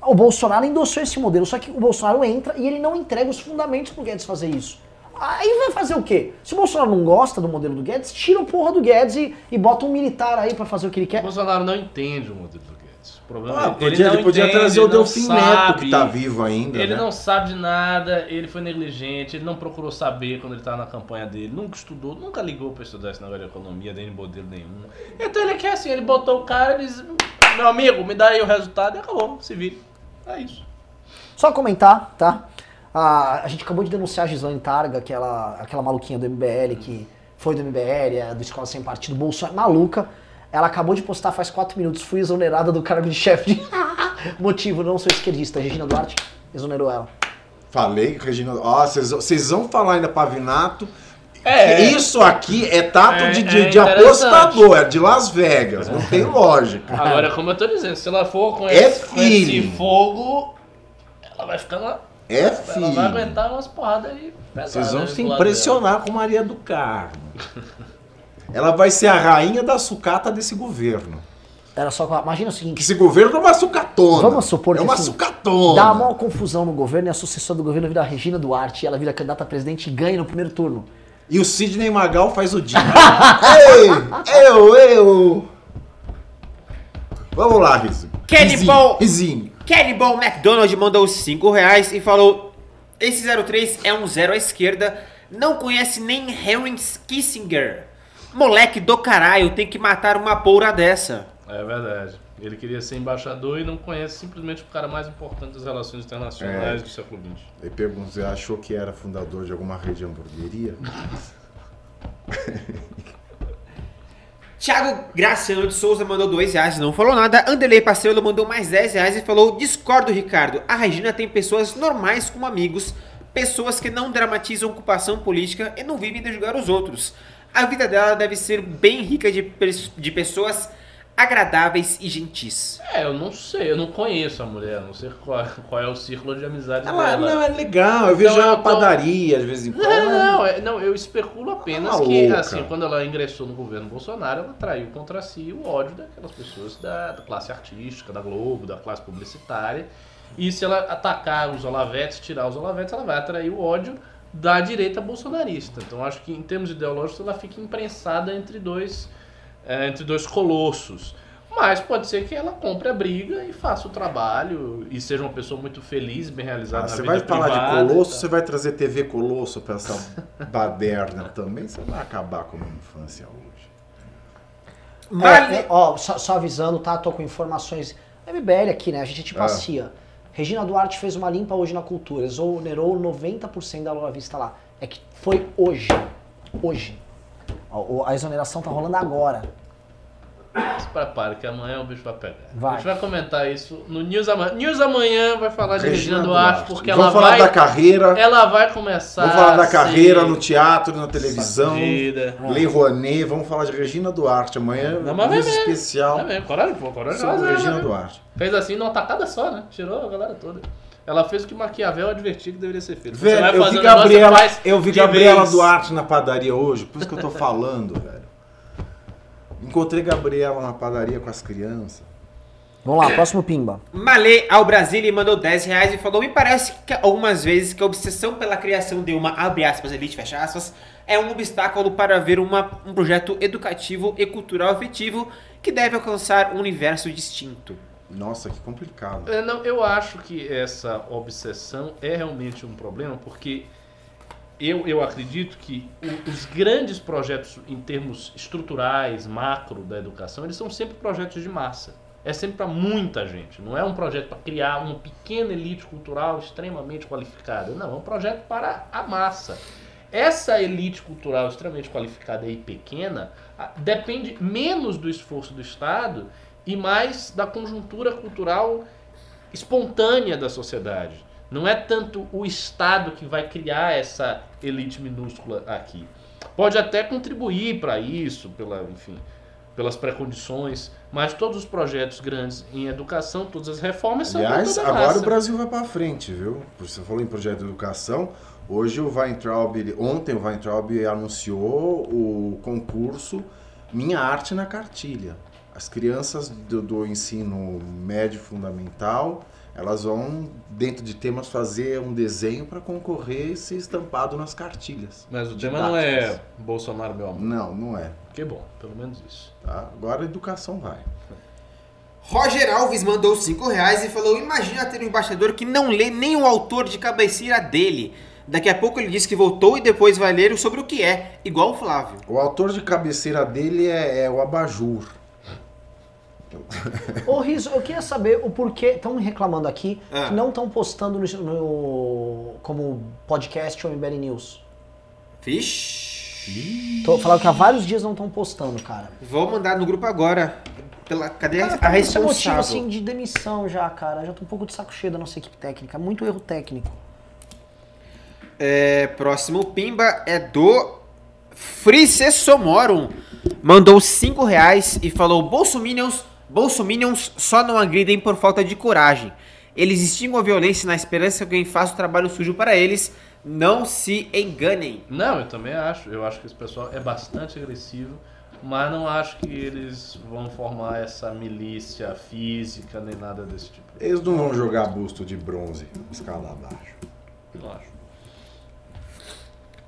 O Bolsonaro endossou esse modelo, só que o Bolsonaro entra e ele não entrega os fundamentos pro Guedes fazer isso. Aí vai fazer o quê? Se o Bolsonaro não gosta do modelo do Guedes, tira o porra do Guedes e, e bota um militar aí pra fazer o que ele O quer. Bolsonaro não entende o modelo do Guedes. Problema Ah, é ele podia, não ele podia entende, trazer o ele Delfim Neto, sabe. que tá vivo ainda. Ele né? não sabe de nada, ele foi negligente, ele não procurou saber quando ele estava na campanha dele, nunca estudou, nunca ligou para estudar esse negócio de economia, nem de modelo nenhum. Então ele quer assim, ele botou o cara, ele disse, meu amigo, me dá aí o resultado e acabou, se vira. É isso. Só comentar, tá? A, a gente acabou de denunciar a Gislaine Targa, aquela, aquela maluquinha do MBL que foi do MBL, é do Escola Sem Partido, Bolsonaro, maluca. Ela acabou de postar faz 4 minutos, fui exonerada do cargo de chefe de... Motivo, não sou esquerdista. Regina Duarte exonerou ela. Falei, Regina. Ó, vocês vocês vão falar ainda Pavinato. É. Isso aqui é tato É- de, é de, de interessante. apostador, é de Las Vegas. Não tem lógica. Agora, como eu tô dizendo, se ela for com, É esse, com esse fogo, ela vai ficar lá. É Ela vai filho. aguentar umas porradas aí pesadas. Vocês vão se impressionar com Maria do Carmo. Ela vai ser a rainha da sucata desse governo. Era só. Imagina o Que seguinte: esse governo é uma sucatona. Vamos supor É que uma assim, sucatona. dá uma maior confusão no governo e a sucessora do governo vira a Regina Duarte e ela vira candidata a presidente e ganha no primeiro turno. E o Sidney Magal faz o dia. Ei, eu, eu. Vamos lá, Rizinho. Kelly Rizinho, Ball McDonald mandou 5 reais e falou: Esse 03 é um zero à esquerda, não conhece nem Henry Kissinger. Moleque do caralho, tem que matar uma poura dessa. É verdade. Ele queria ser embaixador e não conhece simplesmente o cara mais importante das relações internacionais É. do século XX. Ele perguntou, você achou que era fundador de alguma rede de hamburgueria? Thiago Graciano de Souza mandou 2 reais e não falou nada. Anderley Pastrello mandou mais 10 reais e falou: Discordo, Ricardo. A Regina tem pessoas normais como amigos, pessoas que não dramatizam ocupação política e não vivem de julgar os outros. A vida dela deve ser bem rica de, de pessoas agradáveis e gentis. É, eu não sei, eu não conheço a mulher, não sei qual, qual é o círculo de amizade Ela dela. não é legal, eu vejo Então, ela na então- padaria de vez em quando. Não, não, é- não, eu especulo apenas Tá que, louca. assim, quando ela ingressou no governo Bolsonaro, ela traiu contra si o ódio daquelas pessoas da, da classe artística, da Globo, da classe publicitária. E se ela atacar os Olavetes, tirar os Olavetes, ela vai atrair o ódio da direita bolsonarista. Então acho que em termos ideológicos ela fica imprensada entre dois, é, entre dois colossos. Mas pode ser que ela compre a briga e faça o trabalho e seja uma pessoa muito feliz, bem realizada Ah, na você vai falar de Colosso, você vai trazer TV Colosso pra essa baderna também, você vai acabar com a minha infância hoje. Male- É, ó, só, só avisando, tá? Tô com informações. É MBL aqui, né? A gente é tipo Ah. Regina Duarte fez uma limpa hoje na cultura, exonerou 90% da Lula Vista lá. É que foi hoje. Hoje. A exoneração tá rolando agora. Se prepare que amanhã o bicho vai pegar. Vai. A gente vai comentar isso no News amanhã. News amanhã vai falar de Regina, Regina Duarte, Duarte. porque Vamos ela falar vai, da carreira, ela vai começar vamos falar da carreira no teatro, na televisão, sacudida. Lei Rouanet, vamos falar de Regina Duarte amanhã, Não, mas vai news mesmo. especial É mesmo, coragem, pô, coragem. sobre Regina Duarte. Fez assim numa tacada só, né? Tirou a galera toda. Ela fez o que Maquiavel advertiu que deveria ser feito. Você Velho, vai eu vi um Gabriela, eu vi Gabriela vez. Duarte na padaria hoje, por isso que eu tô falando, velho. Encontrei Gabriela na padaria com as crianças. Vamos lá, próximo pimba. Malê ao Brasil e mandou 10 reais e falou: Me parece que algumas vezes que a obsessão pela criação de uma, abre aspas, elite, fecha aspas, é um obstáculo para ver uma, um projeto educativo e cultural efetivo que deve alcançar um universo distinto. Nossa, que complicado. É, não, eu acho que essa obsessão é realmente um problema, porque eu, eu acredito que os grandes projetos em termos estruturais, macro da educação, eles são sempre projetos de massa. É sempre para muita gente. Não é um projeto para criar uma pequena elite cultural extremamente qualificada. Não, é um projeto para a massa. Essa elite cultural extremamente qualificada e pequena depende menos do esforço do Estado e mais da conjuntura cultural espontânea da sociedade. Não é tanto o Estado que vai criar essa elite minúscula aqui. Pode até contribuir para isso, pela, enfim, pelas precondições, mas todos os projetos grandes em educação, todas as reformas são para Aliás, agora o Brasil vai pra frente, viu? Você falou em projeto de educação. Hoje o Weintraub, ontem o Weintraub anunciou o concurso Minha Arte na Cartilha. As crianças do, do ensino médio fundamental, elas vão, dentro de temas, fazer um desenho para concorrer e ser estampado nas cartilhas. Mas o tema não é. Bolsonaro, meu amor. Não, não é. Que bom, pelo menos isso. Tá? Agora a educação vai. Roger Alves mandou 5 reais e falou: Imagina ter um embaixador que não lê nem o autor de cabeceira dele. Daqui a pouco ele diz que voltou e depois vai ler sobre o que é, igual o Flávio. O autor de cabeceira dele é, é o Abajur. Ô Riso, eu queria saber o porquê. Estão me reclamando aqui Ah. que não estão postando no, no- como podcast ou MBL News. Vixe. Tô falando que há vários dias não estão postando, cara. Vou mandar no grupo agora. Pela, cadê Cara, a tá esse motivo responsável? assim de demissão já, cara. Já tô um pouco de saco cheio da nossa equipe técnica. Muito erro técnico. É, próximo pimba é do Frice Somorum. Mandou 5 reais e falou: Bolsominions, Bolsominions só não agridem por falta de coragem. Eles extingam a violência na esperança que alguém faça o trabalho sujo para eles. Não se enganem. Não, eu também acho. Eu acho que esse pessoal é bastante agressivo, mas não acho que eles vão formar essa milícia física nem nada desse tipo. Eles não vão jogar busto de bronze escala abaixo. Não acho.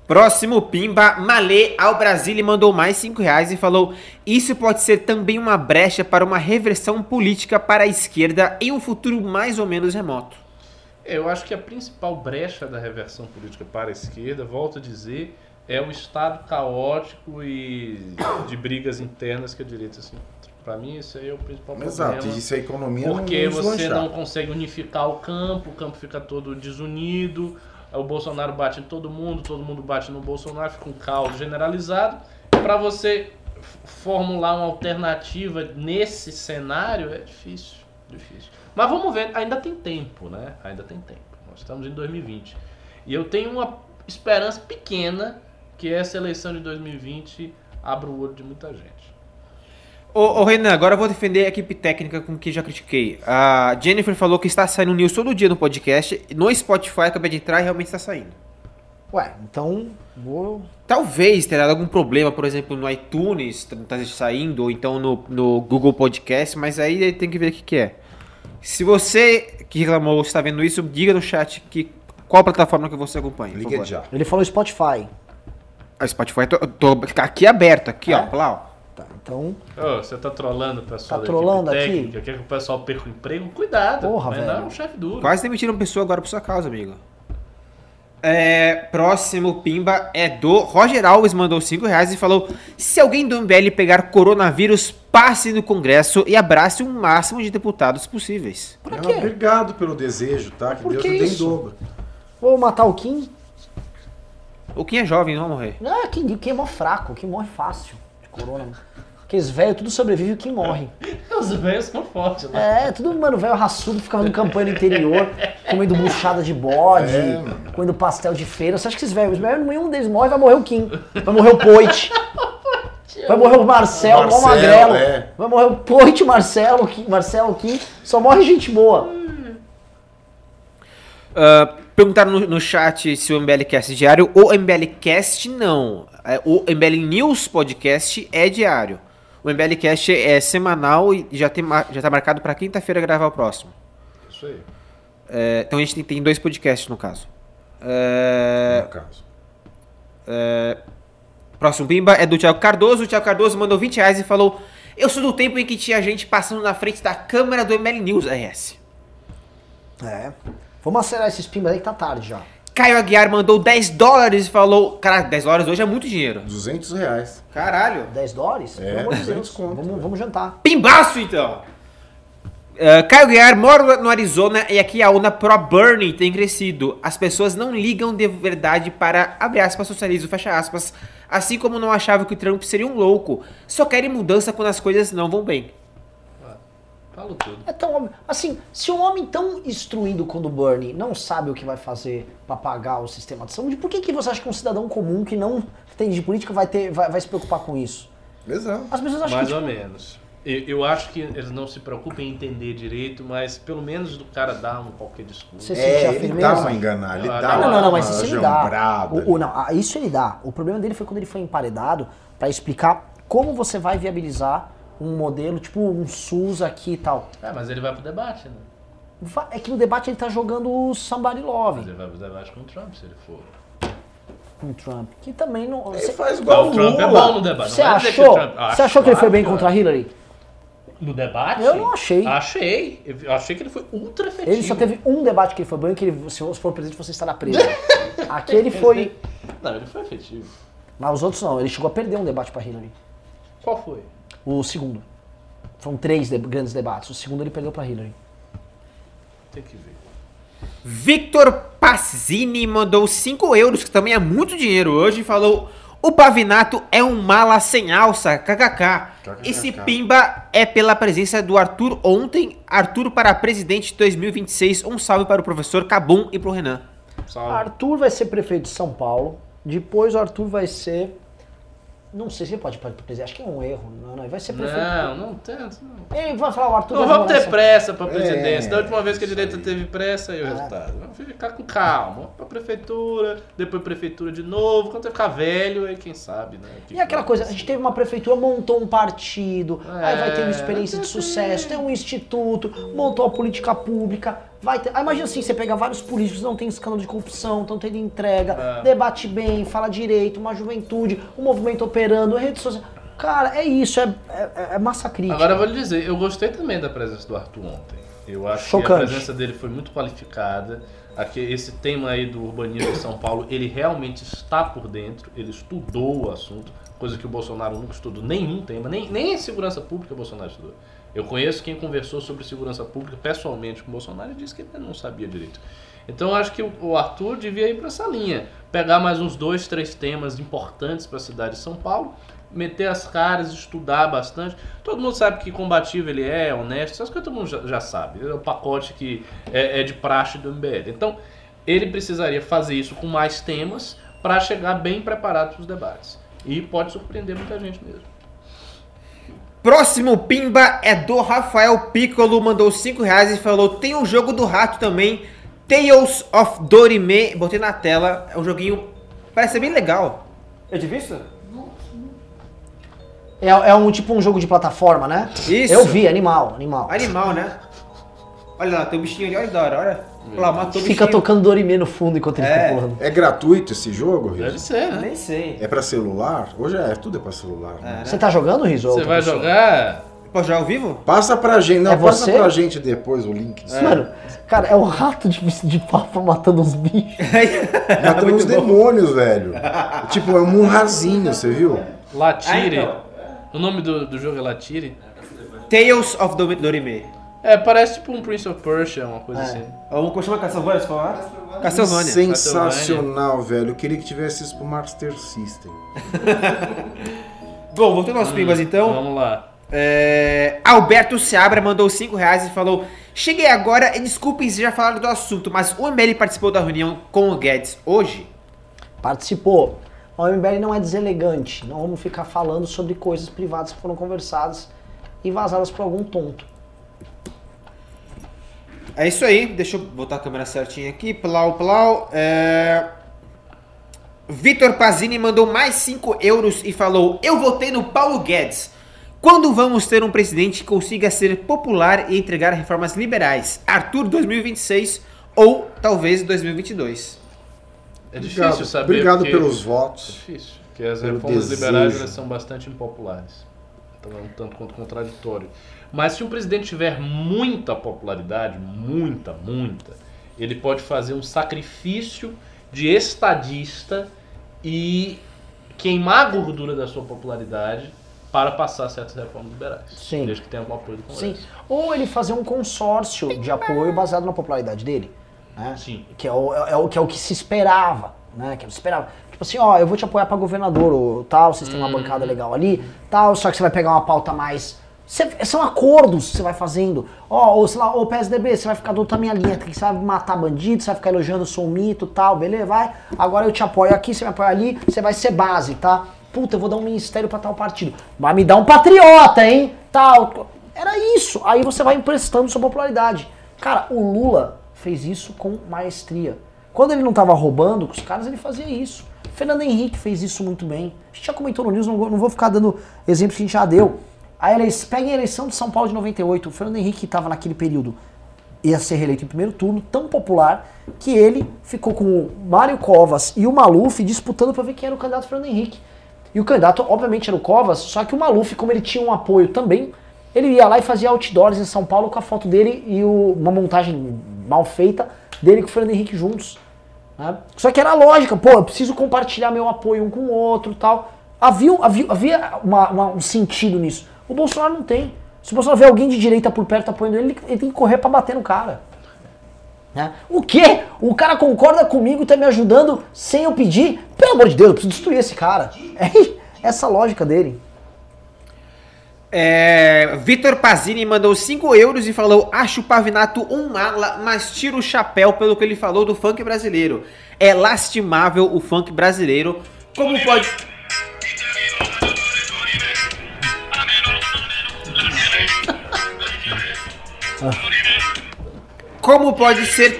Próximo pimba, Malê ao Brasil e mandou mais 5 reais e falou: Isso pode ser também uma brecha para uma reversão política para a esquerda em um futuro mais ou menos remoto. Eu acho que a principal brecha da reversão política para a esquerda, volto a dizer, é o estado caótico e de brigas internas que a direita se encontra. Para mim, isso aí é o principal Exato, problema. e se a economia não Porque você deslanchar. não consegue unificar o campo, o campo fica todo desunido, o Bolsonaro bate em todo mundo, todo mundo bate no Bolsonaro, fica um caos generalizado. Para você formular uma alternativa nesse cenário é difícil, difícil. Mas vamos ver, ainda tem tempo, né? Ainda tem tempo. Nós estamos em 2020. E eu tenho uma esperança pequena que essa eleição de 2020 abra o olho de muita gente. Ô, ô, Renan, agora eu vou defender a equipe técnica com que já critiquei. A Jennifer falou que está saindo news todo dia no podcast. No Spotify, acabei de entrar e realmente está saindo. Ué, então vou. Talvez tenha dado algum problema, por exemplo, no iTunes, tá tá saindo, ou então no, no Google Podcast, mas aí tem que ver o que, que é. Se você que reclamou está vendo isso, diga no chat que, qual plataforma que você acompanha. Liga já. Ele falou Spotify. A Spotify, eu tô, tô aqui aberto, aqui, ó. Lá, ó. Tá, então. Ô, você tá trolando o pessoal Tá da trolando equipe aqui? técnica, quer que o pessoal perca o emprego? Cuidado, Porra, mas velho. não é um chefe duro. Quase demitiram pessoa agora por sua causa, amigo. É, próximo pimba é do Roger Alves, mandou 5 reais e falou: Se alguém do MBL pegar coronavírus, passe no Congresso e abrace o máximo de deputados possíveis. Por Não, quê? obrigado pelo desejo, tá? Que Por Deus que lhe dê em isso? dobro. Vou matar o Kim? O Kim é jovem, não vai morrer. Não, Kim, Kim é mó fraco, Kim morre fácil corona. Aqueles velhos tudo sobrevive e o Kim morre. Os velhos são fortes, né? É, tudo, mano, velho raçudo, ficava no campanha no interior, comendo buchada de bode, É, mano. comendo pastel de feira. Você acha que esses velhos, os nenhum deles morre, vai morrer o Kim. Vai morrer o Poit. Vai morrer o Marcel, o Marcelo, Magrelo. é. Vai morrer o Poit, Marcelo, o Kim, Marcelo, o Kim. Só morre gente boa. Ah, perguntaram no, no chat se o MBL Cast é diário. O MBL Cast não. É, o MBL News Podcast é diário. O MBL Cast é semanal e já, tem, já tá marcado pra quinta-feira gravar o próximo. Isso aí. É, então a gente tem, tem dois podcasts no caso. É, No caso. próximo Pimba é do Thiago Cardoso. O Thiago Cardoso mandou 20 reais e falou: Eu sou do tempo em que tinha gente passando na frente da câmera do MBL News RS. É. Vamos acelerar esses pimbas aí que tá tarde já. Caio Aguiar mandou 10 dólares e falou: Caralho, 10 dólares hoje é muito dinheiro. 200 reais. Caralho. 10 dólares? É, Pelo amor de 200 Deus. conto. Vamos, vamos jantar. Pimbaço, então! Uh, Caio Guiar mora no Arizona e aqui a onda pro-Bernie tem crescido. As pessoas não ligam de verdade para, abre aspas, socialismo, fecha aspas. Assim como não achavam que o Trump seria um louco. Só querem mudança quando as coisas não vão bem. Falo tudo. É tão óbvio. Assim, se um homem tão instruído quando o Bernie não sabe o que vai fazer pra pagar o sistema de saúde, por que, que você acha que um cidadão comum que não entende de política vai, ter, vai, vai se preocupar com isso? Exato. As pessoas acham Mais que. ou tipo, menos. Eu, eu acho que eles não se preocupam em entender direito, mas pelo menos do cara dar um qualquer discurso. Você É, ele firmeza? dá uma enganada, ele Ah, dá uma, não, não, não, mas isso ele dá. O, o- não, ah, isso ele dá. O problema dele foi quando ele foi emparedado pra explicar como você vai viabilizar um modelo, tipo um SUS aqui e tal. É, mas ele vai pro debate, né? É que no debate ele tá jogando o Somebody Mas Love ele vai pro debate com o Trump, se ele for. com o Trump. Que também não. Ele Você, faz igual o o Trump é Lula. bom no debate. você não achou? Trump- Você achou que ele foi bem contra a Hillary? No debate? Eu não achei. Achei. Eu achei que ele foi ultra efetivo. Ele só teve um debate que ele foi bem, que ele, se for presidente você estará preso. Aquele foi. Não, ele foi efetivo. Mas os outros não, ele chegou a perder um debate pra Hillary. Qual foi? O segundo. Foram três de- grandes debates. O segundo ele perdeu pra Hillary. Tem que ver. Victor Pazzini mandou 5 euros, que também é muito dinheiro hoje, e falou: O Pavinato é um mala sem alça, kkk. Esse pimba é pela presença do Arthur ontem. Arthur para presidente 2026. Um salve para o professor Cabum e pro Renan. Salve. Arthur vai ser prefeito de São Paulo. Depois o Arthur vai ser. Não sei se ele pode presidente. Acho que é um erro. Não, não. Vai ser prefeito. Não, não tenta. Não. Ele vai falar, o Arthur Não vamos ter São- pressa pra presidência. É, da última vez que a direita aí. teve pressa, aí o resultado. Vamos ficar com calma. Vamos pra prefeitura, depois prefeitura de novo. Quando você ficar velho, aí quem sabe, né? que E aquela que coisa, a gente teve uma prefeitura, montou um partido, aí vai ter uma É, experiência de sucesso, tem um instituto, montou a política pública, vai ter. Aí imagina assim, você pega vários políticos, não tem escândalo de corrupção, estão tendo entrega, É. debate bem, fala direito, uma juventude, um movimento operando, rede social. Cara, é isso, é, é, é massa crítica. Agora eu vou lhe dizer, eu gostei também da presença do Arthur ontem. Eu acho que Chocante. a presença dele foi muito qualificada. Aqui, esse tema aí do urbanismo em São Paulo, ele realmente está por dentro, ele estudou o assunto, coisa que o Bolsonaro nunca estudou, nenhum tema, nem, nem em segurança pública o Bolsonaro estudou. Eu conheço quem conversou sobre segurança pública pessoalmente com o Bolsonaro e disse que ele não sabia direito. Então acho que o- o Arthur devia ir para essa linha, pegar mais uns dois, três temas importantes para a cidade de São Paulo, meter as caras, estudar bastante. Todo mundo sabe que combativo ele é, honesto, essas coisas todo mundo já, já sabe. É o pacote que é, é de praxe do MBL. Então ele precisaria fazer isso com mais temas para chegar bem preparado para os debates. E pode surpreender muita gente mesmo. Próximo pimba é do Rafael Piccolo, mandou 5 reais e falou: Tem um jogo do rato também, Tales of Dorime. Botei na tela, é um joguinho, parece ser bem legal. Eu te visto? É, é um tipo um jogo de plataforma, né? Isso. Eu vi, animal, animal. Animal, né? Olha lá, tem um bichinho ali, olha que da hora, olha. Olha lá, Fica bichinho. tocando Dorime no fundo enquanto ele É. fica pulando. É gratuito esse jogo, Deve Riz? ser, né? Nem sei. É pra celular? Hoje é, tudo é pra celular. né? É, Você tá jogando, Riso? ou Você vai pessoa? jogar. Pode jogar ao vivo? Passa pra gente, não, É passa você? pra gente depois o link. Mano, cara, é um rato de, de papo matando uns bichos. Matando uns demônios, velho. tipo, é um murrazinho, você viu? Latire. Ah, então. O nome do, do jogo é Latire? Tales of Dor- Dorime. É, parece tipo um Prince of Persia, uma coisa É. assim. Ou como chama Castlevania, você falar? Castlevania. Sensacional, velho. Eu queria que tivesse isso pro Master System. Bom, voltando aos pimbas então. Vamos lá. É, Alberto Seabra mandou 5 reais e falou: Cheguei agora e desculpem se já falaram do assunto, mas o MBL participou da reunião com o Guedes hoje? Participou. O MBL não é deselegante. Não vamos ficar falando sobre coisas privadas que foram conversadas e vazadas por algum tonto. É isso aí, deixa eu botar a câmera certinha aqui. Plau, plau. É... Vitor Pazini mandou mais 5 euros e falou: Eu votei no Paulo Guedes. Quando vamos ter um presidente que consiga ser popular e entregar reformas liberais? Arthur 2026 ou talvez 2022? É difícil Obrigado, saber. obrigado pelos É votos. difícil, porque as reformas desejo. liberais são bastante impopulares. Então é um tanto quanto contraditório. Mas se um presidente tiver muita popularidade, muita, muita, ele pode fazer um sacrifício de estadista e queimar a gordura da sua popularidade para passar certas reformas liberais. Sim. Desde que tenha algum apoio do Congresso. Sim. Ou ele fazer um consórcio de apoio baseado na popularidade dele. Né? Sim. Que, é o, é, é o, que é o que se esperava. Né? Que se esperava. Tipo assim, ó, eu vou te apoiar pra governador, ou tal, vocês têm uma bancada legal ali, tal, só que você vai pegar uma pauta mais. Cê- são acordos que você vai fazendo. Ó, ou sei lá, ô PSDB, você vai ficar do outra minha linha, que você vai matar bandido, você vai ficar elogiando, sou um mito, tal, beleza, vai. Agora eu te apoio aqui, você me apoia ali, você vai ser base, tá? Puta, eu vou dar um ministério pra tal partido. Vai me dar um patriota, hein? Tal. Era isso. Aí você vai emprestando sua popularidade. Cara, o Lula fez isso com maestria. Quando ele não tava roubando com os caras, ele fazia isso. Fernando Henrique fez isso muito bem. A gente já comentou no News, não vou, não vou ficar dando exemplos que a gente já deu. A eleição, pega a eleição de São Paulo de 98. O Fernando Henrique estava naquele período, ia ser reeleito em primeiro turno, tão popular, que ele ficou com o Mário Covas e o Maluf disputando para ver quem era o candidato Fernando Henrique. E o candidato, obviamente, era o Covas, só que o Maluf, como ele tinha um apoio também, ele ia lá e fazia outdoors em São Paulo com a foto dele e o- uma montagem mal feita dele com o Fernando Henrique juntos. né? Só que era lógica, pô, eu preciso compartilhar meu apoio um com o outro tal. Havia, havia, havia uma- uma- um sentido nisso. O Bolsonaro não tem. Se o Bolsonaro vê alguém de direita por perto apoiando ele, ele tem que correr pra bater no cara. Né? O quê? O cara concorda comigo, tá me ajudando sem eu pedir? Pelo amor de Deus, eu preciso destruir esse cara. É essa a lógica dele. É, Vitor Pazini mandou 5 euros e falou: Acho o Pavinato um mala, mas tiro o chapéu pelo que ele falou do funk brasileiro. É lastimável o funk brasileiro. Como pode. Como pode ser.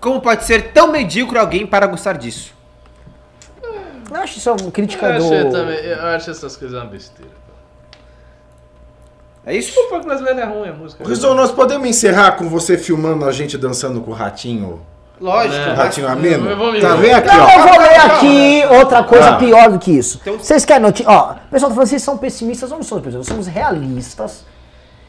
Como pode ser tão medíocre alguém para gostar disso? Eu acho isso uma crítica Eu, do. também, eu acho essas coisas uma besteira. É isso? O funk brasileiro é ruim, a música. é Rizzo, ruim. nós podemos encerrar com você filmando a gente dançando com o ratinho? Lógico. É. O ratinho ameno? eu vou me Tá vendo aqui, Não, eu ó? vou ler aqui outra coisa Ah. pior do que isso. Então- Vocês querem notícia? Ó, pessoal tá vocês são pessimistas, nós não somos pessimistas, nós somos realistas.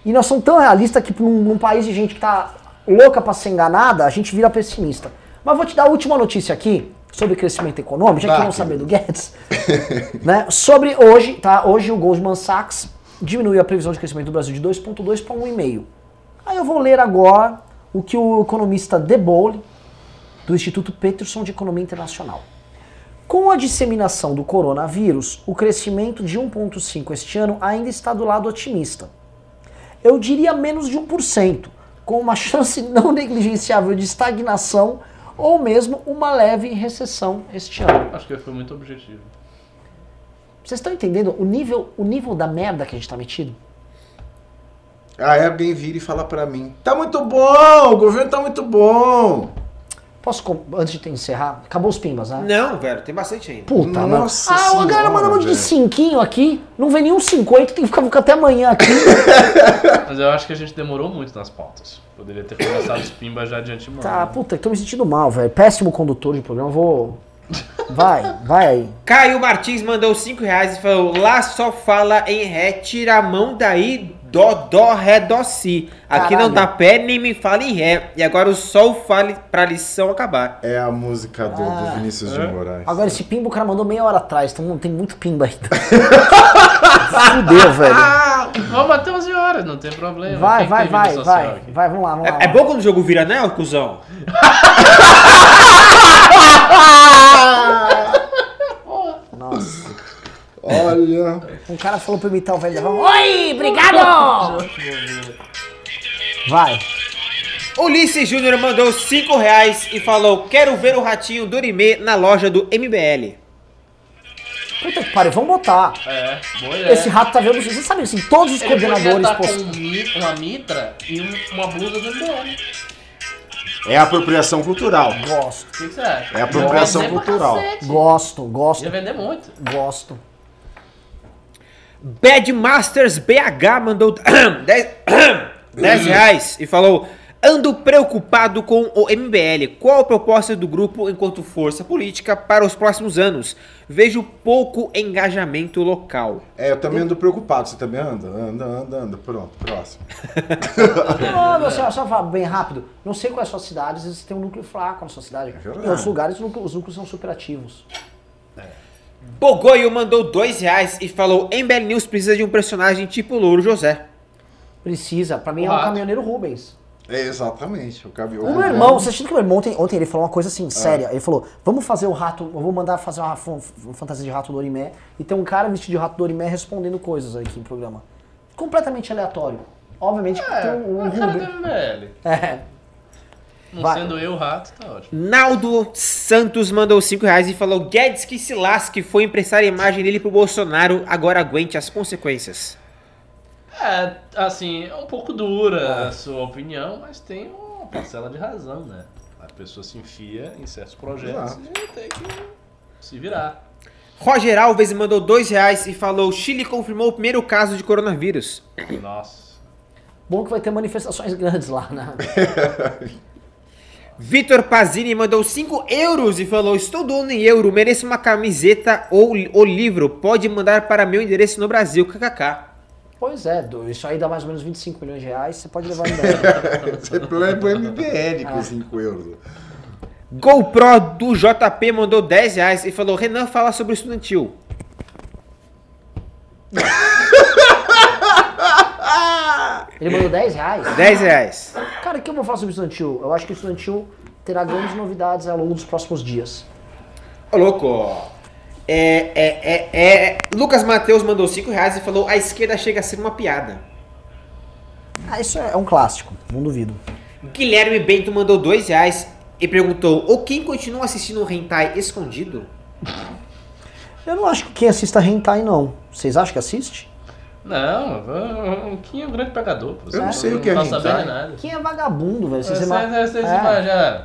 E nós somos tão realistas que num, num país de gente que tá louca pra ser enganada, a gente vira pessimista. Mas vou te dar a última notícia aqui sobre crescimento econômico, já que não saber do Guedes. né? Sobre hoje, tá? Hoje o Goldman Sachs diminuiu a previsão de crescimento do Brasil de 2,2 para 1,5. Aí eu vou ler agora o que o economista De Bolle, do Instituto Peterson de Economia Internacional. Com a disseminação do coronavírus, o crescimento de 1,5 este ano ainda está do lado otimista. Eu diria menos de 1%, com uma chance não negligenciável de estagnação ou mesmo uma leve recessão este ano. Acho que foi muito objetivo. Vocês estão entendendo o nível, o nível da merda que a gente tá metido? Aí alguém vira e fala pra mim: Tá muito bom, o governo tá muito bom. Posso, antes de encerrar, acabou os pimbas, né? Não, velho, tem bastante ainda. Puta, mano. Nossa Ah, a galera senhora, manda um monte de cinquinho aqui, não vem nenhum 50, tem que ficar ficar até amanhã aqui. Mas eu acho que a gente demorou muito nas pautas. Poderia ter começado os pimbas já de antemão. tá, puta, tô me sentindo mal, velho. Péssimo condutor de programa, vou... Vai, vai aí. Caio Martins mandou 5 reais e falou: lá só fala em ré, tira a mão daí, dó, dó, ré, dó, si. Aqui não Caralho. dá pé, nem me fala em ré. E agora o sol fale pra lição acabar. É a música do, do Vinícius de Moraes. Agora esse pimba o cara mandou meia hora atrás, então tem muito pimba ainda. Fudeu, velho. Vamos até 11 horas, não tem problema. Vai, Quem vai, tem vida vai, social vai. aqui? Vai, vamos lá, vamos lá. É, é bom quando o jogo vira anel, cuzão? Olha. Um cara falou pra imitar o velho da van. Oi, obrigado! Vai. Ulisses Júnior mandou 5 reais e falou: quero ver o ratinho Dorime na loja do MBL. Puta que pariu, vamos botar. É, boa ideia. Esse rato tá vendo. Você sabe assim, todos os Ele coordenadores estar com um uma mitra e um- uma blusa do MBL. É apropriação cultural. Gosto, O que, que você acha? É apropriação cultural. gosto, gosto, Ia vender muito. gosto. Bad Masters BH mandou 10 reais e falou: Ando preocupado com o MBL. Qual a proposta do grupo enquanto força política para os próximos anos? Vejo pouco engajamento local. É, eu também ando preocupado. Você também anda? Anda, anda, anda. Pronto, próximo. Não, não, só, só falar bem rápido. Não sei qual é a sua cidade, às vezes tem um núcleo fraco na sua cidade. verdade. em outros lugares, os núcleos, os núcleos são super ativos. Bogoio mandou 2 reais e falou: MBL News precisa de um personagem tipo Louro José. Precisa. Pra mim O é um rato. caminhoneiro Rubens. É, exatamente. O cabelo. O meu irmão, você acha que meu irmão ontem, ontem ele falou uma coisa assim, séria. Ele falou: vamos fazer o rato, eu vou mandar fazer uma, fa- uma fantasia de rato do Orimé. E tem um cara vestido de rato do Orimé respondendo coisas aqui no programa. Completamente aleatório. Obviamente que tem É, um, um a cara do. MBL. É. Não Vai. sendo eu o rato, tá ótimo. Naldo Santos mandou 5 reais e falou: Guedes que se lasque, foi emprestar a imagem dele pro Bolsonaro, agora aguente as consequências. É, assim, é um pouco dura a sua opinião, mas tem uma parcela de razão, né? A pessoa se enfia em certos projetos e tem que se virar. Roger Alves mandou 2 reais e falou: Chile confirmou o primeiro caso de coronavírus. Nossa. Bom que vai ter manifestações grandes lá, né? Vitor Pazini mandou 5 euros e falou: Estou doando em euro, mereço uma camiseta ou o livro. Pode mandar para meu endereço no Brasil, kkk. Pois é, isso aí dá mais ou menos 25 milhões de reais, você pode levar em débito. Você leva o MBL com 5 euros. GoPro do JP mandou 10 reais e falou: Renan, fala sobre o estudantil. Ele mandou 10 reais. 10 reais. Cara, o que eu vou falar sobre o estudantil? Eu acho que o estudantil terá grandes novidades ao longo dos próximos dias. Ô, louco. É, é, é, é. Lucas Matheus mandou 5 reais e falou: A esquerda chega a ser uma piada. Ah, isso é um clássico, não duvido. Guilherme Bento mandou 2 reais e perguntou: O quem continua assistindo o Hentai escondido? Eu não acho que quem assista Hentai, não. Vocês acham que assiste? Não, o Kim é um grande pegador. pô. Eu não sei o que é Não tá nada. Quem é vagabundo, velho? Vocês Vocês ima- vocês É. imaginam.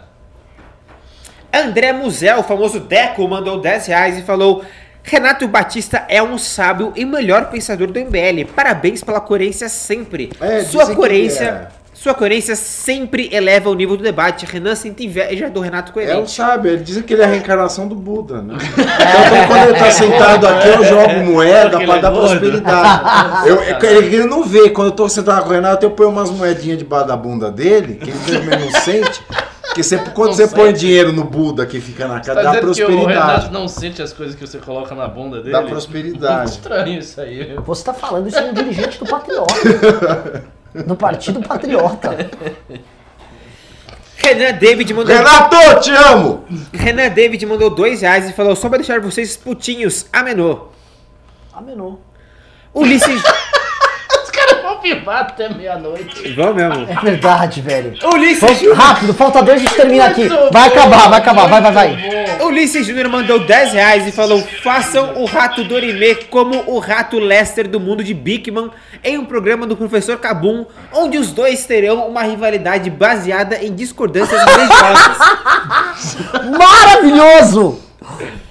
André Musel, o famoso Deco, mandou 10 reais e falou: Renato Batista é um sábio e melhor pensador do MBL. Parabéns pela coerência sempre. É, sua coerência. É. Sua coerência sempre eleva o nível do debate. Renan sente inveja do Renato É o Coerente. sábio, ele dizem que ele é a reencarnação do Buda, né? Então quando ele tá sentado aqui, eu jogo moeda Porque pra ele é dar gordo. prosperidade. Eu, eu- ele não vê, quando eu tô sentado com o Renato, eu ponho umas moedinhas debaixo da bunda dele, que ele também não sente. Porque sempre, quando Não você põe sente. dinheiro no Buda que fica na Tá casa, dá dizendo que o Renato prosperidade. não sente as coisas que você coloca na bunda dele? Dá prosperidade. Muito estranho isso aí. Você tá falando isso de um dirigente do Patriota. Do Partido Patriota. Renan David mandou. Renato, te amo! Renan David mandou 2 reais e falou: Só pra deixar vocês putinhos, amenô. Amenou. Ulisses. Filmar até meia-noite. Vamos mesmo. É verdade, velho. Ulisses Vamos- Júnior. rápido, falta dois, a gente termina aqui. Muito Vai bom, acabar, vai acabar, vai, vai, vai. bom. Ulisses Júnior mandou 10 reais e falou: façam o rato Dorimê como o rato Lester do mundo de Bigman em um programa do professor Cabum, onde os dois terão uma rivalidade baseada em discordâncias religiosas. Maravilhoso!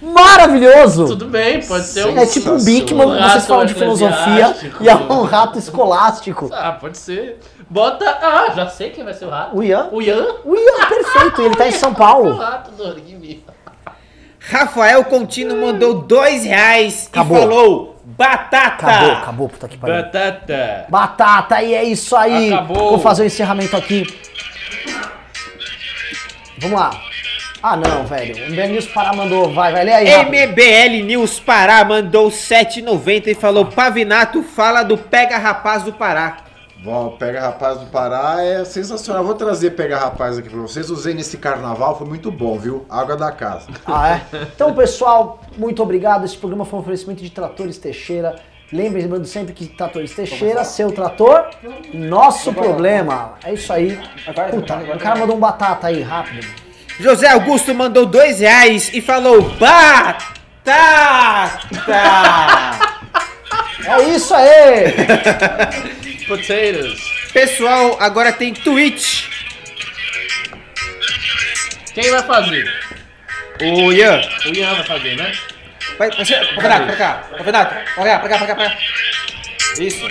Maravilhoso! Tudo bem, pode ser um. É tipo um Bigman, Um vocês falam de filosofia e é um rato escolástico. Ah, pode ser. Bota. Ah, já sei quem vai ser o rato. O Ian? O Ian? O Ian, perfeito, ele tá em São O Paulo. rato do Dorime. Rafael Contino mandou 2 reais Acabou. e falou: batata! Acabou, acabou, puta que pariu. Batata! Batata, e é isso aí. Acabou. Vou fazer o encerramento aqui. Vamos lá. Ah, não, velho. O Ben News Pará mandou. Vai, vai, lê aí. rápido. MBL News Pará mandou 7,90 e falou: Pavinato fala do Pega Rapaz do Pará. Bom, Pega Rapaz do Pará é sensacional. Vou trazer Pega Rapaz aqui pra vocês. Usei nesse carnaval, foi muito bom, viu? Água da casa. Ah, é? Então, pessoal, muito obrigado. Esse programa foi um oferecimento de Tratores Teixeira. Lembre-se lembrando sempre que Tratores Teixeira, seu trator, nosso problema. É isso aí. Puta, o cara mandou um batata aí, rápido. José Augusto mandou 2 reais e falou: Batata! É isso aí! Potatoes. Pessoal, agora tem Twitch. Quem vai fazer? O Ian. O Ian vai fazer, né? Vai, vai ser, Pavinato, pra cá. Cá, pra cá, pra cá, pra cá. Isso.